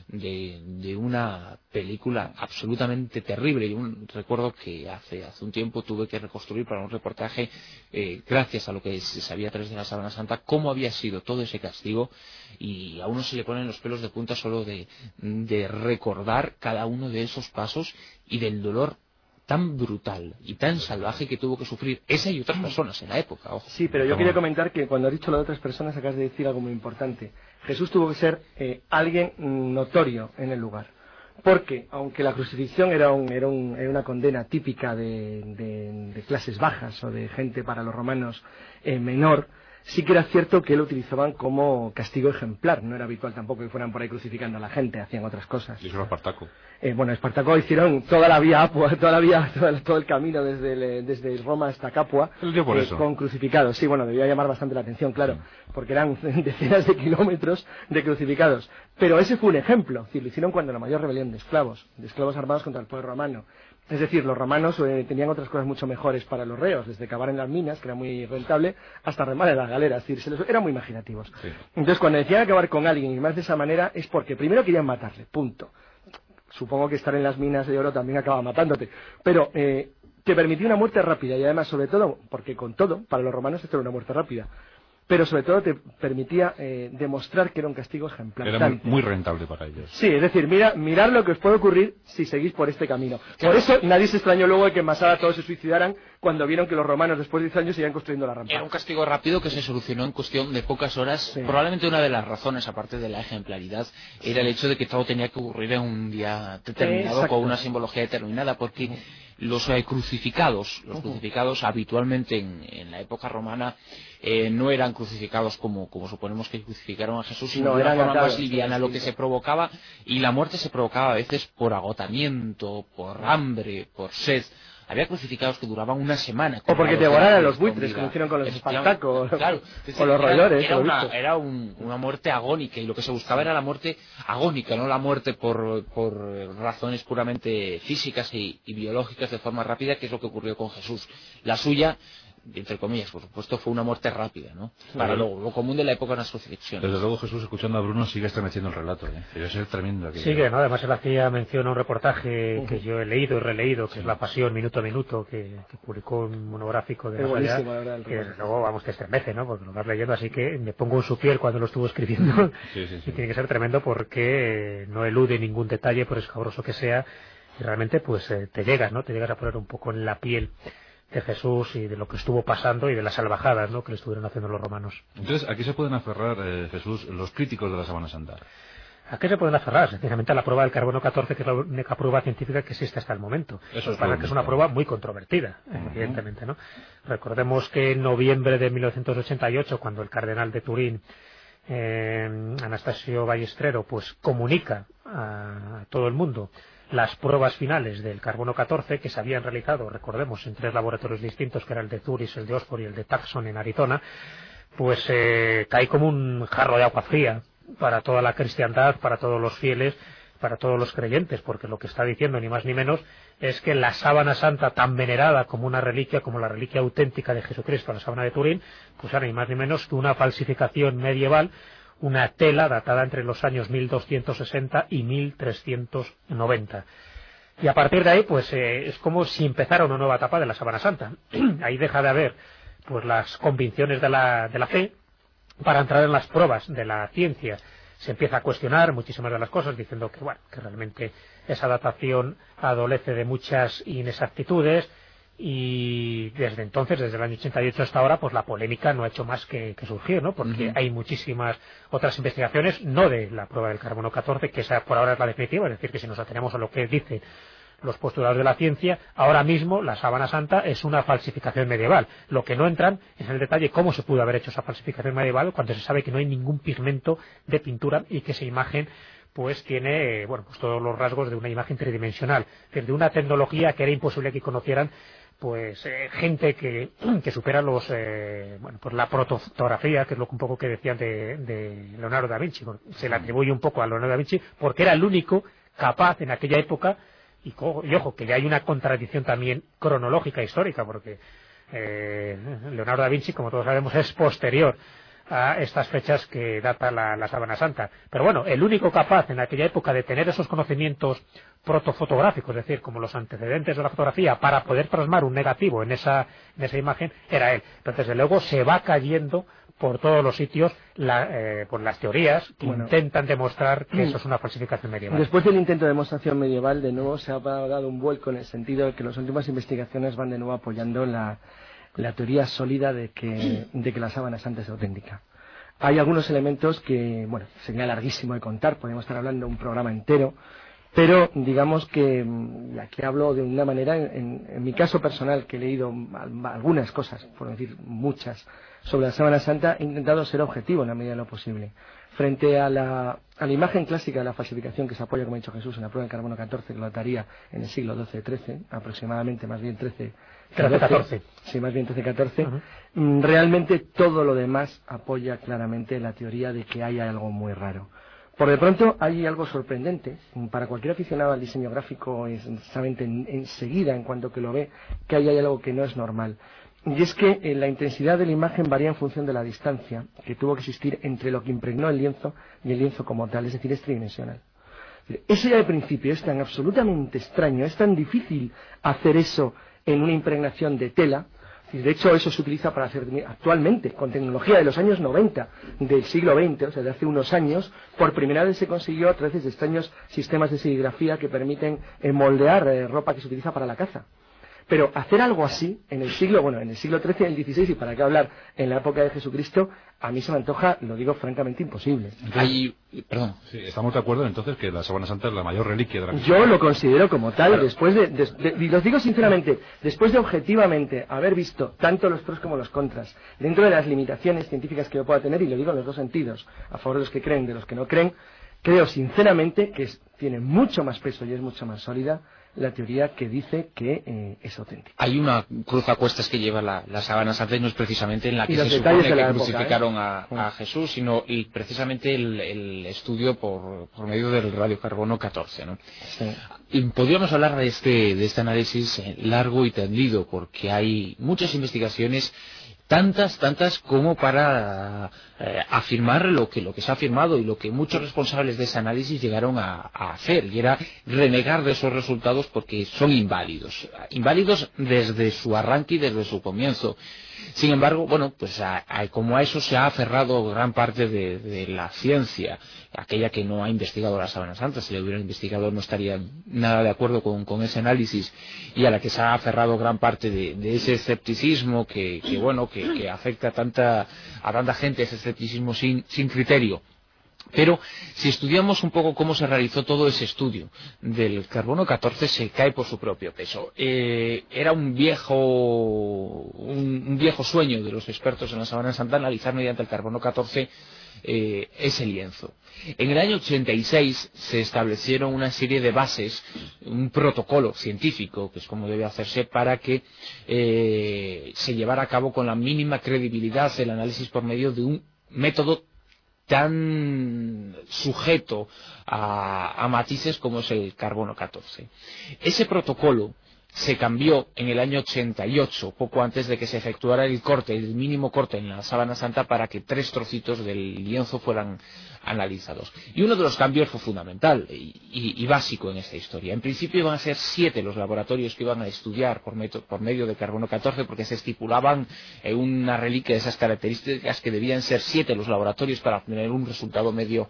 de, de una película absolutamente terrible. Yo un- recuerdo que hace, hace un tiempo tuve que reconstruir para un reportaje, eh, gracias a lo que se sabía a través de la Sábana Santa, cómo había sido todo ese castigo y a uno se le ponen los pelos de punta solo de, de recordar cada uno de esos pasos y del dolor tan brutal y tan salvaje que tuvo que sufrir esa y otras personas en la época. ojo. Sí, pero yo quería comentar que cuando has dicho lo de otras personas acabas de decir algo muy importante. Jesús tuvo que ser eh, alguien notorio en el lugar. Porque, aunque la crucifixión era, un- era, un- era una condena típica de, clases bajas o de gente para los romanos eh, menor, sí que era cierto que lo utilizaban como castigo ejemplar. No era habitual tampoco que fueran por ahí crucificando a la gente, hacían otras cosas. Eh, bueno, Espartaco hicieron toda la vía, toda la vía, todo el, todo el camino desde, el- desde Roma hasta Capua por eh, eso. con crucificados. Sí, bueno, debía llamar bastante la atención, claro, porque eran decenas de kilómetros de crucificados. Pero ese fue un ejemplo. Es decir, lo hicieron cuando la mayor rebelión de esclavos, de esclavos armados contra el pueblo romano. Es decir, los romanos eh, tenían otras cosas mucho mejores para los reos, desde cavar en las minas, que era muy rentable, hasta remar en las galeras. Es decir, se les- eran muy imaginativos. Entonces, cuando decían acabar con alguien y más de esa manera, es porque primero querían matarle, punto. Supongo que estar en las minas de oro también acaba matándote. Pero eh, te permitía una muerte rápida y además, sobre todo, porque con todo, para los romanos esto era una muerte rápida, pero sobre todo te permitía eh, demostrar que era un castigo ejemplar. Era muy, muy rentable para ellos. Sí, es decir, mira, mirar lo que os puede ocurrir si seguís por este camino. Por eso nadie se extrañó luego de que en Masada todos se suicidaran cuando vieron que los romanos después de 10 años seguían construyendo la rampa. Era un castigo rápido que se solucionó en cuestión de pocas horas. Probablemente una de las razones, aparte de la ejemplaridad, era el hecho de que todo tenía que ocurrir en un día determinado Exacto. con una simbología determinada, porque los eh, crucificados, los crucificados habitualmente en, en la época romana eh, no eran crucificados como, como suponemos que crucificaron a Jesús, sino No, de una forma más liviana, lo que se provocaba, y la muerte se provocaba a veces por agotamiento, por hambre, por sed. Había crucificados que duraban una semana. O porque devoraran cruz los buitres, como hicieron con los Espartaco, claro. o los era- roedores, Era, una, era un- una muerte agónica y lo que se buscaba era la muerte agónica, no la muerte por, por razones puramente físicas y, y biológicas de forma rápida, que es lo que ocurrió con Jesús. La suya, entre comillas, por supuesto, fue una muerte rápida, ¿no? Para lo, lo común de la época de las crucifixiones. Desde luego, Jesús, escuchando a Bruno, sigue estremeciendo el relato. ¿eh? Debe ser tremendo aquello. Sí, que no, además él hacía mención a un reportaje que yo he leído y releído, que es La Pasión Minuto a Minuto, que, que publicó un monográfico de la verdad, que desde luego, vamos, te estremece, ¿no? Porque lo vas leyendo, así que me pongo en su piel cuando lo estuvo escribiendo. Sí, sí, sí. Y tiene que ser tremendo porque eh, no elude ningún detalle, por escabroso que sea, y realmente pues eh, te llegas, ¿no? Te llegas a poner un poco en la piel de Jesús y de lo que estuvo pasando y de las salvajadas, ¿no? Que le estuvieron haciendo los romanos. Entonces, aquí se pueden aferrar, eh, Jesús, los críticos de la Sábana Santa. ¿A qué se pueden aferrar? Sencillamente a la prueba del carbono 14, que es la única prueba científica que existe hasta el momento. Eso es es que es una prueba muy controvertida, evidentemente, ¿no? Recordemos que en noviembre de 1988, cuando el cardenal de Turín, eh, Anastasio Ballestredo, pues comunica a, a todo el mundo las pruebas finales del carbono 14 que se habían realizado, recordemos, en tres laboratorios distintos, que era el de Zurich, el de Oxford y el de Tucson en Arizona, pues eh, cae como un jarro de agua fría para toda la cristiandad, para todos los fieles, para todos los creyentes, porque lo que está diciendo ni más ni menos es que la sábana santa tan venerada como una reliquia, como la reliquia auténtica de Jesucristo, la sábana de Turín, pues era ni más ni menos que una falsificación medieval, una tela datada entre los años 1260 y 1390. Y a partir de ahí, pues eh, es como si empezara una nueva etapa de la Sábana Santa. ahí deja de haber pues las convicciones de la, de la fe para entrar en las pruebas de la ciencia. Se empieza a cuestionar muchísimas de las cosas, diciendo que bueno, que realmente esa datación adolece de muchas inexactitudes y desde entonces, desde el año 88 hasta ahora, pues la polémica no ha hecho más que, que surgir, ¿no? Porque hay muchísimas otras investigaciones, no de la prueba del carbono 14, que esa por ahora es la definitiva, es decir, que si nos atenemos a lo que dicen los postulados de la ciencia, ahora mismo la sábana santa es una falsificación medieval. Lo que no entran es en el detalle cómo se pudo haber hecho esa falsificación medieval cuando se sabe que no hay ningún pigmento de pintura y que esa imagen pues tiene bueno pues todos los rasgos de una imagen tridimensional, de una tecnología que era imposible que conocieran pues eh, gente que, que supera los eh, bueno pues la protofotografía que es lo un poco que decían de, de Leonardo da Vinci se le atribuye un poco a Leonardo da Vinci porque era el único capaz en aquella época y, y ojo que ya hay una contradicción también cronológica histórica porque eh, Leonardo da Vinci como todos sabemos es posterior a estas fechas que data la, la sábana santa. Pero bueno, el único capaz en aquella época de tener esos conocimientos protofotográficos, es decir, como los antecedentes de la fotografía, para poder plasmar un negativo en esa, en esa imagen, era él. Pero desde luego se va cayendo por todos los sitios la, eh, por las teorías que Bueno. intentan demostrar que eso es una falsificación medieval. Después del intento de demostración medieval, de nuevo se ha dado un vuelco en el sentido de que las últimas investigaciones van de nuevo apoyando la, la teoría sólida de que, de que la sábana santa es auténtica. Hay algunos elementos que, bueno, sería larguísimo de contar, podríamos estar hablando de un programa entero, pero digamos que, aquí hablo de una manera, en, mi caso personal, que he leído algunas cosas, por decir muchas, sobre la Sábana Santa, he intentado ser objetivo en la medida de lo posible. Frente a la, a la imagen clásica de la falsificación que se apoya, como ha dicho Jesús, en la prueba del carbono 14, que lo daría en el siglo XII-XIII, aproximadamente más bien 13 13-14. Sí, más bien 13-14. Mm, realmente todo lo demás apoya claramente la teoría de que hay algo muy raro. Por de pronto hay algo sorprendente. Mm, para cualquier aficionado al diseño gráfico es, enseguida, en, cuanto que lo ve, que ahí hay algo que no es normal. Y es que eh, la intensidad de la imagen varía en función de la distancia que tuvo que existir entre lo que impregnó el lienzo y el lienzo como tal, es decir, es tridimensional. Eso ya de principio es tan absolutamente extraño, es tan difícil hacer eso en una impregnación de tela. De hecho, eso se utiliza para hacer actualmente, con tecnología de los años 90 del siglo XX, o sea, de hace unos años, por primera vez se consiguió a través de extraños sistemas de serigrafía que permiten eh, moldear eh, ropa que se utiliza para la caza. Pero hacer algo así en el siglo, bueno, en el siglo XIII y el XVI, y para qué hablar en la época de Jesucristo, a mí se me antoja, lo digo francamente, imposible. perdón. Sí, estamos de acuerdo entonces que la Sábana Santa es la mayor reliquia de la Yo lo considero como tal, después de, y los digo sinceramente, después de objetivamente haber visto tanto los pros como los contras, dentro de las limitaciones científicas que yo pueda tener, y lo digo en los dos sentidos, a favor de los que creen, de los que no creen, creo sinceramente que tiene mucho más peso y es mucho más sólida la teoría que dice que eh, es auténtica. Hay una cruz a cuestas que lleva la, la no es precisamente en la que se supone que crucificaron ¿eh? a, Jesús, sino y precisamente el, estudio por, medio del radiocarbono 14. ¿no? Y podríamos hablar de este, de este análisis eh, largo y tendido, porque hay muchas investigaciones tantas, tantas como para eh, afirmar lo que, lo que se ha afirmado y lo que muchos responsables de ese análisis llegaron a, hacer, y era renegar de esos resultados porque son inválidos. Inválidos desde su arranque y desde su comienzo. Sin embargo, bueno, pues como a eso se ha aferrado gran parte de, la ciencia, aquella que no ha investigado la sábana santa, si la hubiera investigado no estaría nada de acuerdo con, ese análisis, y a la que se ha aferrado gran parte de, ese escepticismo que, bueno, que, afecta a tanta, a tanta gente, ese escepticismo sin criterio pero si estudiamos un poco cómo se realizó todo ese estudio del carbono 14 se cae por su propio peso. Eh, era un viejo, un, viejo sueño de los expertos en la Sabana Santa analizar mediante el carbono 14 eh, ese lienzo. En el año 86 se establecieron una serie de bases, un protocolo científico, que es como debe hacerse, para que eh, se llevara a cabo con la mínima credibilidad el análisis por medio de un método tan sujeto a, matices como es el carbono 14. Ese protocolo se cambió en el año 88, poco antes de que se efectuara el corte, el mínimo corte en la sábana santa para que tres trocitos del lienzo fueran analizados. Y uno de los cambios fue fundamental y, básico en esta historia. En principio iban a ser siete los laboratorios que iban a estudiar por, medio de carbono 14 porque se estipulaban en una reliquia de esas características que debían ser siete los laboratorios para obtener un resultado medio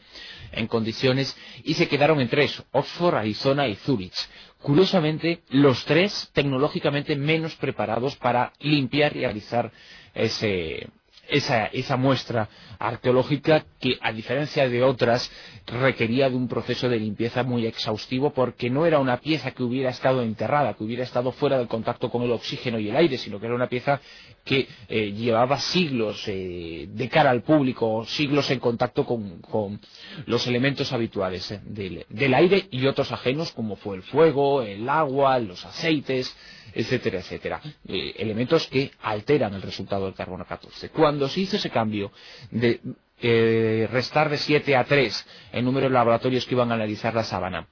en condiciones y se quedaron en tres, Oxford, Arizona y Zurich curiosamente, los tres tecnológicamente menos preparados para limpiar y realizar ese, esa, muestra arqueológica que, a diferencia de otras, requería de un proceso de limpieza muy exhaustivo porque no era una pieza que hubiera estado enterrada, que hubiera estado fuera del contacto con el oxígeno y el aire, sino que era una pieza que eh, llevaba siglos eh, de cara al público, siglos en contacto con, los elementos habituales eh, del, aire y otros ajenos como fue el fuego, el agua, los aceites, etcétera, etcétera. elementos que alteran el resultado del carbono 14. Cuando se hizo ese cambio de restar de 7 a 3 el número de laboratorios que iban a analizar la sábana,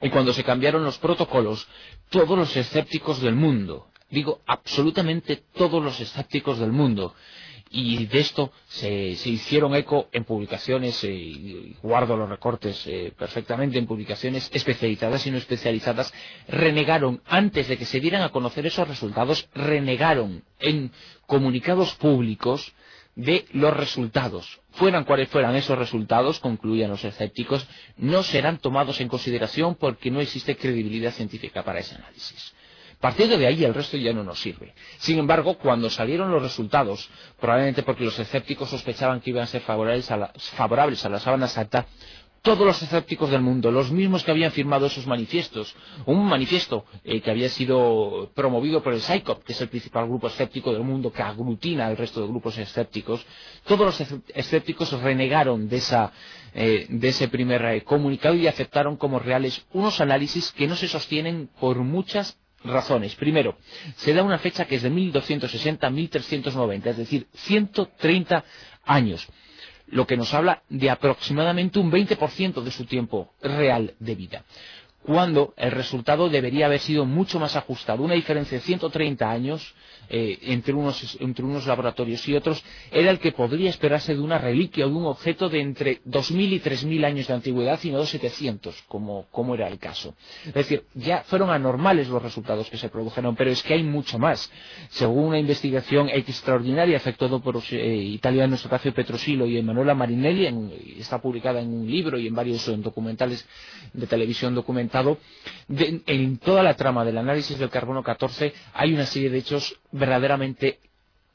y cuando se cambiaron los protocolos, todos los escépticos del mundo, digo absolutamente todos los escépticos del mundo. Y de esto se, hicieron eco en publicaciones, eh, guardo los recortes eh, perfectamente, en publicaciones especializadas y no especializadas, renegaron, antes de que se dieran a conocer esos resultados, renegaron en comunicados públicos de los resultados. Fueran cuales fueran esos resultados, concluían los escépticos, no serán tomados en consideración porque no existe credibilidad científica para ese análisis. Partiendo de ahí el resto ya no nos sirve. Sin embargo, cuando salieron los resultados, probablemente porque los escépticos sospechaban que iban a ser favorables a la, sábana santa, todos los escépticos del mundo, los mismos que habían firmado esos manifiestos, un manifiesto eh, que había sido promovido por el SICOP, que es el principal grupo escéptico del mundo que aglutina al resto de grupos escépticos, todos los escépticos renegaron de, eh, ese primer eh, comunicado y aceptaron como reales unos análisis que no se sostienen por muchas razones. Primero, se da una fecha que es de 1260 a 1390, es decir, 130 años lo que nos habla de aproximadamente un 20% de su tiempo real de vida cuando el resultado debería haber sido mucho más ajustado. Una diferencia de 130 años eh, entre, unos, entre unos laboratorios y otros era el que podría esperarse de una reliquia o de un objeto de entre 2.000 y 3.000 años de antigüedad y no de 700, como, como era el caso. Es decir, ya fueron anormales los resultados que se produjeron, pero es que hay mucho más. Según una investigación extraordinaria efectuada por los eh, italianos Horacio Petrosilo y Emanuela Marinelli, está publicada en un libro y en varios documentales de televisión en toda la trama del análisis del carbono 14 hay una serie de hechos verdaderamente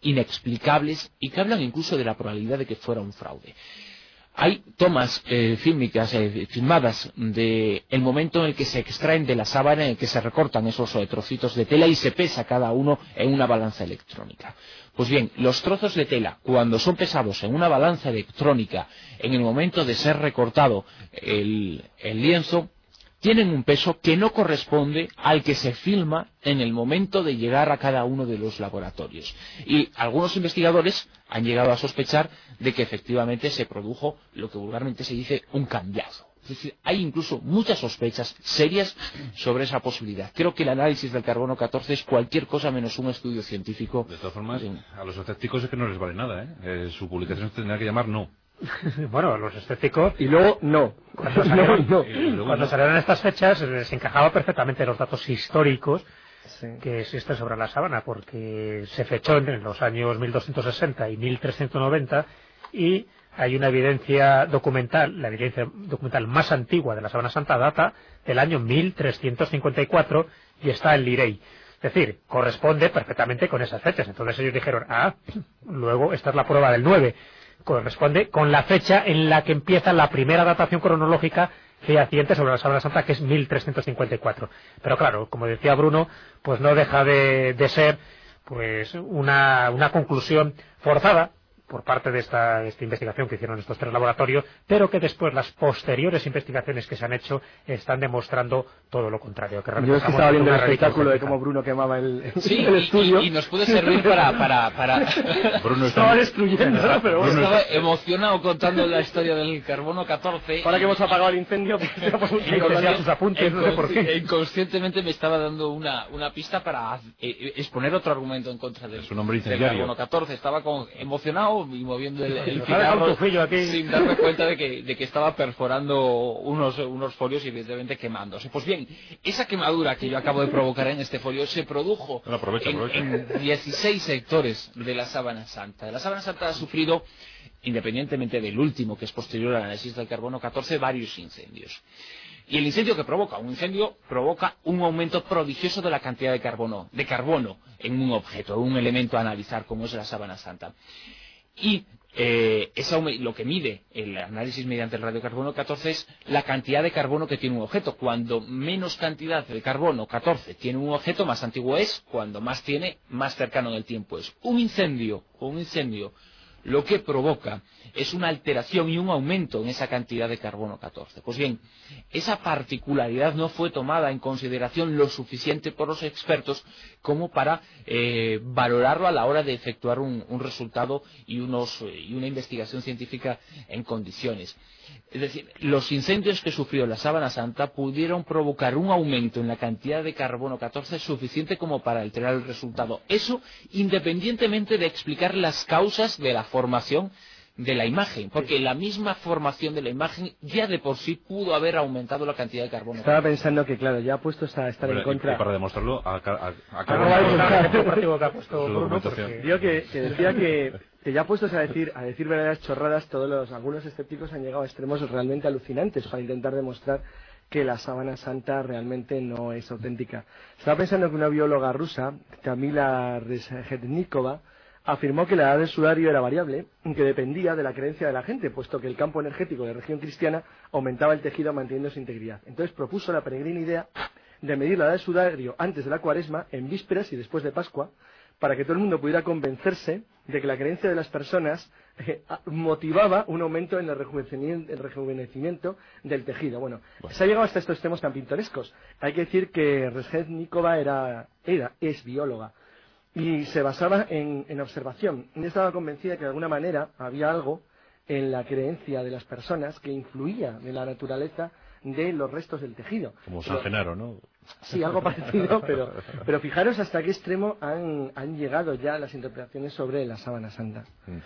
inexplicables y que hablan incluso de la probabilidad de que fuera un fraude. Hay tomas eh, eh, filmadas del momento en el que se extraen de la sábana, en el que se recortan esos eh, trocitos de tela y se pesa cada uno en una balanza electrónica. Pues bien, los trozos de tela, cuando son pesados en una balanza electrónica, en el momento de ser recortado el lienzo, tienen un peso que no corresponde al que se filma en el momento de llegar a cada uno de los laboratorios. Y algunos investigadores han llegado a sospechar de que efectivamente se produjo lo que vulgarmente se dice un cambiazo. Es decir, hay incluso muchas sospechas serias sobre esa posibilidad. Creo que el análisis del carbono 14 es cualquier cosa menos un estudio científico. De todas formas, a los escépticos es que no les vale nada. ¿eh? eh su publicación tendrá que llamar no. bueno, los escépticos. Y luego no. Cuando salieron, estas fechas, se encajaba perfectamente los datos históricos que existen sobre la sábana, porque se fechó entre los años 1260 y 1390 y hay una evidencia documental, la evidencia documental más antigua de la Sábana Santa data del año 1354 y está en Lirey. Es decir, corresponde perfectamente con esas fechas. Entonces ellos dijeron, ah, luego esta es la prueba del 9 corresponde con la fecha en la que empieza la primera datación cronológica fehaciente sobre la Sábana Santa, que es 1354. Pero claro, como decía Bruno, pues no deja de, de ser pues una, una conclusión forzada, por parte de esta, investigación que hicieron estos tres laboratorios, pero que después las posteriores investigaciones que se han hecho están demostrando todo lo contrario. Que Yo estaba viendo el espectáculo de cómo Bruno quemaba el, estudio. Y, nos puede servir para... para, para... Bruno estaba destruyendo, pero bueno. Estaba emocionado contando la historia del carbono 14. Ahora que hemos apagado el incendio, pues, sus apuntes, no sé por qué. Inconscientemente me estaba dando una, una pista para eh, exponer otro argumento en contra del, del carbono 14. Estaba con, emocionado y moviendo el, el sin darme cuenta de que, de que estaba perforando unos, unos folios y evidentemente quemándose. Pues bien, esa quemadura que yo acabo de provocar en este folio se produjo En, 16 sectores de la Sábana Santa. La Sábana Santa ha sufrido independientemente del último, que es posterior al análisis del carbono 14, varios incendios. Y el incendio que provoca, un incendio provoca un aumento prodigioso de la cantidad de carbono, de carbono en un objeto, un elemento a analizar como es la sábana santa. Y eh, lo que mide el análisis mediante el radiocarbono 14 es la cantidad de carbono que tiene un objeto. Cuando menos cantidad de carbono 14 tiene un objeto, más antiguo es. Cuando más tiene, más cercano en el tiempo es. Un incendio, un incendio lo que provoca es una alteración y un aumento en esa cantidad de carbono 14. Pues bien, esa particularidad no fue tomada en consideración lo suficiente por los expertos como para eh, valorarlo a la hora de efectuar un, resultado y, y una investigación científica en condiciones. Es decir, los incendios que sufrió la Sábana Santa pudieron provocar un aumento en la cantidad de carbono 14 suficiente como para alterar el resultado. Eso independientemente de explicar las causas de la formación de la imagen, porque la misma formación de la imagen ya de por sí pudo haber aumentado la cantidad de carbono. Estaba pensando que, claro, ya puesto a estar en contra. Y para demostrarlo, a, a, Yo que, que decía que que ya puestos a decir, a decir verdaderas chorradas, todos los, algunos escépticos han llegado a extremos realmente alucinantes para intentar demostrar que la sábana santa realmente no es auténtica. Estaba pensando que una bióloga rusa, Kamila Rezhetnikova, afirmó que la edad del sudario era variable, que dependía de la creencia de la gente, puesto que el campo energético de la región cristiana aumentaba el tejido manteniendo su integridad. Entonces propuso la peregrina idea de medir la edad del sudario antes de la cuaresma, en vísperas y después de Pascua, para que todo el mundo pudiera convencerse de que la creencia de las personas eh, motivaba un aumento en el rejuvenecimiento, el rejuvenecimiento del tejido. Bueno, se ha llegado hasta estos temas tan pintorescos. Hay que decir que Rezhetnikova era, era, es bióloga y se basaba en, en observación. Y estaba convencida que de alguna manera había algo en la creencia de las personas que influía en la naturaleza de los restos del tejido. Como San Genaro, ¿no? Sí, algo parecido, pero, pero fijaros hasta qué extremo han, han llegado ya las interpretaciones sobre la sábana santa.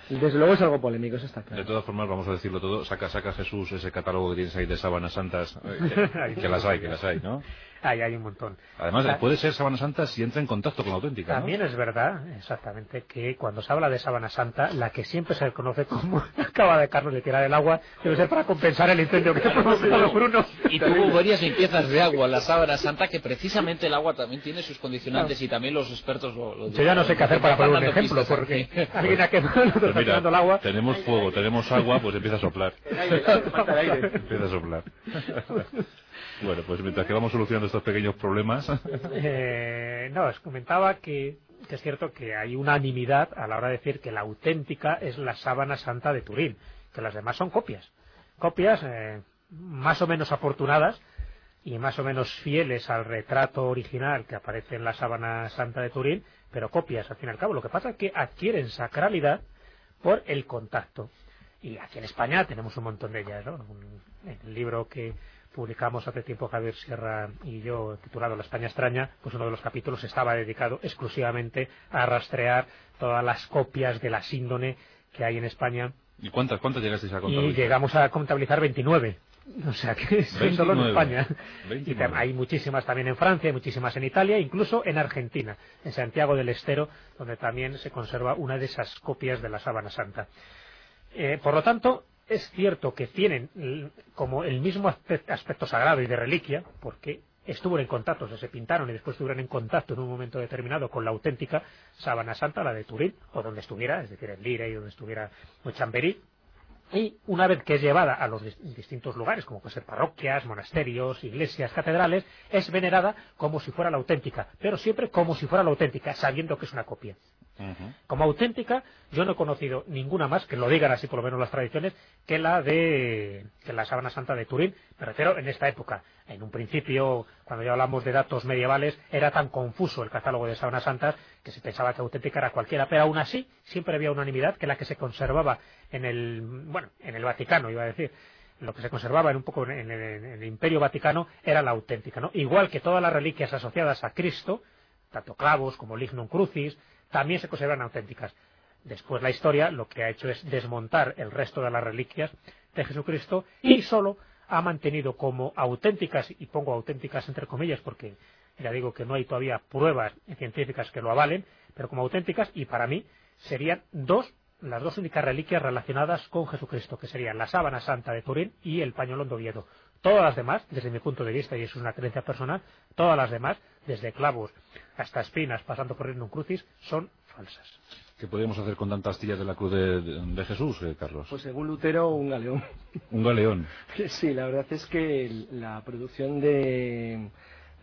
Y desde luego es algo polémico, eso está claro. De todas formas, vamos a decirlo todo, saca, saca Jesús ese catálogo que tienes ahí de sábanas santas, eh, que, que las hay, que las hay, ¿no? Ahí hay un montón. Además, puede ser sábana santa si entra en contacto con la auténtica, ¿no? También es verdad, exactamente, que cuando se habla de sábana santa, la que siempre se conoce como acaba de Carlos de tirar el agua, debe ser para compensar el incendio que ha provocado Bruno. Y tuvo varias limpiezas de agua la sábana santa, que precisamente el agua también tiene sus condicionantes y también los expertos lo, lo Yo ya no sé qué hacer para poner un ejemplo, pistas porque aquí. alguien ha quemado, otro Pues mira, el agua. tenemos fuego, tenemos agua, pues empieza a soplar. falta el aire. empieza a soplar. Bueno, pues mientras que vamos solucionando estos pequeños problemas, Eh, no, comentaba que, que es cierto que hay unanimidad a la hora de decir que la auténtica es la sábana santa de Turín, que las demás son copias. Copias eh, más o menos afortunadas y más o menos fieles al retrato original que aparece en la sábana santa de Turín, pero copias al fin y al cabo. Lo que pasa es que adquieren sacralidad por el contacto. Y aquí en España tenemos un montón de ellas, ¿no? Un- el libro que publicamos hace tiempo Javier Sierra y yo, titulado La España extraña, pues uno de los capítulos estaba dedicado exclusivamente a rastrear todas las copias de la síndone que hay en España ¿y cuántas, cuántas llegasteis a contar? y llegamos a contabilizar 29. O sea que son solo en 29. España. Y 29. hay muchísimas también en Francia, hay muchísimas en Italia, incluso en Argentina, en Santiago del Estero, donde también se conserva una de esas copias de la sábana santa. Eh, por lo tanto, es cierto que tienen como el mismo aspe- aspecto sagrado y de reliquia, porque estuvieron en contacto, o sea, se pintaron y después estuvieron en contacto en un momento determinado con la auténtica sábana santa, la de Turín, o donde estuviera, es decir, en Lire y donde estuviera o Chamberí, y una vez que es llevada a los dis- distintos lugares, como pueden ser parroquias, monasterios, iglesias, catedrales, es venerada como si fuera la auténtica, pero siempre como si fuera la auténtica, sabiendo que es una copia. Como auténtica, yo no he conocido ninguna más, que lo digan así por lo menos las tradiciones, que la de que la sábana santa de Turín. Me refiero en esta época. En un principio, cuando ya hablamos de datos medievales, era tan confuso el catálogo de sábanas santas que se pensaba que auténtica era cualquiera. Pero aún así, siempre había unanimidad que la que se conservaba en el, bueno, en el Vaticano, iba a decir, lo que se conservaba en un poco en el, en el Imperio Vaticano era la auténtica, ¿no? Igual que todas las reliquias asociadas a Cristo, tanto clavos como lignum crucis, también se conservan auténticas. Después la historia lo que ha hecho es desmontar el resto de las reliquias de Jesucristo y solo ha mantenido como auténticas, y pongo auténticas entre comillas porque ya digo que no hay todavía pruebas científicas que lo avalen, pero como auténticas, y para mí serían dos, las dos únicas reliquias relacionadas con Jesucristo, que serían la sábana santa de Turín y el pañolón de Oviedo. Todas las demás, desde mi punto de vista, y eso es una creencia personal, todas las demás, desde clavos hasta espinas, pasando por un crucis, son falsas. ¿Qué podemos hacer con tantas astillas de la cruz de, de- de Jesús, eh, Carlos? Pues según Lutero, un galeón. Un galeón. Sí, la verdad es que la producción de,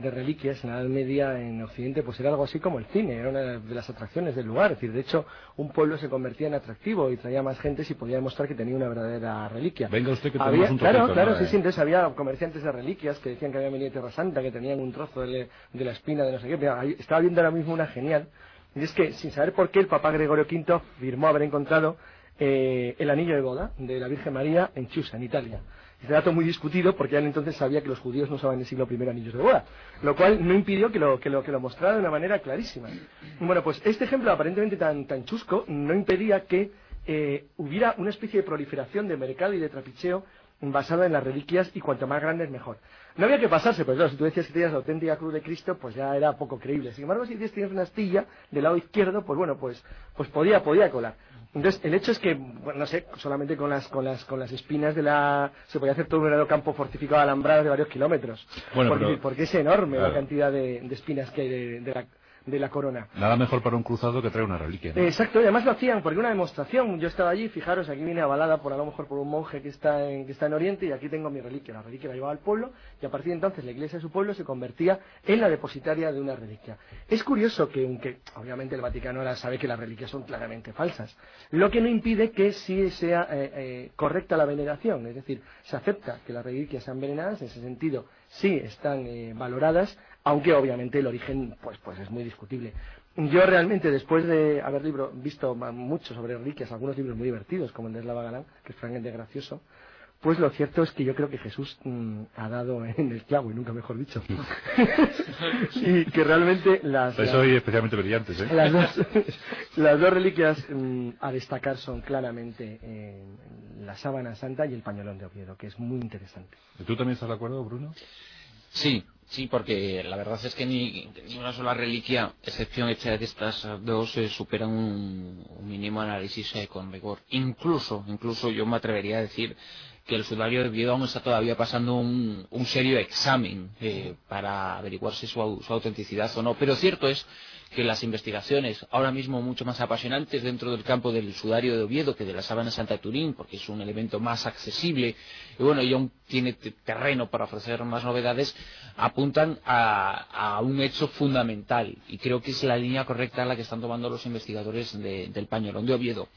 de reliquias en la Edad Media en Occidente pues era algo así como el cine, era una de las atracciones del lugar. Es decir, de hecho, un pueblo se convertía en atractivo y traía más gente si podía demostrar que tenía una verdadera reliquia. Venga usted que Había- tenemos un claro, claro, ¿no? sí, sí, entonces había comerciantes de reliquias que decían que habían venido de Tierra Santa, que tenían un trozo de, de la espina de no sé qué. Mira, estaba viendo ahora mismo una genial, y es que sin saber por qué el Papa Gregorio V firmó haber encontrado eh, el anillo de boda de la Virgen María en Chusa, en Italia. Este dato muy discutido porque él entonces sabía que los judíos no usaban en el siglo I anillos de boda, lo cual no impidió que lo, que lo, que lo mostrara de una manera clarísima. Bueno, pues este ejemplo aparentemente tan, tan chusco no impedía que eh, hubiera una especie de proliferación de mercado y de trapicheo basada en las reliquias y cuanto más grandes mejor. No había que pasarse, pero claro, si tú decías que tenías la auténtica cruz de Cristo, pues ya era poco creíble. Sin embargo, si que tienes una astilla del lado izquierdo, pues bueno, pues, pues podía, podía colar. Entonces, el hecho es que, bueno, no sé, solamente con las, con las, con las espinas de la, se podía hacer todo un campo fortificado alambrado de varios kilómetros. Bueno, porque, pero- porque es enorme claro. la cantidad de, de espinas que hay de, de la, de la corona. Nada mejor para un cruzado que traer una reliquia. ¿no? Exacto, y además lo hacían porque una demostración. Yo estaba allí, fijaros, aquí viene avalada por a lo mejor por un monje que está en, que está en Oriente y aquí tengo mi reliquia. La reliquia la llevaba al pueblo y a partir de entonces la iglesia de su pueblo se convertía en la depositaria de una reliquia. Es curioso que, aunque obviamente el Vaticano ahora sabe que las reliquias son claramente falsas, lo que no impide que sí sea eh, eh, correcta la veneración, es decir, se acepta que las reliquias sean veneradas, en ese sentido sí están eh, valoradas, aunque obviamente el origen pues, pues es muy discutible. Yo realmente, después de haber libro, visto mucho sobre reliquias, algunos libros muy divertidos, como el de Slava Galán, que es francamente gracioso, pues lo cierto es que yo creo que Jesús mm, ha dado en el clavo, y nunca mejor dicho. y que realmente las... Pues soy especialmente brillantes, ¿eh? Las dos, las dos reliquias mm, a destacar son claramente eh, la sábana santa y el pañolón de Oviedo, que es muy interesante. ¿Tú también estás de acuerdo, Bruno? Sí, sí, porque la verdad es que ni, ni una sola reliquia, excepción hecha de estas dos, eh, superan un, mínimo análisis eh, con rigor. Incluso, incluso yo me atrevería a decir que el sudario de aún está todavía pasando un, un serio examen eh, para averiguar si su, su autenticidad o no. Pero cierto es que las investigaciones, ahora mismo mucho más apasionantes dentro del campo del sudario de Oviedo que de la sábana Santa Turín, porque es un elemento más accesible y bueno, y aún tiene te- terreno para ofrecer más novedades, apuntan a, a un hecho fundamental y creo que es la línea correcta la que están tomando los investigadores de- del pañolón de Oviedo.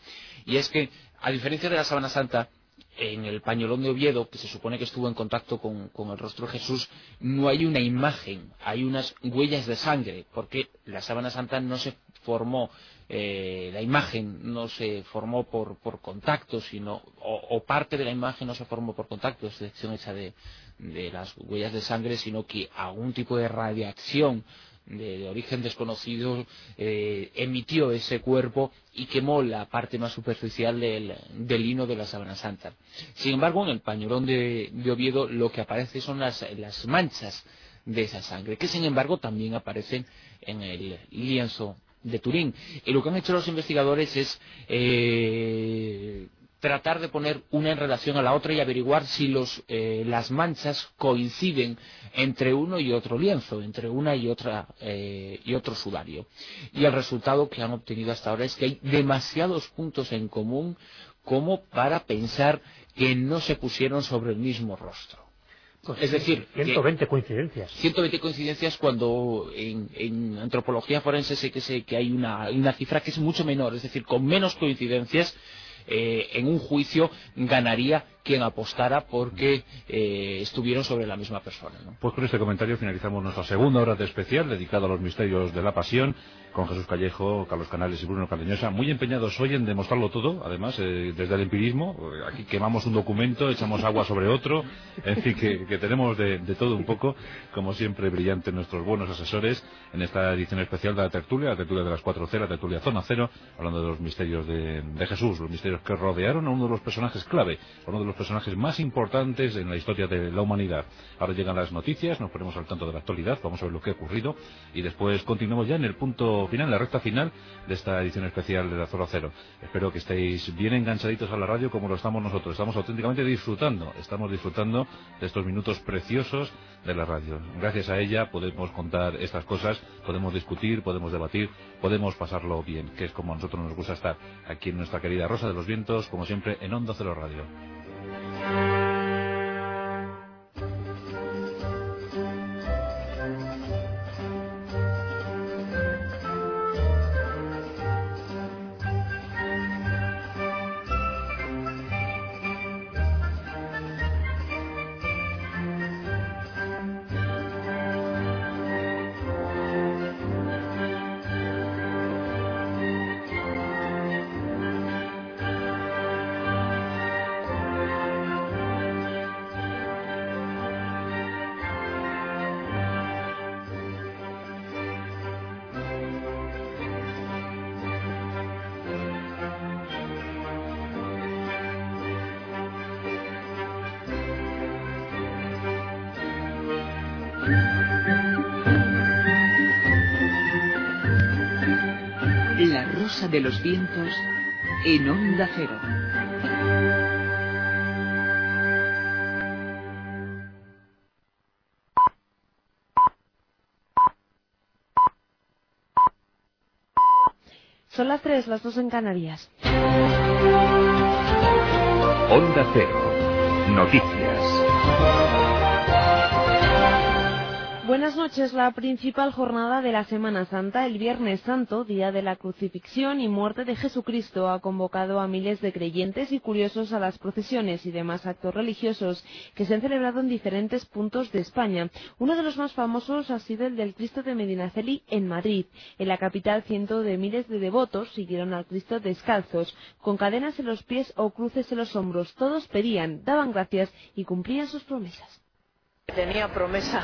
Y es que, a diferencia de la sábana santa, en el pañolón de Oviedo, que se supone que estuvo en contacto con, el rostro de Jesús, no hay una imagen, hay unas huellas de sangre, porque la sábana santa no se formó, eh, la imagen no se formó por, contacto, sino, o, parte de la imagen no se formó por contacto, excepción hecha de, de las huellas de sangre, sino que algún tipo de radiación de, de origen desconocido eh, emitió ese cuerpo y quemó la parte más superficial del, del lino de la sábana santa. Sin embargo, en el pañolón de, de Oviedo lo que aparece son las, las manchas de esa sangre, que sin embargo también aparecen en el lienzo de Turín. Y lo que han hecho los investigadores es eh, tratar de poner una en relación a la otra y averiguar si los, eh, las manchas coinciden entre uno y otro lienzo, entre una y otra eh, y otro sudario. Y el resultado que han obtenido hasta ahora es que hay demasiados puntos en común como para pensar que no se pusieron sobre el mismo rostro. Es decir, que- 120 coincidencias. 120 coincidencias cuando en, en antropología forense sé que, sé que hay una, una cifra que es mucho menor, es decir, con menos coincidencias eh, en un juicio ganaría quien apostara porque eh, estuvieron sobre la misma persona. Pues con este comentario finalizamos nuestra segunda hora de especial dedicada a los misterios de la pasión con Jesús Callejo, Carlos Canales y Bruno Cardeñosa, muy empeñados hoy en demostrarlo todo, además, eh, desde el empirismo, eh, aquí quemamos un documento, echamos agua sobre otro, en fin, que, tenemos de, todo un poco, como siempre brillantes nuestros buenos asesores en esta edición especial de la tertulia, la tertulia de las 4C, la tertulia Zona Cero, hablando de los misterios de, de Jesús, los misterios que rodearon a uno de los personajes clave, a uno de los personajes más importantes en la historia de la humanidad. Ahora llegan las noticias, nos ponemos al tanto de la actualidad, vamos a ver lo que ha ocurrido y después continuamos ya en el punto final, en la recta final de esta edición especial de la Zona Cero. Espero que estéis bien enganchaditos a la radio como lo estamos nosotros. Estamos auténticamente disfrutando, estamos disfrutando de estos minutos preciosos de la radio. Gracias a ella podemos contar estas cosas, podemos discutir, podemos debatir, podemos pasarlo bien, que es como a nosotros nos gusta estar aquí en nuestra querida Rosa de los Vientos, como siempre en Onda Cero Radio. Los vientos en onda cero. Son las tres, las dos en Canarias. Onda Cero. Noticias. Buenas noches. La principal jornada de la Semana Santa, el Viernes Santo, día de la crucifixión y muerte de Jesucristo, ha convocado a miles de creyentes y curiosos a las procesiones y demás actos religiosos que se han celebrado en diferentes puntos de España. Uno de los más famosos ha sido el del Cristo de Medinaceli en Madrid. En la capital, cientos de miles de devotos siguieron al Cristo descalzos, con cadenas en los pies o cruces en los hombros. Todos pedían, daban gracias y cumplían sus promesas. Tenía promesa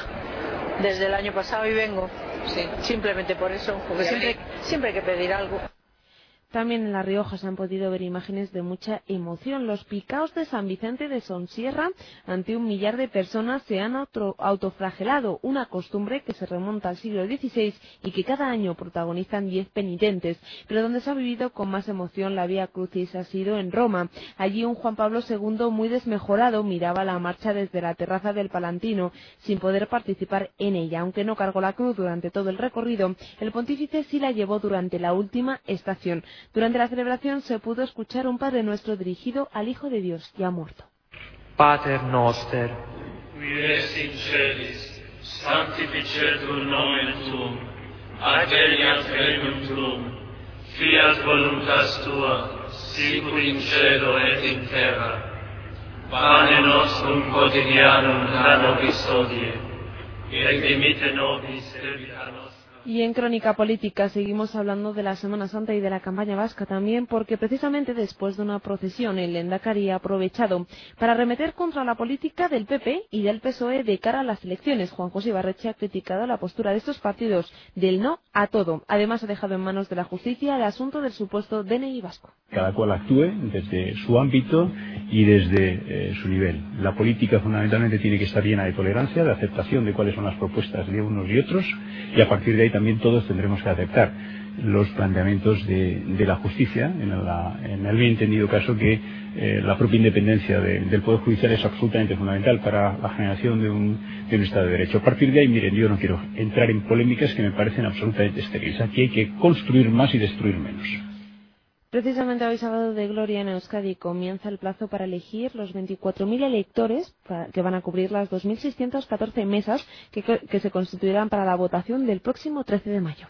desde el año pasado y vengo. Sí. Simplemente por eso, porque siempre, siempre hay que pedir algo. También en La Rioja se han podido ver imágenes de mucha emoción. Los picaos de San Vicente de Sonsierra, ante un millar de personas, se han autoflagelado, una costumbre que se remonta al siglo XVI y que cada año protagonizan diez penitentes. Pero donde se ha vivido con más emoción la Vía Crucis ha sido en Roma. Allí un Juan Pablo II muy desmejorado miraba la marcha desde la terraza del Palantino, sin poder participar en ella. Aunque no cargó la cruz durante todo el recorrido, el pontífice sí la llevó durante la última estación. Durante la celebración se pudo escuchar un Padre Nuestro dirigido al Hijo de Dios ya muerto. Pater noster, qui es in celis, sanctificetur nomen tuum, adveniat regnum tuum, fiat voluntas tua, sicur in cielo et in terra. Pane nostrum quotidianum da nobis hodie, et dimitte nobis debita y en Crónica Política seguimos hablando de la Semana Santa y de la campaña vasca también, porque precisamente después de una procesión el Lendakari ha aprovechado para remeter contra la política del PP y del PSOE de cara a las elecciones. Juan José Ibarreche ha criticado la postura de estos partidos del no a todo. Además ha dejado en manos de la justicia el asunto del supuesto DNI vasco. Cada cual actúe desde su ámbito y desde eh, su nivel. La política fundamentalmente tiene que estar llena de tolerancia, de aceptación de cuáles son las propuestas de unos y otros, y a partir de también todos tendremos que aceptar los planteamientos de, la justicia, en, el bien entendido caso que eh, la propia independencia del Poder Judicial es absolutamente fundamental para la generación de un, de un, Estado de Derecho. A partir de ahí, miren, yo no quiero entrar en polémicas que me parecen absolutamente estériles. Aquí hay que construir más y destruir menos. Precisamente hoy sábado de Gloria en Euskadi comienza el plazo para elegir los 24.000 electores que van a cubrir las 2.614 mesas que, que se constituirán para la votación del próximo 13 de mayo.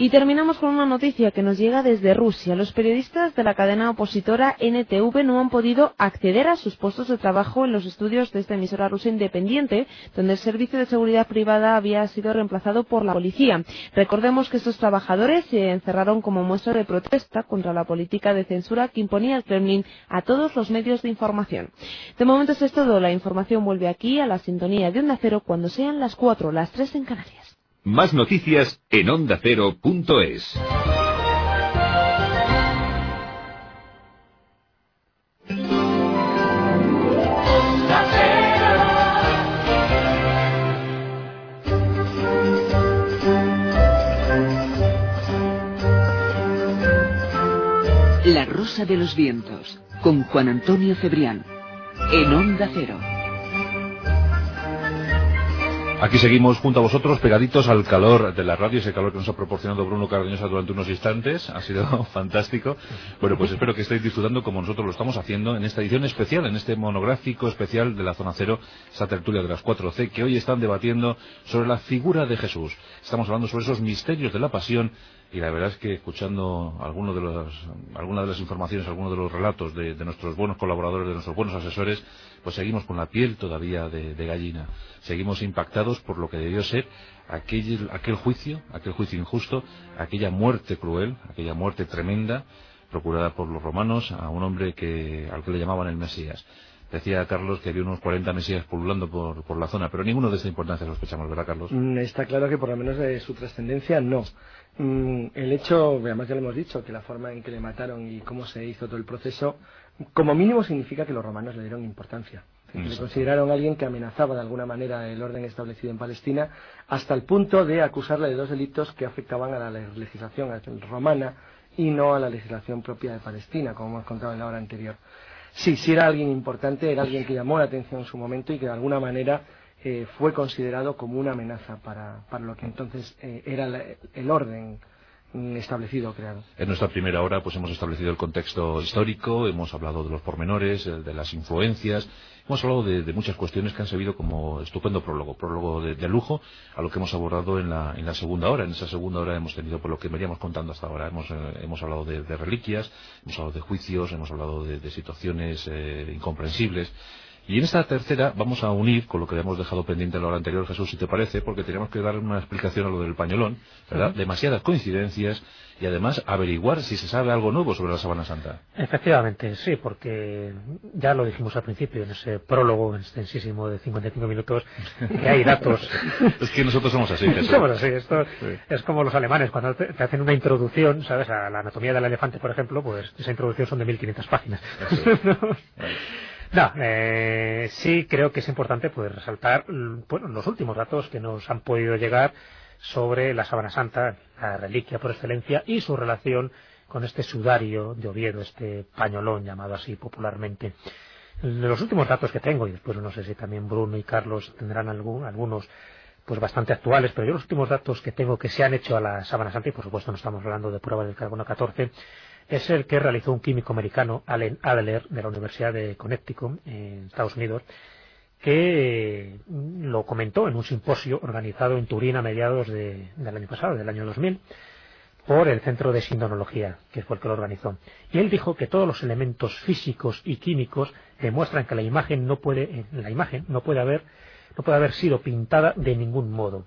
Y terminamos con una noticia que nos llega desde Rusia. Los periodistas de la cadena opositora NTV no han podido acceder a sus puestos de trabajo en los estudios de esta emisora rusa independiente, donde el servicio de seguridad privada había sido reemplazado por la policía. Recordemos que estos trabajadores se encerraron como muestra de protesta contra la política de censura que imponía el Kremlin a todos los medios de información. De momento es todo. La información vuelve aquí a la sintonía de Onda Cero cuando sean las cuatro, las tres en Canarias. Más noticias en ondacero.es. La Rosa de los Vientos, con Juan Antonio Cebrián, en Onda Cero. Aquí seguimos junto a vosotros, pegaditos al calor de la radio, ese calor que nos ha proporcionado Bruno Cardeñosa durante unos instantes. Ha sido fantástico. Bueno, pues espero que estéis disfrutando como nosotros lo estamos haciendo en esta edición especial, en este monográfico especial de la Zona Cero, esa tertulia de las 4C, que hoy están debatiendo sobre la figura de Jesús. Estamos hablando sobre esos misterios de la pasión y la verdad es que escuchando algunos de los, algunas de las informaciones, algunos de los relatos de, nuestros buenos colaboradores, de nuestros buenos asesores, pues seguimos con la piel todavía de, gallina. Seguimos impactados por lo que debió ser aquel, aquel juicio, aquel juicio injusto, aquella muerte cruel, aquella muerte tremenda procurada por los romanos a un hombre que, al que le llamaban el Mesías. Decía Carlos que había unos 40 mesías pululando por, por la zona, pero ninguno de esta importancia sospechamos, ¿verdad, Carlos? Mm, está claro que por lo menos de su trascendencia no. Mm, el hecho, además ya lo hemos dicho, que la forma en que le mataron y cómo se hizo todo el proceso, como mínimo significa que los romanos le dieron importancia. Que le consideraron alguien que amenazaba de alguna manera el orden establecido en Palestina, hasta el punto de acusarle de dos delitos que afectaban a la legislación romana y no a la legislación propia de Palestina, como hemos contado en la hora anterior. Sí, sí era alguien importante, era alguien que llamó la atención en su momento y que de alguna manera eh, fue considerado como una amenaza para, para lo que entonces eh, era el orden establecido creado. En nuestra primera hora pues hemos establecido el contexto histórico, hemos hablado de los pormenores, eh, de las influencias, hemos hablado de, muchas cuestiones que han servido como estupendo prólogo, prólogo de, lujo a lo que hemos abordado en la, en la, segunda hora. En esa segunda hora hemos tenido por lo que veníamos contando hasta ahora. Hemos, eh, hemos hablado de, reliquias, hemos hablado de juicios, hemos hablado de, situaciones eh, incomprensibles. Y en esta tercera vamos a unir con lo que habíamos dejado pendiente en la hora anterior, Jesús, si te parece, porque teníamos que dar una explicación a lo del pañolón, ¿verdad? Demasiadas coincidencias y además averiguar si se sabe algo nuevo sobre la Sabana Santa. Efectivamente, sí, porque ya lo dijimos al principio en ese prólogo extensísimo de 55 minutos, que hay datos. es que nosotros somos así, Jesús. somos así, esto es como los alemanes, cuando te, hacen una introducción, ¿sabes? A la anatomía del elefante, por ejemplo, pues esa introducción son de 1500 páginas. No, eh, sí creo que es importante pues resaltar bueno, los últimos datos que nos han podido llegar sobre la Sábana Santa, la reliquia por excelencia, y su relación con este sudario de Oviedo, este pañolón llamado así popularmente. Los últimos datos que tengo, y después no sé si también Bruno y Carlos tendrán algún, algunos pues bastante actuales, pero yo los últimos datos que tengo que se han hecho a la Sábana Santa, y por supuesto no estamos hablando de pruebas del carbono 14, es el que realizó un químico americano, Allen Adler, de la Universidad de Connecticut, en Estados Unidos, que mm, lo comentó en un simposio organizado en Turín a mediados del año pasado, del año 2000, por el Centro de Sindonología, que fue el que lo organizó. Y él dijo que todos los elementos físicos y químicos demuestran que la imagen no puede, la imagen no puede haber, no puede haber sido pintada de ningún modo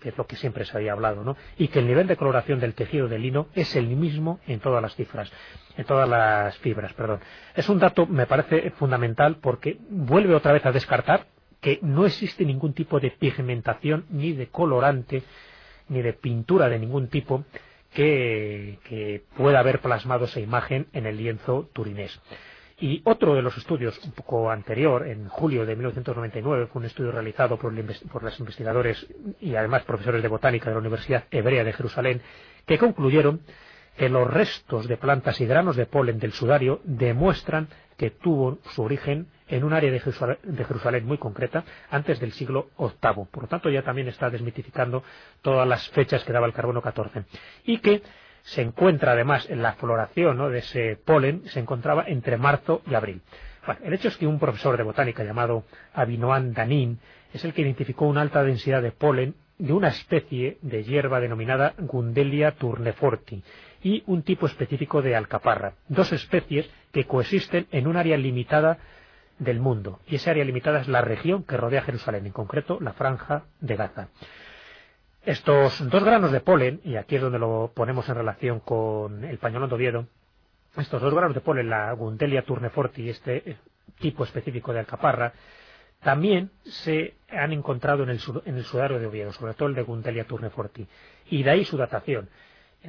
que es lo que siempre se había hablado, ¿no? Y que el nivel de coloración del tejido de lino es el mismo en todas las cifras, en todas las fibras, perdón. Es un dato, me parece fundamental porque vuelve otra vez a descartar que no existe ningún tipo de pigmentación ni de colorante ni de pintura de ningún tipo que, que pueda haber plasmado esa imagen en el lienzo turinés. Y otro de los estudios, un poco anterior, en julio de 1999, fue un estudio realizado por, los investigadores y además profesores de botánica de la Universidad Hebrea de Jerusalén, que concluyeron que los restos de plantas y granos de polen del sudario demuestran que tuvo su origen en un área de Jerusalén, muy concreta antes del siglo VIII. Por lo tanto, ya también está desmitificando todas las fechas que daba el carbono 14. Y que se encuentra además en la floración de ese polen, se encontraba entre marzo y abril. el hecho es que un profesor de botánica llamado Avinoan Danin es el que identificó una alta densidad de polen de una especie de hierba denominada Gundelia turneforti y un tipo específico de alcaparra, dos especies que coexisten en un área limitada del mundo, y esa área limitada es la región que rodea Jerusalén, en concreto la franja de Gaza. Estos dos granos de polen, y aquí es donde lo ponemos en relación con el pañolón de Oviedo, estos dos granos de polen, la Gundelia turneforti y este tipo específico de alcaparra, también se han encontrado en el, en el sudario de Oviedo, sobre todo el de Gundelia turneforti, y de ahí su datación.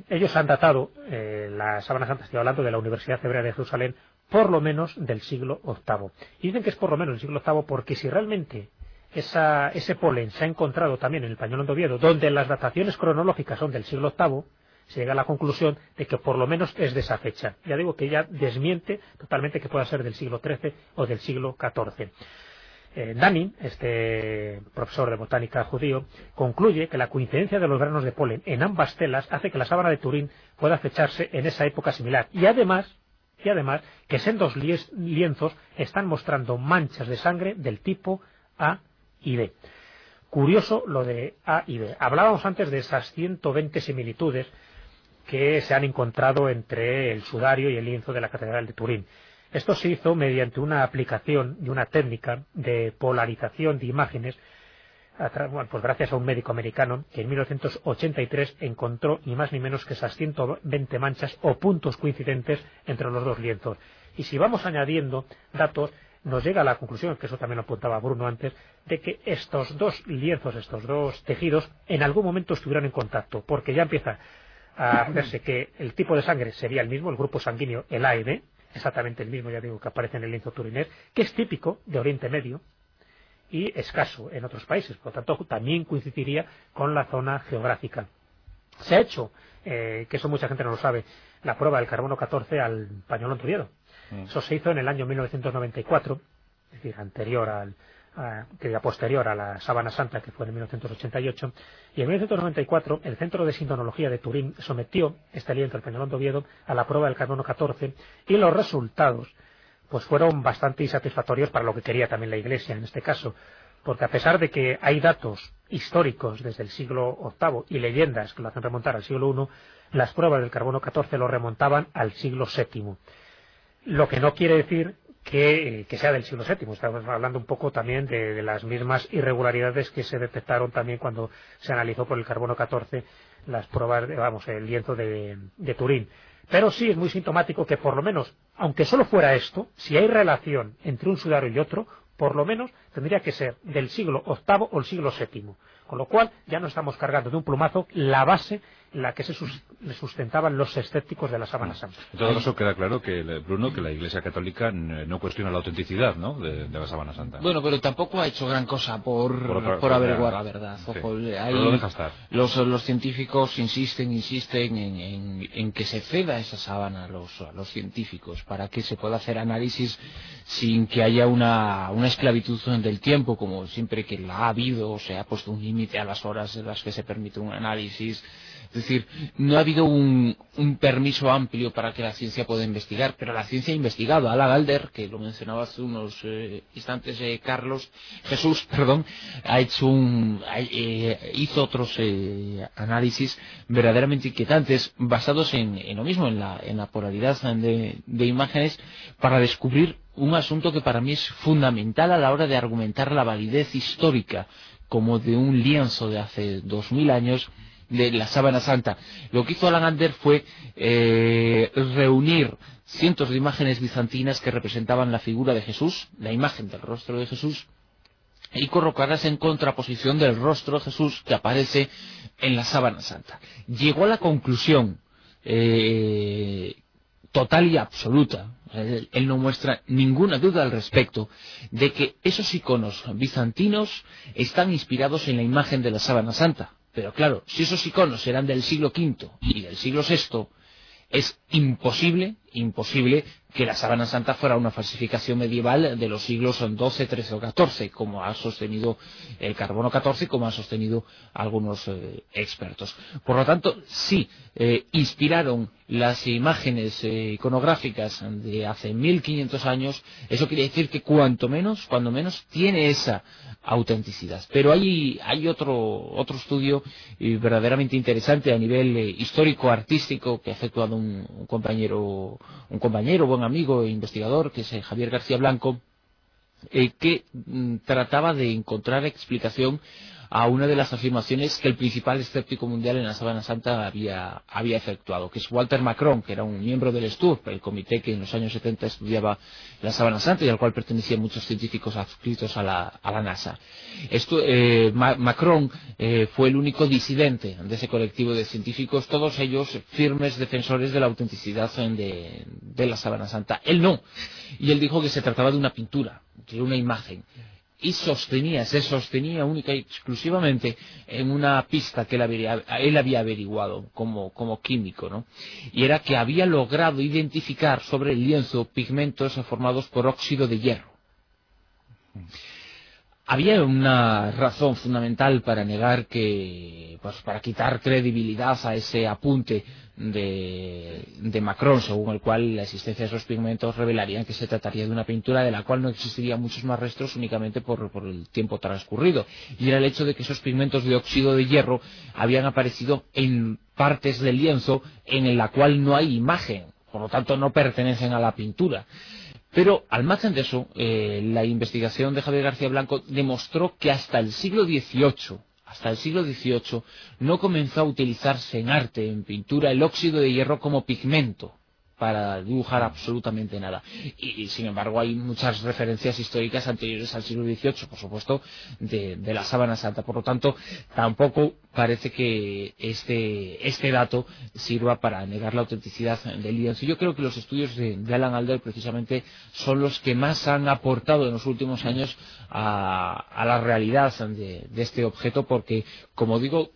Ellos han datado eh, la sábana santa, estoy hablando de la Universidad Hebrea de Jerusalén, por lo menos del siglo VIII. Y dicen que es por lo menos del siglo VIII porque si realmente ese polen se ha encontrado también en el pañolón de donde las dataciones cronológicas son del siglo VIII, se llega a la conclusión de que por lo menos es de esa fecha. Ya digo que ya desmiente totalmente que pueda ser del siglo XIII o del siglo XIV. Eh, este profesor de botánica judío, concluye que la coincidencia de los granos de polen en ambas telas hace que la sábana de Turín pueda fecharse en esa época similar. Y además, y además que sendos lienzos están mostrando manchas de sangre del tipo A y B. Curioso lo de A y B. Hablábamos antes de esas 120 similitudes que se han encontrado entre el sudario y el lienzo de la Catedral de Turín. Esto se hizo mediante una aplicación y una técnica de polarización de imágenes, pues gracias a un médico americano que en 1983 encontró ni más ni menos que esas 120 manchas o puntos coincidentes entre los dos lienzos. Y si vamos añadiendo datos, nos llega a la conclusión, que eso también lo apuntaba Bruno antes, de que estos dos lienzos, estos dos tejidos, en algún momento estuvieron en contacto, porque ya empieza a verse que el tipo de sangre sería el mismo, el grupo sanguíneo, el A B, exactamente el mismo, ya digo, que aparece en el lienzo turinés, que es típico de Oriente Medio y escaso en otros países, por lo tanto también coincidiría con la zona geográfica. Se ha hecho, eh, que eso mucha gente no lo sabe, la prueba del carbono 14 al pañolón turiero. Mm. Eso se hizo en el año 1994, es decir, anterior al, que era posterior a la Sábana Santa, que fue en 1988, y en 1994 el Centro de Sintonología de Turín sometió este lienzo, el Peñolón de Oviedo, a la prueba del carbono 14 y los resultados pues fueron bastante insatisfactorios para lo que quería también la Iglesia en este caso, porque a pesar de que hay datos históricos desde el siglo VIII y leyendas que lo hacen remontar al siglo I, las pruebas del carbono 14 lo remontaban al siglo VII. Lo que no quiere decir que, sea del siglo VII. Estamos hablando un poco también de, las mismas irregularidades que se detectaron también cuando se analizó por el carbono 14 las pruebas, vamos, el lienzo de, de Turín. Pero sí es muy sintomático que por lo menos, aunque solo fuera esto, si hay relación entre un sudario y otro, por lo menos tendría que ser del siglo VIII o el siglo VII. Con lo cual ya no estamos cargando de un plumazo la base la que se sustentaban los escépticos de la Sábana Santa. En todo caso, queda claro que, Bruno, que la Iglesia Católica no cuestiona la autenticidad ¿no? de, la Sábana Santa. Bueno, pero tampoco ha hecho gran cosa por, por, averiguar la verdad. los, los científicos insisten, insisten en, en, que se ceda esa sábana a los, a los científicos para que se pueda hacer análisis sin que haya una, una esclavitud del tiempo, como siempre que la ha habido, se ha puesto un límite a las horas en las que se permite un análisis es decir, no ha habido un, permiso amplio para que la ciencia pueda investigar, pero la ciencia ha investigado. Ala Galder, que lo mencionaba hace unos eh, instantes eh, Carlos, Jesús, perdón, ha hecho un, eh, hizo otros análisis verdaderamente inquietantes basados en, lo mismo, en la, en la polaridad de, de imágenes para descubrir un asunto que para mí es fundamental a la hora de argumentar la validez histórica como de un lienzo de hace dos mil años de la sábana santa. Lo que hizo Alan Ander fue eh, reunir cientos de imágenes bizantinas que representaban la figura de Jesús, la imagen del rostro de Jesús, y colocarlas en contraposición del rostro de Jesús que aparece en la sábana santa. Llegó a la conclusión eh, total y absoluta, él no muestra ninguna duda al respecto, de que esos iconos bizantinos están inspirados en la imagen de la sábana santa. Pero claro, si esos iconos eran del siglo V y del siglo VI, es imposible, imposible que la sábana santa fuera una falsificación medieval de los siglos XII, XIII o XIV, como ha sostenido el carbono XIV y como han sostenido algunos eh, expertos. Por lo tanto, sí, eh, inspiraron las imágenes eh, iconográficas de hace 1500 años, eso quiere decir que cuanto menos, cuando menos, tiene esa autenticidad. Pero hay, hay otro, otro estudio verdaderamente interesante a nivel histórico-artístico que ha efectuado un, compañero, un compañero, buen amigo e investigador, que es Javier García Blanco, que mm, trataba de encontrar explicación a una de las afirmaciones que el principal escéptico mundial en la Sabana Santa había, había efectuado, que es Walter Macron, que era un miembro del STURP, el comité que en los años 70 estudiaba la Sabana Santa y al cual pertenecían muchos científicos adscritos a la, a la NASA. Eh, Macron eh, fue el único disidente de ese colectivo de científicos, todos ellos firmes defensores de la autenticidad de, de la Sabana Santa. Él no. Y él dijo que se trataba de una pintura, de una imagen y sostenía, se sostenía única y exclusivamente en una pista que él había, averiguado como, como, químico, ¿no? Y era que había logrado identificar sobre el lienzo pigmentos formados por óxido de hierro. Había una razón fundamental para negar que, pues para quitar credibilidad a ese apunte de, Macron, según el cual la existencia de esos pigmentos revelarían que se trataría de una pintura de la cual no existirían muchos más restos únicamente por, el tiempo transcurrido. Y era el hecho de que esos pigmentos de óxido de hierro habían aparecido en partes del lienzo en la cual no hay imagen, por lo tanto no pertenecen a la pintura. Pero al margen de eso, eh, la investigación de Javier García Blanco demostró que hasta el siglo XVIII hasta el siglo XVIII no comenzó a utilizarse en arte, en pintura, el óxido de hierro como pigmento para dibujar absolutamente nada. Y, sin embargo hay muchas referencias históricas anteriores al siglo XVIII, por supuesto, de, la sábana santa. Por lo tanto, tampoco parece que este, este dato sirva para negar la autenticidad del lienzo. Yo creo que los estudios de, Alan Alder precisamente son los que más han aportado en los últimos años a, la realidad de, este objeto, porque, como digo,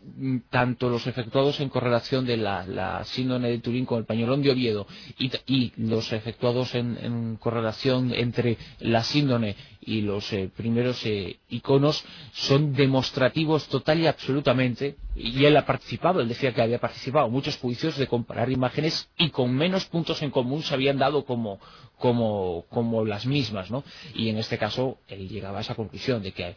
tanto los efectuados en correlación de la, la síndrome de Turín con el pañolón de Oviedo y, los efectuados en, correlación entre la síndrome y los eh, primeros eh, iconos son demostrativos total y absolutamente, y él ha participado, él decía que había participado muchos juicios de comparar imágenes y con menos puntos en común se habían dado como, como, como las mismas, ¿no? Y en este caso él llegaba a esa conclusión de que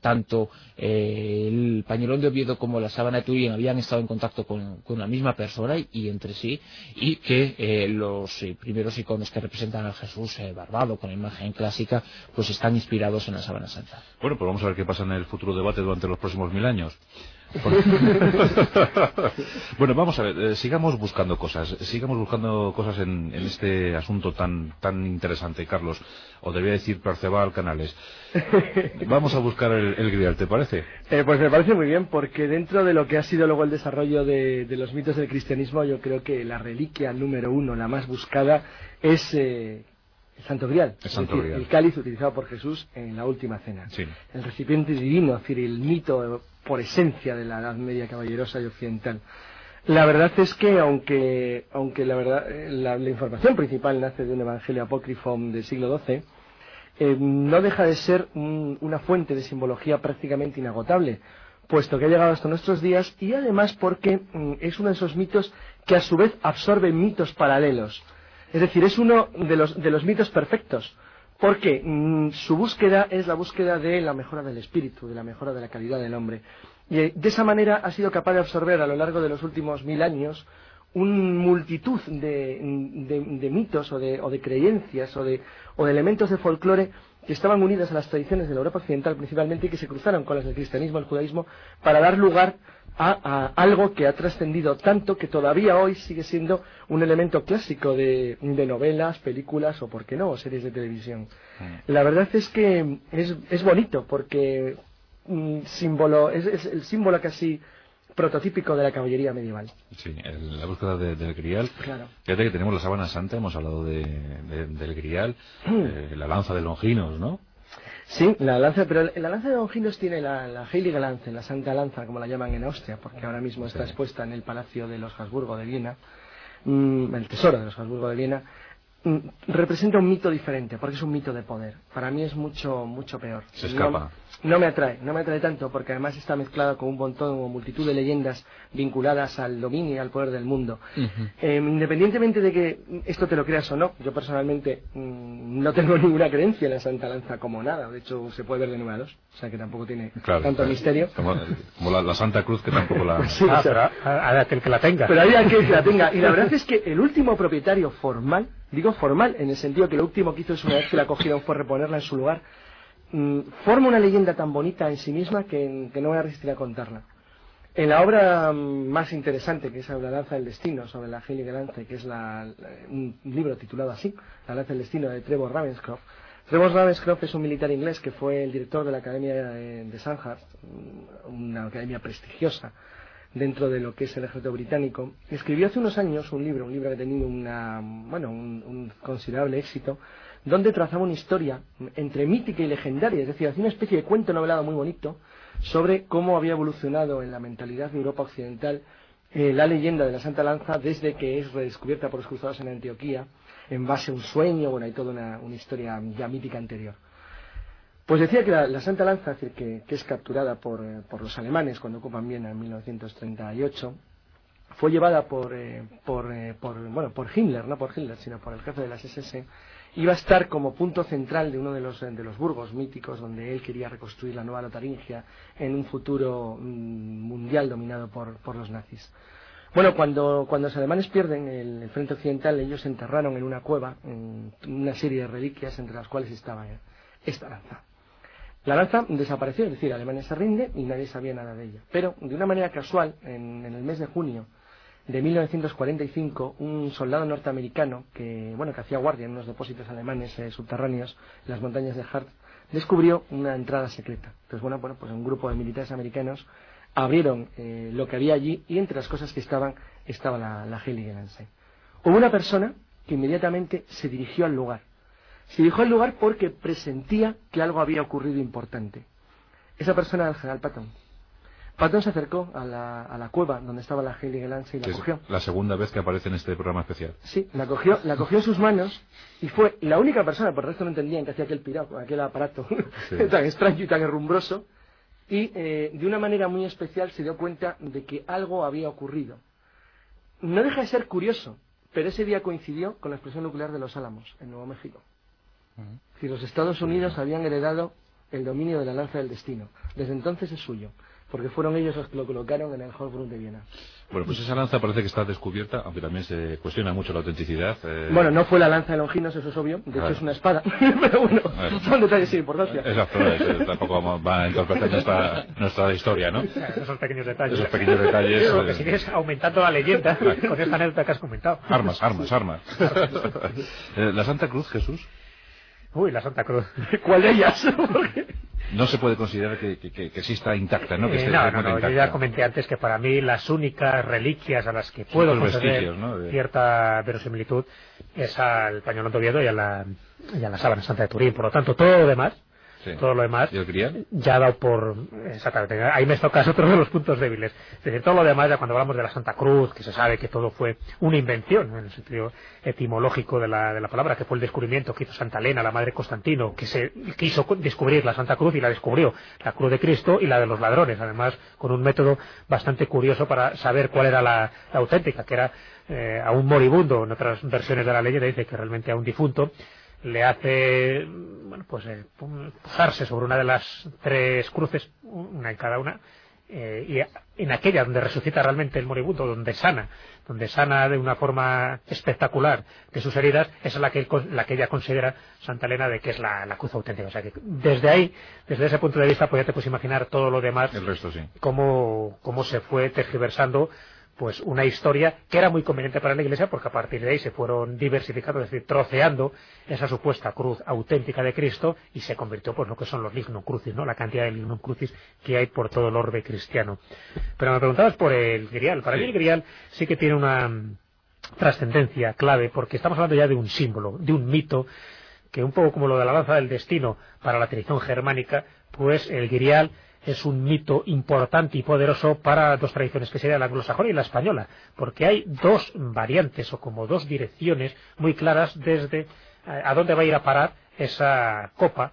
tanto eh, el pañolón de Oviedo como la sábana de Turín habían estado en contacto con, con la misma persona y, entre sí, y que eh, los eh, primeros iconos que representan a Jesús barbado con la imagen clásica, pues están inspirados en la sábana santa. Bueno, pues vamos a ver qué pasa en el futuro debate durante los próximos mil años. bueno, vamos a ver, eh, sigamos buscando cosas, sigamos buscando cosas en, este asunto tan tan interesante, Carlos, o debía decir Perceval Canales. Vamos a buscar el, grial, ¿te parece? Eh, pues me parece muy bien, porque dentro de lo que ha sido luego el desarrollo de, de los mitos del cristianismo, yo creo que la reliquia número uno, la más buscada, es eh, el Santo Grial, el, Santo es decir, Grial. el cáliz utilizado por Jesús en la última cena. Sí. El recipiente divino, es decir, el mito por esencia de la Edad Media caballerosa y occidental. La verdad es que, aunque, aunque la, verdad, la, la información principal nace de un evangelio apócrifo del siglo XII, eh, no deja de ser un, una fuente de simbología prácticamente inagotable, puesto que ha llegado hasta nuestros días y además porque mm, es uno de esos mitos que a su vez absorbe mitos paralelos. Es decir, es uno de los, de los mitos perfectos, porque mmm, su búsqueda es la búsqueda de la mejora del espíritu, de la mejora de la calidad del hombre. Y eh, de esa manera ha sido capaz de absorber a lo largo de los últimos mil años una multitud de, mitos o de, creencias o de, elementos de folclore que estaban unidas a las tradiciones de la Europa occidental principalmente y que se cruzaron con las del cristianismo el judaísmo para dar lugar a, a algo que ha trascendido tanto que todavía hoy sigue siendo un elemento clásico de, de novelas, películas o, por qué no, series de televisión. Mm. La verdad es que es, es bonito porque mm, símbolo, es, es el símbolo casi prototípico de la caballería medieval. Sí, el, la búsqueda de, del grial. Claro. Fíjate que tenemos la sábana santa, hemos hablado de, de, del grial, eh, la lanza de Longinos, ¿no? Sí, la lanza, pero la lanza de Longinos tiene la, la Heilige Lanza, la Santa Lanza, como la llaman en Austria, porque ahora mismo está expuesta en el Palacio de los Habsburgo de Viena, mmm, el tesoro de los Habsburgo de Viena, mmm, representa un mito diferente, porque es un mito de poder. Para mí es mucho, mucho peor. Se escapa. No, me atrae, no me atrae tanto porque además está mezclado con un montón o multitud de leyendas vinculadas al dominio y al poder del mundo. Uh -huh. eh, independientemente de que esto te lo creas o no, yo personalmente mmm, no tengo ninguna creencia en la Santa Lanza como nada, de hecho se puede ver de nuevo a dos, o sea que tampoco tiene claro, tanto claro. misterio. Como, como la, la, Santa Cruz que tampoco la... sí, ah, o sea, pero hay aquel que la tenga. Pero hay aquel que la tenga. Y la verdad es que el último propietario formal, digo formal en el sentido que lo último que hizo es una vez que la cogieron fue reponerla en su lugar, Mm, forma una leyenda tan bonita en sí misma que, no voy a resistir a contarla. En la obra mm, más interesante, que es La Lanza del Destino, sobre la Heilige Lanza, que es un libro titulado así, La Lanza del Destino, de Trevor Ravenscroft. Trevor Ravenscroft es un militar inglés que fue el director de la Academia de, de Sandhurst, una academia prestigiosa dentro de lo que es el ejército británico. Escribió hace unos años un libro, un libro que ha tenido un considerable éxito, donde trazaba una historia entre mítica y legendaria, es decir, hacía una especie de cuento novelado muy bonito sobre cómo había evolucionado en la mentalidad de Europa occidental eh, la leyenda de la Santa Lanza desde que es redescubierta por los cruzados en Antioquía en base a un sueño, bueno, hay toda una, historia ya mítica anterior. Pues decía que la, Santa Lanza, es decir, que, es capturada por, eh, por, los alemanes cuando ocupan Viena en 1938, fue llevada por, por, eh, por, bueno, por Himmler, no por Hitler, sino por el jefe de las SS, iba a estar como punto central de uno de los, de los burgos míticos donde él quería reconstruir la nueva Lotaringia en un futuro mmm, mundial dominado por, por los nazis. Bueno, cuando, cuando los alemanes pierden el, el, frente occidental, ellos se enterraron en una cueva en una serie de reliquias entre las cuales estaba esta lanza. La lanza desapareció, es decir, Alemania se rinde y nadie sabía nada de ella. Pero, de una manera casual, en, en el mes de junio de 1945, un soldado norteamericano que, bueno, que hacía guardia en unos depósitos alemanes eh, subterráneos en las montañas de Hart, descubrió una entrada secreta. Entonces, bueno, bueno pues un grupo de militares americanos abrieron eh, lo que había allí y entre las cosas que estaban estaba la, la. Hubo una persona que inmediatamente se dirigió al lugar. Se dirigió al lugar porque presentía que algo había ocurrido importante. Esa persona era el general Patton. Patton se acercó a la, a la cueva donde estaba la Heilige Lanza y la Que es cogió. la segunda vez que aparece en este programa especial. Sí, la cogió, la cogió en sus manos y fue la única persona, por el resto no entendían que hacía aquel pirado, aquel aparato tan extraño y tan herrumbroso, y eh, de una manera muy especial se dio cuenta de que algo había ocurrido. No deja de ser curioso, pero ese día coincidió con la explosión nuclear de los Álamos, en Nuevo México. Decir, los Estados Unidos habían heredado el dominio de la lanza del destino. Desde entonces es suyo, porque fueron ellos los que lo colocaron en el Hofbrunn de Viena. Bueno, pues esa lanza parece que está descubierta, aunque también se cuestiona mucho la autenticidad. eh, Bueno, no fue la lanza de Longinos, eso es obvio. De hecho, Claro. es una espada. Pero bueno, Bueno. son detalles sin importancia. Exacto, eh, tampoco va a entorpecer nuestra, nuestra historia, ¿no? Esos pequeños detalles. Esos pequeños detalles. Digo, que eh, sigues aumentando la leyenda con esta anécdota que has comentado. Armas, armas, armas. Eh, la Santa Cruz, Jesús, Uy, la Santa Cruz. ¿Cuál de ellas? no se puede considerar que, que, que- exista intacta, ¿no? Que Eh, esté no, no, no, yo ya comenté antes que para mí las únicas reliquias a las que puedo conceder vestigios, ¿no? De- cierta verosimilitud es al pañolón de Oviedo y a la, y a la sábana santa de Turín. Por lo tanto, todo lo demás, Sí. todo lo demás, ¿Y el grial? ya ha dado por exactamente ahí me tocas otro de los puntos débiles es decir todo lo demás ya cuando hablamos de la Santa Cruz que se sabe que todo fue una invención en el sentido etimológico de la, de la palabra que fue el descubrimiento que hizo Santa Elena la madre Constantino que se quiso descubrir la Santa Cruz y la descubrió la Cruz de Cristo y la de los ladrones además con un método bastante curioso para saber cuál era la, la auténtica que era eh, a un moribundo en otras versiones de la leyenda dice que realmente a un difunto le hace bueno pues eh, posarse sobre una de las tres cruces una en cada una eh, y en aquella donde resucita realmente el moribundo donde sana donde sana de una forma espectacular de sus heridas esa es la que él la que ella considera Santa Elena de que es la, la cruz auténtica o sea que desde ahí desde ese punto de vista pues ya te puedes imaginar todo lo demás El resto sí. cómo, cómo se fue tergiversando pues una historia que era muy conveniente para la Iglesia porque a partir de ahí se fueron diversificando, es decir, troceando esa supuesta cruz auténtica de Cristo y se convirtió pues lo que son los lignum crucis, ¿no? La cantidad de lignum crucis que hay por todo el orbe cristiano. Pero me preguntabas por el grial. Para Sí. mí el grial sí que tiene una mm, trascendencia clave porque estamos hablando ya de un símbolo, de un mito que un poco como lo de la lanza del destino para la tradición germánica, pues el grial es un mito importante y poderoso para dos tradiciones, que sería la anglosajona y la española, porque hay dos variantes o como dos direcciones muy claras desde eh, a dónde va a ir a parar esa copa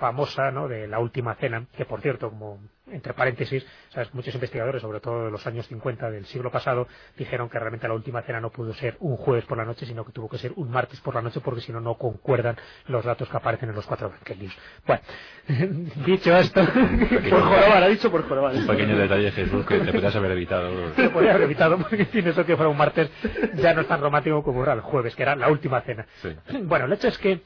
famosa ¿no? de la última cena, que por cierto, como entre paréntesis, ¿sabes? muchos investigadores, sobre todo de los años 50 del siglo pasado, dijeron que realmente la última cena no pudo ser un jueves por la noche, sino que tuvo que ser un martes por la noche, porque si no, no concuerdan los datos que aparecen en los cuatro evangelios. Bueno, dicho esto, Por jorobar, ha dicho por jorobar. Un pequeño detalle, Jesús, que te podrías haber evitado. se podría haber evitado, porque sin eso que fuera un martes ya no es tan romántico como era el jueves, que era la última cena. Sí. Bueno, el hecho es que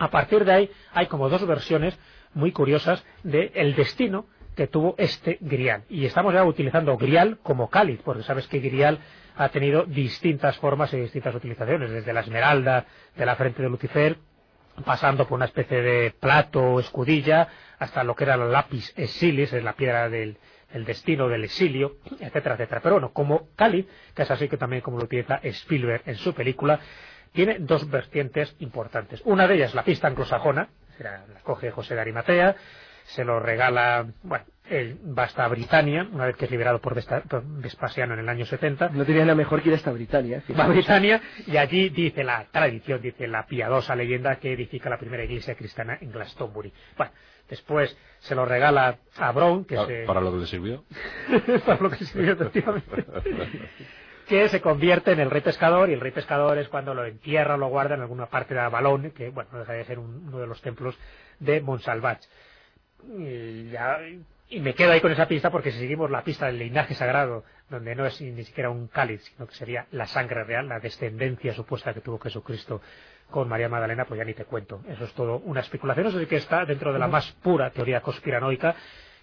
a partir de ahí hay como dos versiones muy curiosas de el destino que tuvo este grial. Y estamos ya utilizando grial como cáliz, porque sabes que grial ha tenido distintas formas y distintas utilizaciones, desde la esmeralda de la frente de Lucifer, pasando por una especie de plato o escudilla, hasta lo que era el lápiz exilis, es la piedra del, del destino, del exilio, etcétera, etcétera. Pero bueno, como cáliz, que es así que también como lo utiliza Spielberg en su película, tiene dos vertientes importantes. Una de ellas, la pista anglosajona, será- la coge José de Arimatea, se lo regala, bueno, él va hasta Britania, una vez que es liberado por, Vesta- por Vespasiano en el año 70, No tenía nada mejor que ir hasta Britania. va a Britania y allí dice la tradición, dice la piadosa leyenda que edifica la primera iglesia cristiana en Glastonbury. Bueno, después se lo regala a Brown, que Pa- se... Para lo que le sirvió. para lo que sirvió, efectivamente. que se convierte en el rey pescador y el rey pescador es cuando lo entierra o lo guarda en alguna parte de Avalon, que bueno, no deja de ser un- uno de los templos de. Y, ya- y me quedo ahí con esa pista porque si seguimos la pista del linaje sagrado, donde no es ni siquiera un cáliz, sino que sería la sangre real, la descendencia supuesta que tuvo Jesucristo con María Magdalena, pues ya ni te cuento. Eso es todo una especulación, eso sí que está dentro de la más pura teoría conspiranoica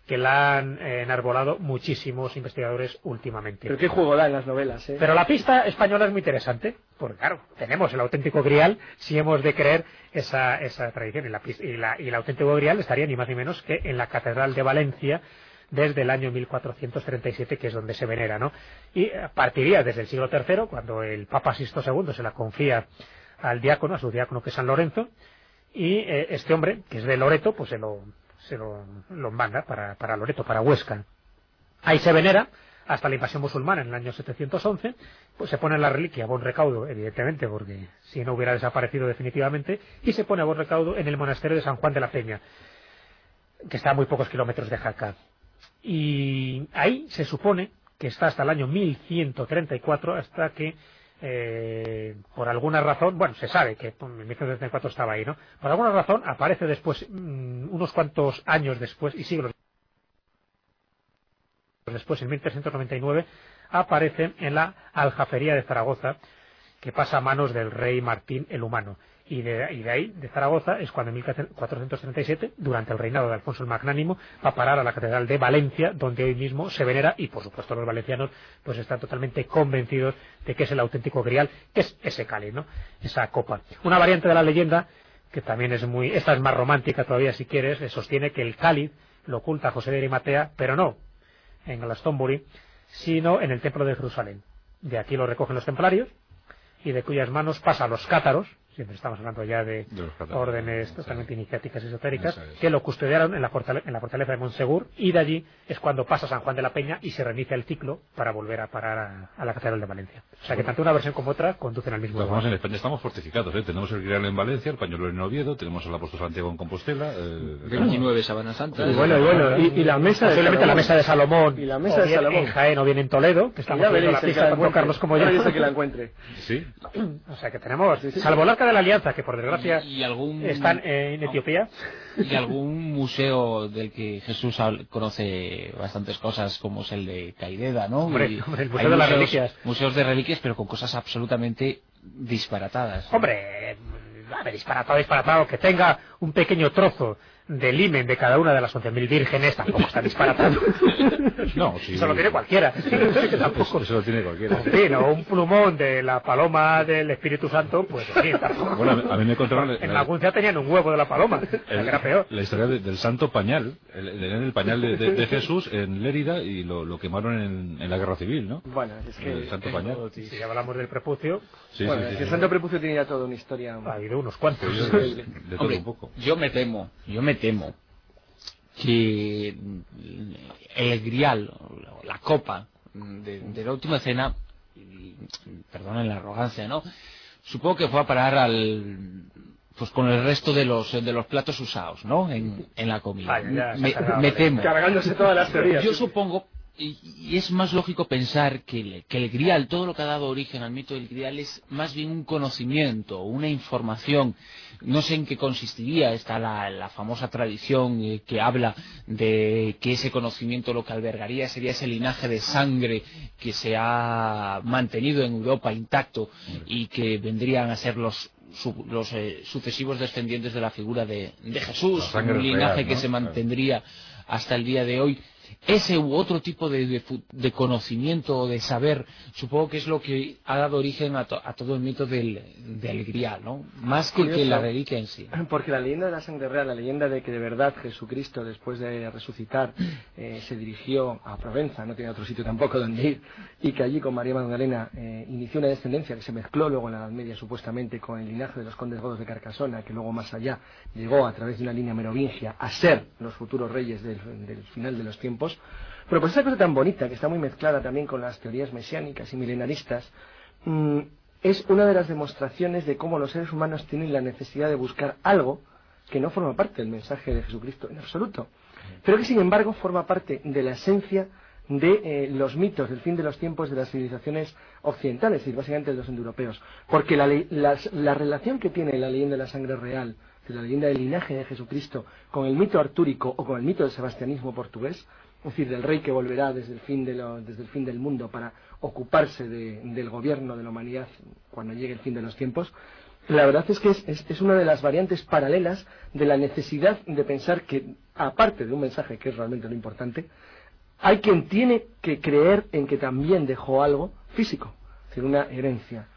que la han eh, enarbolado muchísimos investigadores últimamente. Pero qué juego da en las novelas, ¿eh? Pero la pista española es muy interesante, porque claro, tenemos el auténtico grial si hemos de creer esa, esa tradición. Y, la, pis- y, la- y el auténtico grial estaría ni más ni menos que en la Catedral de Valencia desde el año 1437, que es donde se venera, ¿no? Y eh, partiría desde el siglo III, cuando el Papa Sisto II se la confía al diácono, a su diácono que es San Lorenzo, y eh, este hombre, que es de Loreto, pues se lo, se lo, lo manda para, para Loreto, para Huesca. Ahí se venera hasta la invasión musulmana en el año 711, pues se pone la reliquia a buen recaudo, evidentemente, porque si no hubiera desaparecido definitivamente, y se pone a buen recaudo en el monasterio de San Juan de la Peña, que está a muy pocos kilómetros de Jaca. Y ahí se supone que está hasta el año 1134, hasta que eh, por alguna razón, bueno, se sabe que en 1134 estaba ahí, ¿no? Por alguna razón aparece después, mm, unos cuantos años después y siglos después, en 1399, aparece en la Aljafería de Zaragoza, que pasa a manos del rey Martín el Humano. Y de, ahí, de Zaragoza, es cuando en 1437, durante el reinado de Alfonso el Magnánimo, va a parar a la Catedral de Valencia, donde hoy mismo se venera, y por supuesto los valencianos pues están totalmente convencidos de que es el auténtico grial, que es ese cáliz, ¿no? Esa copa. Una variante de la leyenda, que también es muy, esta es más romántica todavía si quieres, sostiene que el cáliz lo oculta José de Arimatea, pero no en Glastonbury, sino en el templo de Jerusalén. De aquí lo recogen los templarios, y de cuyas manos pasa los cátaros, siempre estamos hablando ya de, de órdenes totalmente iniciáticas esotéricas, que lo custodiaron en la, fortaleza, en la fortaleza de Montsegur, y de allí es cuando pasa San Juan de la Peña y se reinicia el ciclo para volver a parar a, a la Catedral de Valencia. O sea que tanto una versión como otra conducen al mismo lugar. en España estamos fortificados, ¿eh? tenemos el Grial en Valencia, el pañuelo en Oviedo, tenemos el apóstol Santiago en Compostela. Eh, 29 Sabana Santa. Y bueno, y bueno, y, y la mesa de Salomón, la mesa de Salomón, y la mesa de Salomón. en Jaén o bien en Toledo, que estamos viendo la pista tanto Carlos como yo. dice que la encuentre. Sí. O sea que tenemos, salvo Arca de la Alianza, que por desgracia y, y algún, están en Etiopía. Y algún museo del que Jesús conoce bastantes cosas, como es el de Caideda, ¿no? Hombre, Y hombre el Museo de las museos- Reliquias. Museos de reliquias, pero con cosas absolutamente disparatadas. Hombre, a ver, disparatado, disparatado, que tenga un pequeño trozo del himen de cada una de las 11.000 vírgenes tampoco está disparatado. No, sí. Eso lo tiene cualquiera. Tampoco. Eso lo tiene cualquiera. En fin, o un plumón de la paloma del Espíritu Santo, pues sí, tampoco. Bueno, a mí- a mí me contaron... En la Guncia tenían un huevo de la paloma, que era peor. La historia de- del santo pañal, el, el, el pañal de, de- de Jesús en Lérida y lo, lo quemaron en, en la guerra civil, ¿no? Bueno, es que... El santo pañal. Si hablamos del prepucio, Sí, bueno, sí, sí, el sí. Santo Prepucio tiene ya toda una historia. ha habido unos cuantos. Yo- de todo Hombre, un poco. yo me temo, yo me temo que el grial, la copa de, de la última cena, perdonen la arrogancia, ¿no? Supongo que fue a parar al pues con el resto de los de los platos usados, ¿no? En, en la comida. Vaya, ya me, temo. Cargándose todas las teorías. Yo supongo, y, y es más lógico pensar que el, que el grial, todo lo que ha dado origen al mito del grial es más bien un conocimiento, una información. No sé en qué consistiría, está la, la famosa tradición eh, que habla de que ese conocimiento lo que albergaría sería ese linaje de sangre que se ha mantenido en Europa intacto y que vendrían a ser los los eh, sucesivos descendientes de la figura de, de Jesús, un linaje real, que se mantendría hasta el día de hoy. Ese u otro tipo de, de fu- de conocimiento o de saber, supongo que es lo que ha dado origen a, to- a todo el mito del, del grial, ¿no? Más que, que la reliquia en sí. Porque la leyenda de la sangre real, la leyenda de que de verdad Jesucristo, después de resucitar, eh, se dirigió a Provenza, no tenía otro sitio tampoco donde ir, y que allí con María Magdalena eh, inició una descendencia que se mezcló luego en la Edad Media supuestamente con el linaje de los condes godos de Carcasona, que luego más allá llegó a través de una línea merovingia a ser los futuros reyes del, del final de los tiempos. Pero pues esa cosa tan bonita, que está muy mezclada también con las teorías mesiánicas y milenaristas, mm, es una de las demostraciones de cómo los seres humanos tienen la necesidad de buscar algo que no forma parte del mensaje de Jesucristo en absoluto, pero que sin embargo forma parte de la esencia de eh, los mitos del fin de los tiempos de las civilizaciones occidentales, es decir, básicamente de los indoeuropeos. Porque la, las- la relación que tiene la leyenda de la sangre real, de la leyenda del linaje de Jesucristo, con el mito artúrico o con el mito del sebastianismo portugués, es decir, del rey que volverá desde el fin, de lo- desde el fin del mundo para ocuparse de- del gobierno de la humanidad cuando llegue el fin de los tiempos, la verdad es que es, es- es una de las variantes paralelas de la necesidad de pensar que, aparte de un mensaje que es realmente lo importante, hay quien tiene que creer en que también dejó algo físico, es decir, una herencia.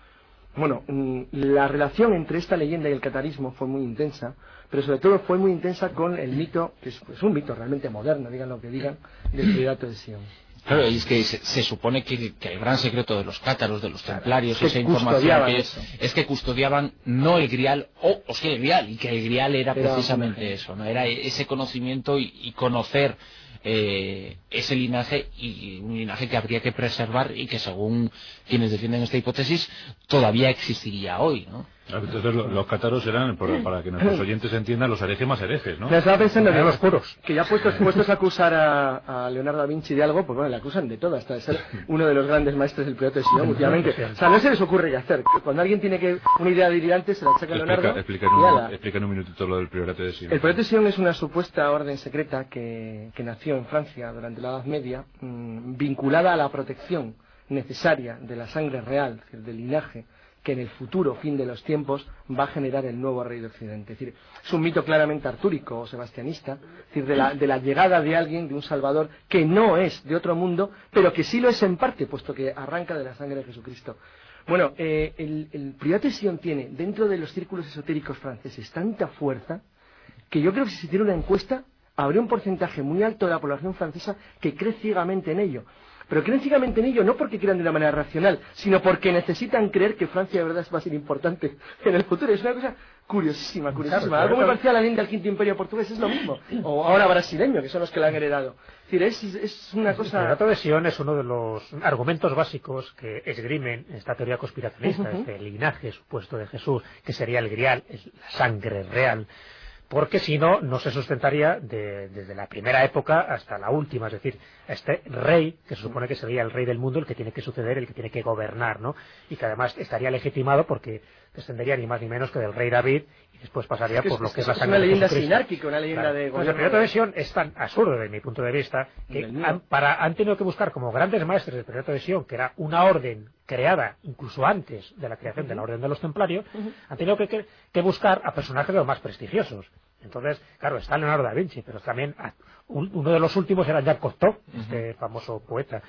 Bueno, mm, la relación entre esta leyenda y el catarismo fue muy intensa, pero sobre todo fue muy intensa con el mito, que es, es un mito realmente moderno, digan lo que digan, del Tridato de Sion. Claro, y es que se, se supone que, que el gran secreto de los cátaros, de los templarios, que esa información que eso. es que custodiaban no el grial, o, o sí el grial, y que el grial era, Era precisamente eso, ¿no? Era ese conocimiento y, y conocer eh, ese linaje y un linaje que habría que preservar y que según quienes defienden esta hipótesis todavía existiría hoy, ¿no? Entonces los cátaros eran, para que nuestros oyentes entiendan, los herejes más herejes, ¿no? Me estaba pensando que, los puros. que ya puestos, puestos a acusar a, a, Leonardo da Vinci de algo, pues bueno, le acusan de todo, hasta de ser uno de los grandes maestros del periodo de Sion últimamente. O sea, no se les ocurre qué hacer. Cuando alguien tiene que una idea delirante, se la saca Leonardo. Explica, un, explica en un minutito lo del priorato de Sion. El priorato de Sion es una supuesta orden secreta que, que nació en Francia durante la Edad Media, mmm, vinculada a la protección necesaria de la sangre real, es decir, del linaje que en el futuro fin de los tiempos va a generar el nuevo rey de Occidente. Es decir, es un mito claramente artúrico o sebastianista, es decir, de la, de la, llegada de alguien, de un Salvador, que no es de otro mundo, pero que sí lo es en parte, puesto que arranca de la sangre de Jesucristo. Bueno, eh, el, el Sion tiene dentro de los círculos esotéricos franceses tanta fuerza que yo creo que si se hiciera una encuesta habría un porcentaje muy alto de la población francesa que cree ciegamente en ello pero creen ciegamente en ello no porque crean de una manera racional, sino porque necesitan creer que Francia de verdad va a ser importante en el futuro. Es una cosa curiosísima, curiosísima. Algo muy parecido a la leyenda del quinto imperio portugués es lo mismo. O ahora brasileño, que son los que la han heredado. Es decir, es, es una cosa... El relato de Sion es uno de los argumentos básicos que esgrimen esta teoría conspiracionista, uh -huh. este linaje supuesto de Jesús, que sería el grial, la sangre real porque si no, no se sustentaría de, desde la primera época hasta la última, es decir, este rey, que se supone que sería el rey del mundo, el que tiene que suceder, el que tiene que gobernar, ¿no? Y que además estaría legitimado porque descendería ni más ni menos que del rey David y después pasaría es que por es, lo que es, es la sangre una leyenda sinárquica, una leyenda claro. de pues el periodo de Sion es tan absurdo desde mi punto de vista que han, para, han tenido que buscar como grandes maestros del periodo de Sion, que era una orden creada incluso antes de la creación uh -huh. de la orden de los templarios, uh -huh. han tenido que, que, que buscar a personajes de los más prestigiosos. Entonces, claro, está Leonardo da Vinci, pero también uno de los últimos era Jacques Cousteau, uh -huh. este famoso poeta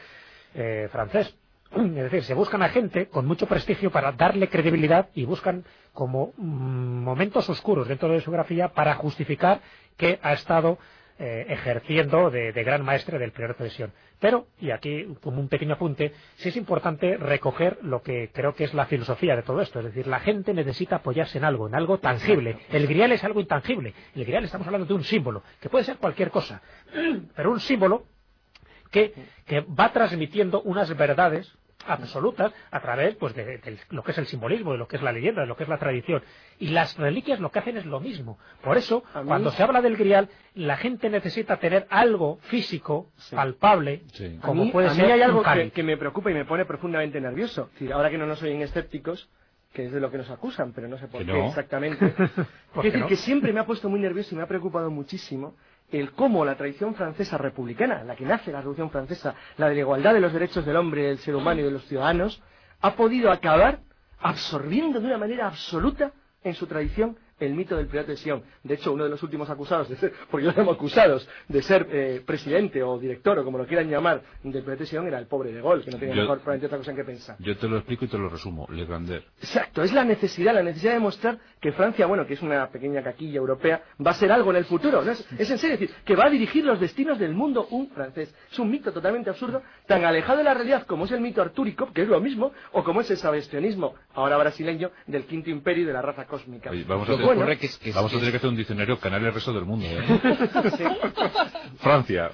eh, francés. Es decir, se buscan a gente con mucho prestigio para darle credibilidad y buscan como mm, momentos oscuros dentro de su grafía para justificar que ha estado eh, ejerciendo de, gran maestre del prior de. Pero, y aquí como un pequeño apunte, sí es importante recoger lo que creo que es la filosofía de todo esto. Es decir, la gente necesita apoyarse en algo, en algo tangible. El grial es algo intangible. El grial estamos hablando de un símbolo, que puede ser cualquier cosa. Pero un símbolo que, que va transmitiendo unas verdades absolutas a través pues de, de, lo que es el simbolismo, de lo que es la leyenda, de lo que es la tradición. Y las reliquias lo que hacen es lo mismo. Por eso, mí... cuando se habla del grial, la gente necesita tener algo físico, sí. palpable, sí. como a mí, puede a ser mí hay algo que, que, me preocupa y me pone profundamente nervioso. Es decir, ahora que no nos oyen escépticos, que es de lo que nos acusan, pero no sé por qué no? exactamente. es decir, no? que siempre me ha puesto muy nervioso y me ha preocupado muchísimo el cómo la tradición francesa republicana, la que nace la Revolución Francesa, la de la igualdad de los derechos del hombre, del ser humano y de los ciudadanos, ha podido acabar absorbiendo de una manera absoluta en su tradición el mito del pirata de Sion. De hecho, uno de los últimos acusados de ser, porque yo lo llamo acusados, de ser eh, presidente o director o como lo quieran llamar del pirata de Sion era el pobre de Gaulle, que no tenía yo, mejor probablemente otra cosa en que pensar. Yo te lo explico y te lo resumo. Le Grandeur. Exacto, es la necesidad, la necesidad de mostrar que Francia, bueno, que es una pequeña caquilla europea, va a ser algo en el futuro. ¿no? Es, es en serio, es decir, que va a dirigir los destinos del mundo un francés. Es un mito totalmente absurdo, tan alejado de la realidad como es el mito artúrico, que es lo mismo, o como es el sabestianismo, ahora brasileño, del quinto imperio y de la raza cósmica. Oye, vamos a bueno, que es, que Vamos a tener que hacer un diccionario canal el resto del mundo. ¿eh? sí. Francia.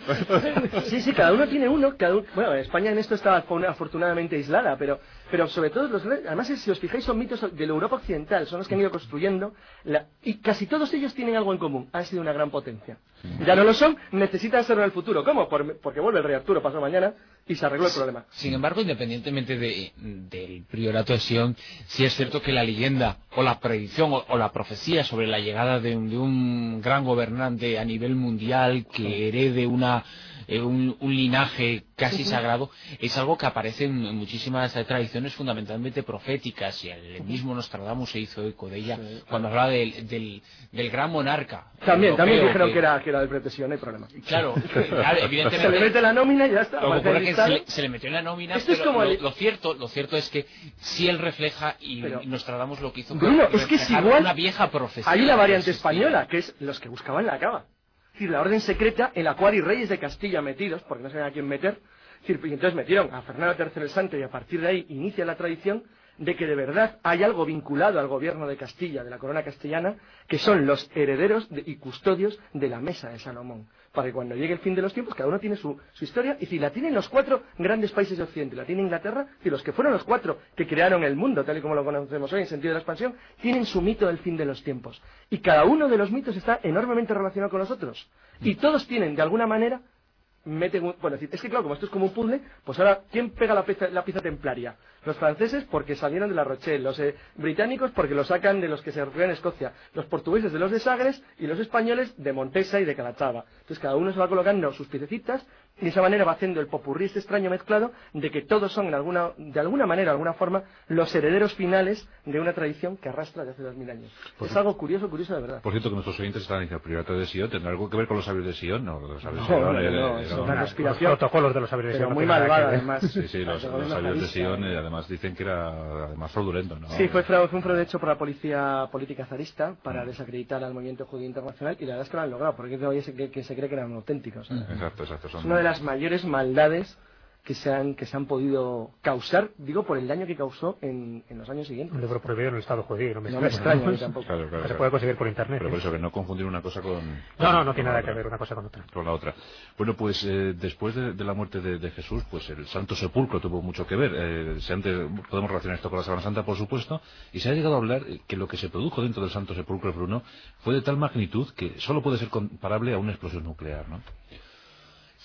sí, sí, cada uno tiene uno. Cada uno, bueno, España en esto está afortunadamente aislada, pero, pero sobre todo, los, además si os fijáis son mitos de la Europa occidental, son los que han ido construyendo, la, y casi todos ellos tienen algo en común, han sido una gran potencia. Ya no lo son, necesitan serlo en el futuro. ¿Cómo? Por, porque vuelve el rey Arturo, pasó mañana, y se arregló el problema. Sin embargo, independientemente de, del priorato de Sion, sí es cierto que la leyenda o la predicción o, o la profecía sobre la llegada de un, de un, gran gobernante a nivel mundial que herede una, eh, un, un, linaje casi sagrado es algo que aparece en, muchísimas tradiciones fundamentalmente proféticas y el mismo Nostradamus se hizo eco de ella sí, cuando hablaba del, del, del, gran monarca. También, europeo, también dijeron que, que, era, que era de pretesión, no hay problema. Claro, claro evidentemente. se le mete la nómina y ya está. Se le, se le, metió en la nómina, Esto pero es como lo, el... lo, cierto, lo cierto es que si él refleja y, pero, y Nostradamus lo que hizo Bruno, es que es igual, una vieja profecía. Hay la variante española, que es los que buscaban la cava. Es decir, la orden secreta en la cual hay reyes de Castilla metidos, porque no sabían a quién meter. Y entonces metieron a Fernando III el Santo y a partir de ahí inicia la tradición. de que de verdad hay algo vinculado al gobierno de Castilla, de la corona castellana, que son los herederos de- y custodios de la mesa de Salomón. Para que cuando llegue el fin de los tiempos, cada uno tiene su, su historia, y si la tienen los cuatro grandes países de Occidente, la tiene Inglaterra, y los que fueron los cuatro que crearon el mundo, tal y como lo conocemos hoy en sentido de la expansión, tienen su mito del fin de los tiempos. Y cada uno de los mitos está enormemente relacionado con los otros. Y todos tienen, de alguna manera, meten bueno, es que claro, como esto es como un puzzle, pues ahora, ¿quién pega la pieza, la templaria? Los franceses porque salieron de la Rochelle, los eh, británicos porque lo sacan de los que se refugian en Escocia, los portugueses de los de Sagres y los españoles de Montesa y de Calatrava. Entonces cada uno se va colocando sus piececitas de esa manera va haciendo el popurrí este extraño mezclado de que todos son en alguna, de alguna manera, de alguna forma, los herederos finales de una tradición que arrastra desde hace dos mil años. Por es cierto- algo curioso, curioso de verdad. Por cierto, que nuestros oyentes están diciendo, el priorato de Sion, ¿tendrá algo que ver con los sabios de Sion? No, los sabios de No, Sion no, era- no, era es una- una conspiración. Los protocolos de los sabios de Sion no muy malvada, además. Sí, sí, los, los sabios de. Sion, eh, además dicen que era además fraudulento, ¿no? Sí, fue, fraude, fue un fraude hecho por la policía política zarista para desacreditar al movimiento judío internacional y la verdad es que lo han logrado, porque todavía se, cree- que se cree que eran auténticos. ¿sabes? Exacto, exacto. Son... Las mayores maldades que se han, que se han podido causar, digo, por el daño que causó en, en los años siguientes. Un libro prohibido en el Estado judío, no me No me extraña. tampoco. Claro, claro, Se puede conseguir por internet. Pero por eso que no confundir una cosa con... No, no, no tiene nada que otra. ver una cosa con otra. Con la otra. Bueno, pues eh, después de, de la muerte de, de Jesús, pues el Santo Sepulcro tuvo mucho que ver. Eh, se antes, podemos relacionar esto con la Sábana Santa, por supuesto, y se ha llegado a hablar que lo que se produjo dentro del Santo Sepulcro, Bruno, fue de tal magnitud que solo puede ser comparable a una explosión nuclear, ¿no?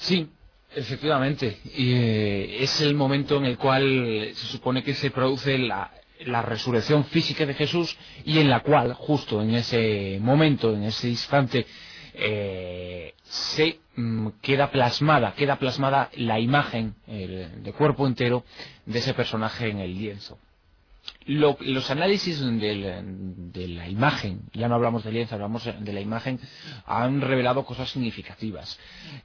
Sí, efectivamente. Eh, es el momento en el cual se supone que se produce la, la resurrección física de Jesús y en la cual, justo en ese momento, en ese instante, eh, se mm, queda plasmada, queda plasmada la imagen el- de cuerpo entero de ese personaje en el lienzo. Lo- los análisis del- de la imagen, ya no hablamos de lienzo, hablamos de la imagen, han revelado cosas significativas.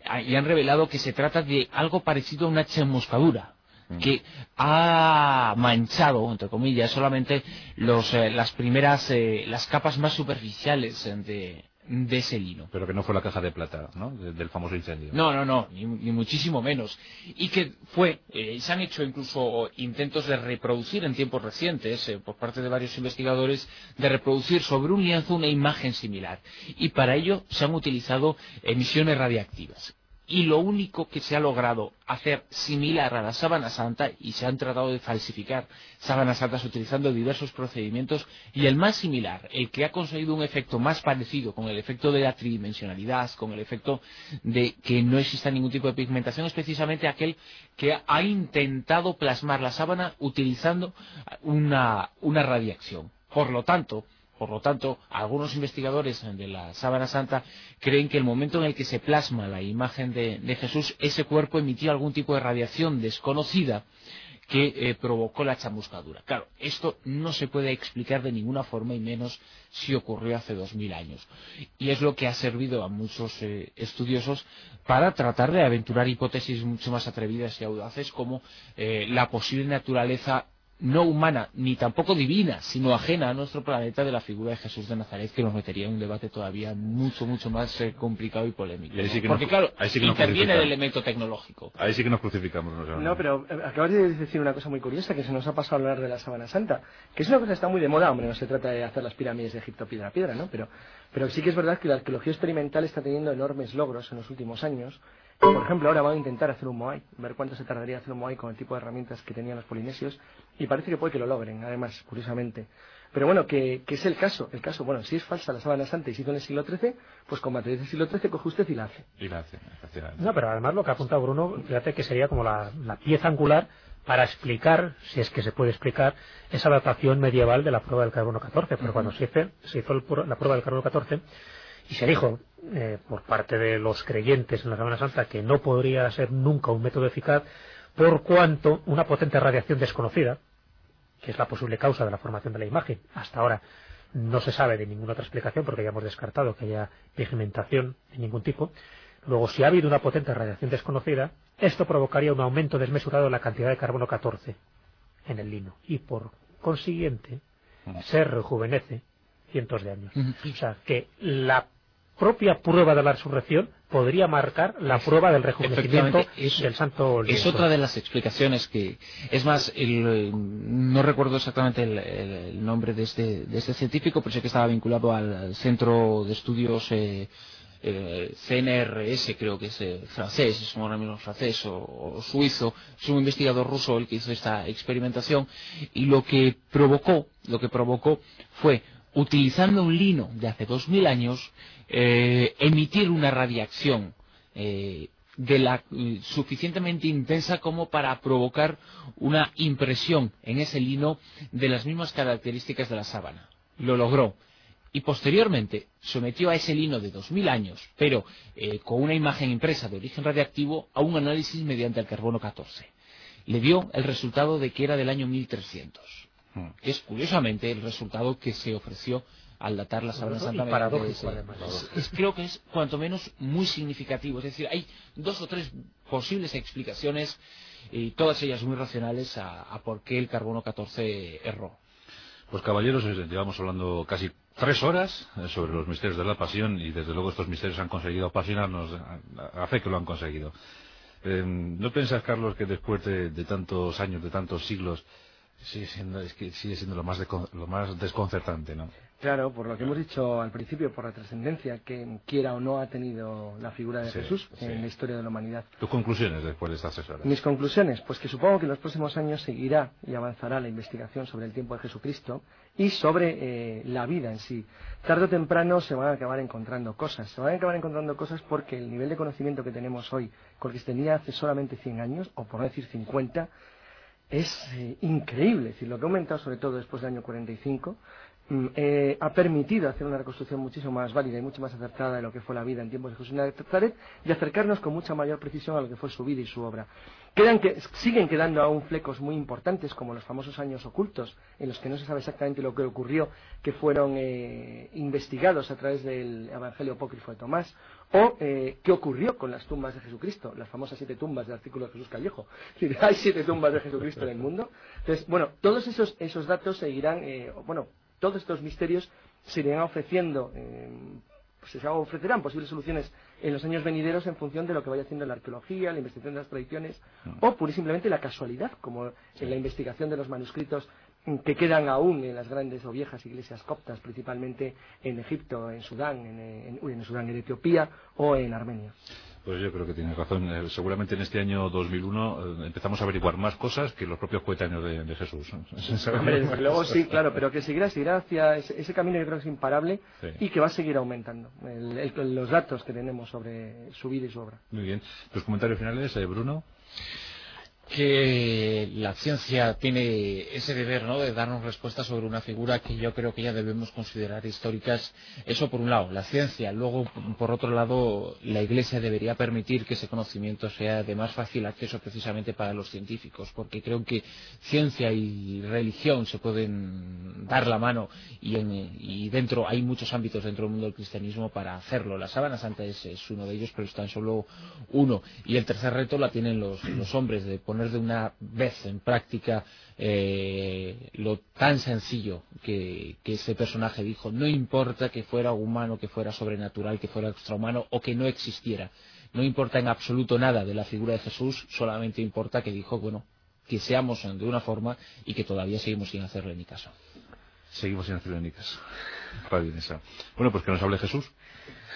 Ah, Y han revelado que se trata de algo parecido a una chamuscadura que ha manchado, entre comillas, solamente los, eh, las primeras, eh, las capas más superficiales eh, de, de ese lino. Pero que no fue la caja de plata, ¿no? De- del famoso incendio. No, no, no, ni, ni muchísimo menos. Y que fue, eh, se han hecho incluso intentos de reproducir en tiempos recientes, eh, por parte de varios investigadores, de reproducir sobre un lienzo una imagen similar. Y para ello se han utilizado emisiones radiactivas. Y lo único que se ha logrado hacer similar a la sábana santa, y se han tratado de falsificar sábanas santas utilizando diversos procedimientos, y el más similar, el que ha conseguido un efecto más parecido con el efecto de la tridimensionalidad, con el efecto de que no exista ningún tipo de pigmentación, es precisamente aquel que ha intentado plasmar la sábana utilizando una, una radiación. Por lo tanto, por lo tanto, algunos investigadores de la Sábana Santa creen que el momento en el que se plasma la imagen de, Jesús, ese cuerpo emitió algún tipo de radiación desconocida que eh, provocó la chamuscadura. Claro, esto no se puede explicar de ninguna forma y menos si ocurrió hace dos mil años. Y es lo que ha servido a muchos eh, estudiosos para tratar de aventurar hipótesis mucho más atrevidas y audaces como eh, la posible naturaleza no humana ni tampoco divina, sino ajena a nuestro planeta de la figura de Jesús de Nazaret, que nos metería en un debate todavía mucho, mucho más eh, complicado y polémico. Y ahí ¿no? sí que Porque nos- claro, ahí sí que nos interviene el elemento tecnológico. Ahí sí que nos crucificamos. ¿no? No, pero eh, acabas de decir una cosa muy curiosa que se nos ha pasado a hablar de la Sábana Santa, que es una cosa que está muy de moda, hombre, no se trata de hacer las pirámides de Egipto piedra a piedra, ¿no? Pero, pero sí que es verdad que la arqueología experimental está teniendo enormes logros en los últimos años. Por ejemplo, ahora van a intentar hacer un Moai, ver cuánto se tardaría hacer un Moai con el tipo de herramientas que tenían los polinesios, y parece que puede que lo logren, además, curiosamente. Pero bueno, que, que es el caso, el caso, bueno, si es falsa la sábana santa y se hizo en el siglo XIII, pues con materiales del siglo XIII coge usted y la hace. Y la hace, efectivamente. No, pero además lo que ha apuntado Bruno, fíjate que sería como la, la pieza angular para explicar, si es que se puede explicar, esa datación medieval de la prueba del carbono 14. Pero cuando se hizo, se hizo el la prueba del carbono 14 y se dijo eh, por parte de los creyentes en la Semana Santa que no podría ser nunca un método eficaz por cuanto una potente radiación desconocida, que es la posible causa de la formación de la imagen, hasta ahora no se sabe de ninguna otra explicación porque ya hemos descartado que haya pigmentación de ningún tipo. Luego, si ha habido una potente radiación desconocida, esto provocaría un aumento desmesurado de la cantidad de carbono 14 en el lino y por consiguiente se rejuvenece cientos de años. O sea, que la propia prueba de la resurrección podría marcar la prueba del rejuvenecimiento del santo Es otra de las explicaciones que, es más, no recuerdo exactamente el, nombre de este, de este científico, pero sé que estaba vinculado al Centro de Estudios eh, eh, CNRS, creo que es eh, francés, es ahora mismo francés o, suizo, es un investigador ruso el que hizo esta experimentación y lo que provocó, lo que provocó fue utilizando un lino de hace dos mil años, eh, emitir una radiación de la suficientemente intensa como para provocar una impresión en ese lino de las mismas características de la sábana. Lo logró y posteriormente sometió a ese lino de 2000 años, pero eh, con una imagen impresa de origen radiactivo, a un análisis mediante el carbono 14. Le dio el resultado de que era del año 1300, hmm. que es curiosamente el resultado que se ofreció al datar la Sabana Santa Es, creo que es cuanto menos muy significativo. Es decir, hay dos o tres posibles explicaciones y todas ellas muy racionales a, a por qué el carbono 14 erró. Pues caballeros, eh, llevamos hablando casi tres horas eh, sobre los misterios de la pasión y desde luego estos misterios han conseguido apasionarnos, a fe que lo han conseguido. Eh, ¿No piensas, Carlos, que después de, tantos años, de tantos siglos, sigue siendo, es que sigue siendo lo más, lo más desconcertante, ¿no? Claro, por lo que hemos dicho al principio, por la trascendencia que quiera o no ha tenido la figura de Jesús en la historia de la humanidad. ¿Tus conclusiones después de estas horas? Mis conclusiones, pues que supongo que en los próximos años seguirá y avanzará la investigación sobre el tiempo de Jesucristo y sobre eh, la vida en sí. Tarde o temprano se van a acabar encontrando cosas. Se van a acabar encontrando cosas porque el nivel de conocimiento que tenemos hoy, con que se tenía hace solamente 100 años, o por no decir 50, es eh, increíble. Decir, lo que ha aumentado sobre todo después del año 45 Mm, eh, ha permitido hacer una reconstrucción muchísimo más válida y mucho más acertada de lo que fue la vida en tiempos de Jesús de Nazaret y acercarnos con mucha mayor precisión a lo que fue su vida y su obra. Quedan que, siguen quedando aún flecos muy importantes como los famosos años ocultos en los que no se sabe exactamente lo que ocurrió que fueron eh, investigados a través del Evangelio Apócrifo de Tomás o eh, qué ocurrió con las tumbas de Jesucristo, las famosas siete tumbas del artículo de Jesús Callejo. hay siete tumbas de Jesucristo en el mundo. Entonces, bueno, todos esos, esos datos seguirán, bueno, todos estos misterios se irán ofreciendo, eh, se ofrecerán posibles soluciones en los años venideros en función de lo que vaya haciendo la arqueología, la investigación de las tradiciones, o pura y simplemente la casualidad, como en la investigación de los manuscritos que quedan aún en las grandes o viejas iglesias coptas, principalmente en Egipto, en Sudán, en, en Sudán, en Etiopía o en Armenia. Pues yo creo que tienes razón. Eh, seguramente en este año 2001 eh, empezamos a averiguar más cosas que los propios coetáneos de, Jesús. luego sí, claro, pero que seguirá, seguirá hacia ese, camino que creo que es imparable y que va a seguir aumentando los datos que tenemos sobre su vida y su obra. Muy bien. ¿Tus comentarios finales, eh, Bruno? Que la ciencia tiene ese deber ¿no? de darnos respuestas sobre una figura que yo creo que ya debemos considerar históricas. Eso por un lado, la ciencia. Luego, por otro lado, la Iglesia debería permitir que ese conocimiento sea de más fácil acceso precisamente para los científicos, porque creo que ciencia y religión se pueden dar la mano y, y dentro hay muchos ámbitos dentro del mundo del cristianismo para hacerlo. La sábana santa es, uno de ellos, pero es tan solo uno. Y el tercer reto la tienen los, los hombres de poner poner de una vez en práctica eh, lo tan sencillo que, ese personaje dijo. No importa que fuera humano, que fuera sobrenatural, que fuera extrahumano o que no existiera. No importa en absoluto nada de la figura de Jesús, solamente importa que dijo, bueno, que seamos de una forma y que todavía seguimos sin hacerle ni caso. Seguimos sin hacerle ni caso. Bueno, pues que nos hable Jesús.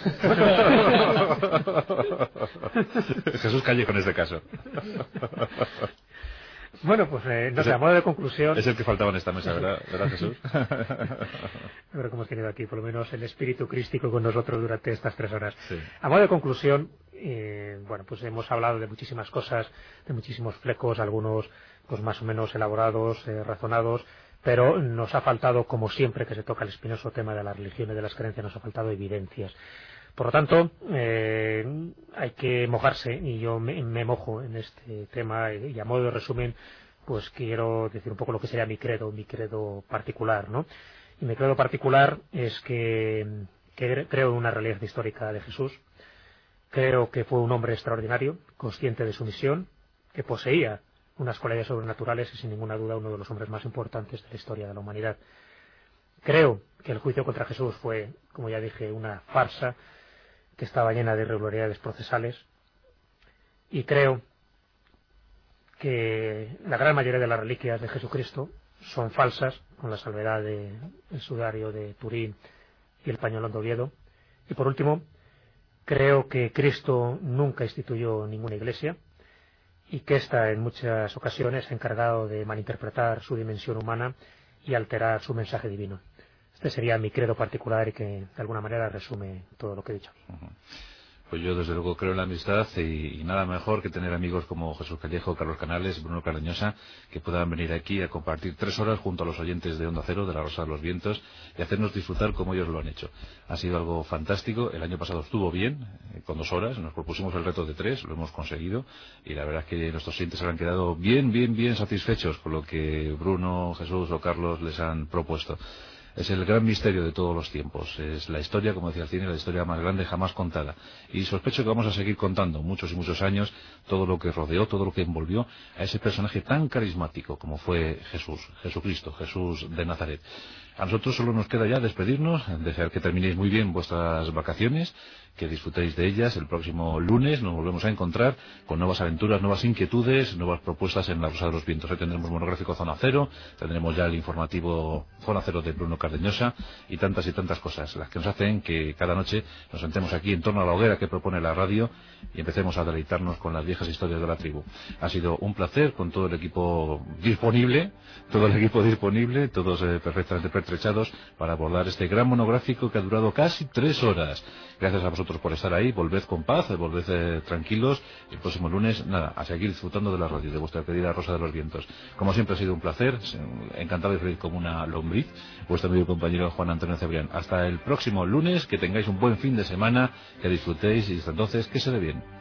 Jesús calle con este caso. Bueno, pues eh, no sé, a modo de conclusión. Es el que faltaba en esta mesa, ¿verdad, ¿verdad Jesús? Creo que hemos tenido aquí por lo menos el espíritu crístico con nosotros durante estas tres horas. A modo de conclusión, eh, bueno, pues hemos hablado de muchísimas cosas, de muchísimos flecos, algunos pues más o menos elaborados, eh, razonados, pero nos ha faltado, como siempre que se toca el espinoso tema de la religión y de las creencias, nos ha faltado evidencias. Por lo tanto, eh, hay que mojarse y yo me, mojo en este tema y a modo de resumen, pues quiero decir un poco lo que sería mi credo, mi credo particular, ¿no? Y mi credo particular es que, que creo en una realidad histórica de Jesús, creo que fue un hombre extraordinario, consciente de su misión, que poseía unas cualidades sobrenaturales y sin ninguna duda uno de los hombres más importantes de la historia de la humanidad. Creo que el juicio contra Jesús fue, como ya dije, una farsa que estaba llena de irregularidades procesales y creo que la gran mayoría de las reliquias de Jesucristo son falsas, con la salvedad del sudario de Turín y el pañolón de Oviedo. Y por último, creo que Cristo nunca instituyó ninguna iglesia y que ésta en muchas ocasiones ha encargado de malinterpretar su dimensión humana y alterar su mensaje divino. Este sería mi credo particular y que de alguna manera resume todo lo que he dicho. Pues yo desde luego creo en la amistad y, nada mejor que tener amigos como Jesús Callejo, Carlos Canales, Bruno Cardeñosa, que puedan venir aquí a compartir tres horas junto a los oyentes de Onda Cero, de la Rosa de los Vientos, y hacernos disfrutar como ellos lo han hecho. Ha sido algo fantástico. El año pasado estuvo bien, eh, con dos horas. Nos propusimos el reto de tres, lo hemos conseguido. Y la verdad es que nuestros oyentes se han quedado bien, bien, bien satisfechos con lo que Bruno, Jesús o Carlos les han propuesto es el gran misterio de todos los tiempos. Es la historia, como decía el cine, la historia más grande jamás contada. Y sospecho que vamos a seguir contando muchos y muchos años todo lo que rodeó, todo lo que envolvió a ese personaje tan carismático como fue Jesús, Jesucristo, Jesús de Nazaret. A nosotros solo nos queda ya despedirnos, desear que terminéis muy bien vuestras vacaciones, que disfrutéis de ellas. El próximo lunes nos volvemos a encontrar con nuevas aventuras, nuevas inquietudes, nuevas propuestas en la Rosa de los Vientos. Hoy tendremos monográfico Zona Cero, tendremos ya el informativo Zona Cero de Bruno Cardeñosa y tantas y tantas cosas, las que nos hacen que cada noche nos sentemos aquí en torno a la hoguera que propone la radio y empecemos a deleitarnos con las viejas historias de la tribu. Ha sido un placer con todo el equipo disponible, todo el equipo disponible, todos eh, perfectamente pertrechados para abordar este gran monográfico que ha durado casi tres horas. Gracias a vosotros por estar ahí, volved con paz, volved eh, tranquilos. El próximo lunes, nada, a seguir disfrutando de la radio, de vuestra querida Rosa de los Vientos. Como siempre ha sido un placer, encantado de feliz como una lombriz, vuestro amigo y compañero Juan Antonio Cebrián. Hasta el próximo lunes, que tengáis un buen fin de semana, que disfrutéis y hasta entonces, que se dé bien.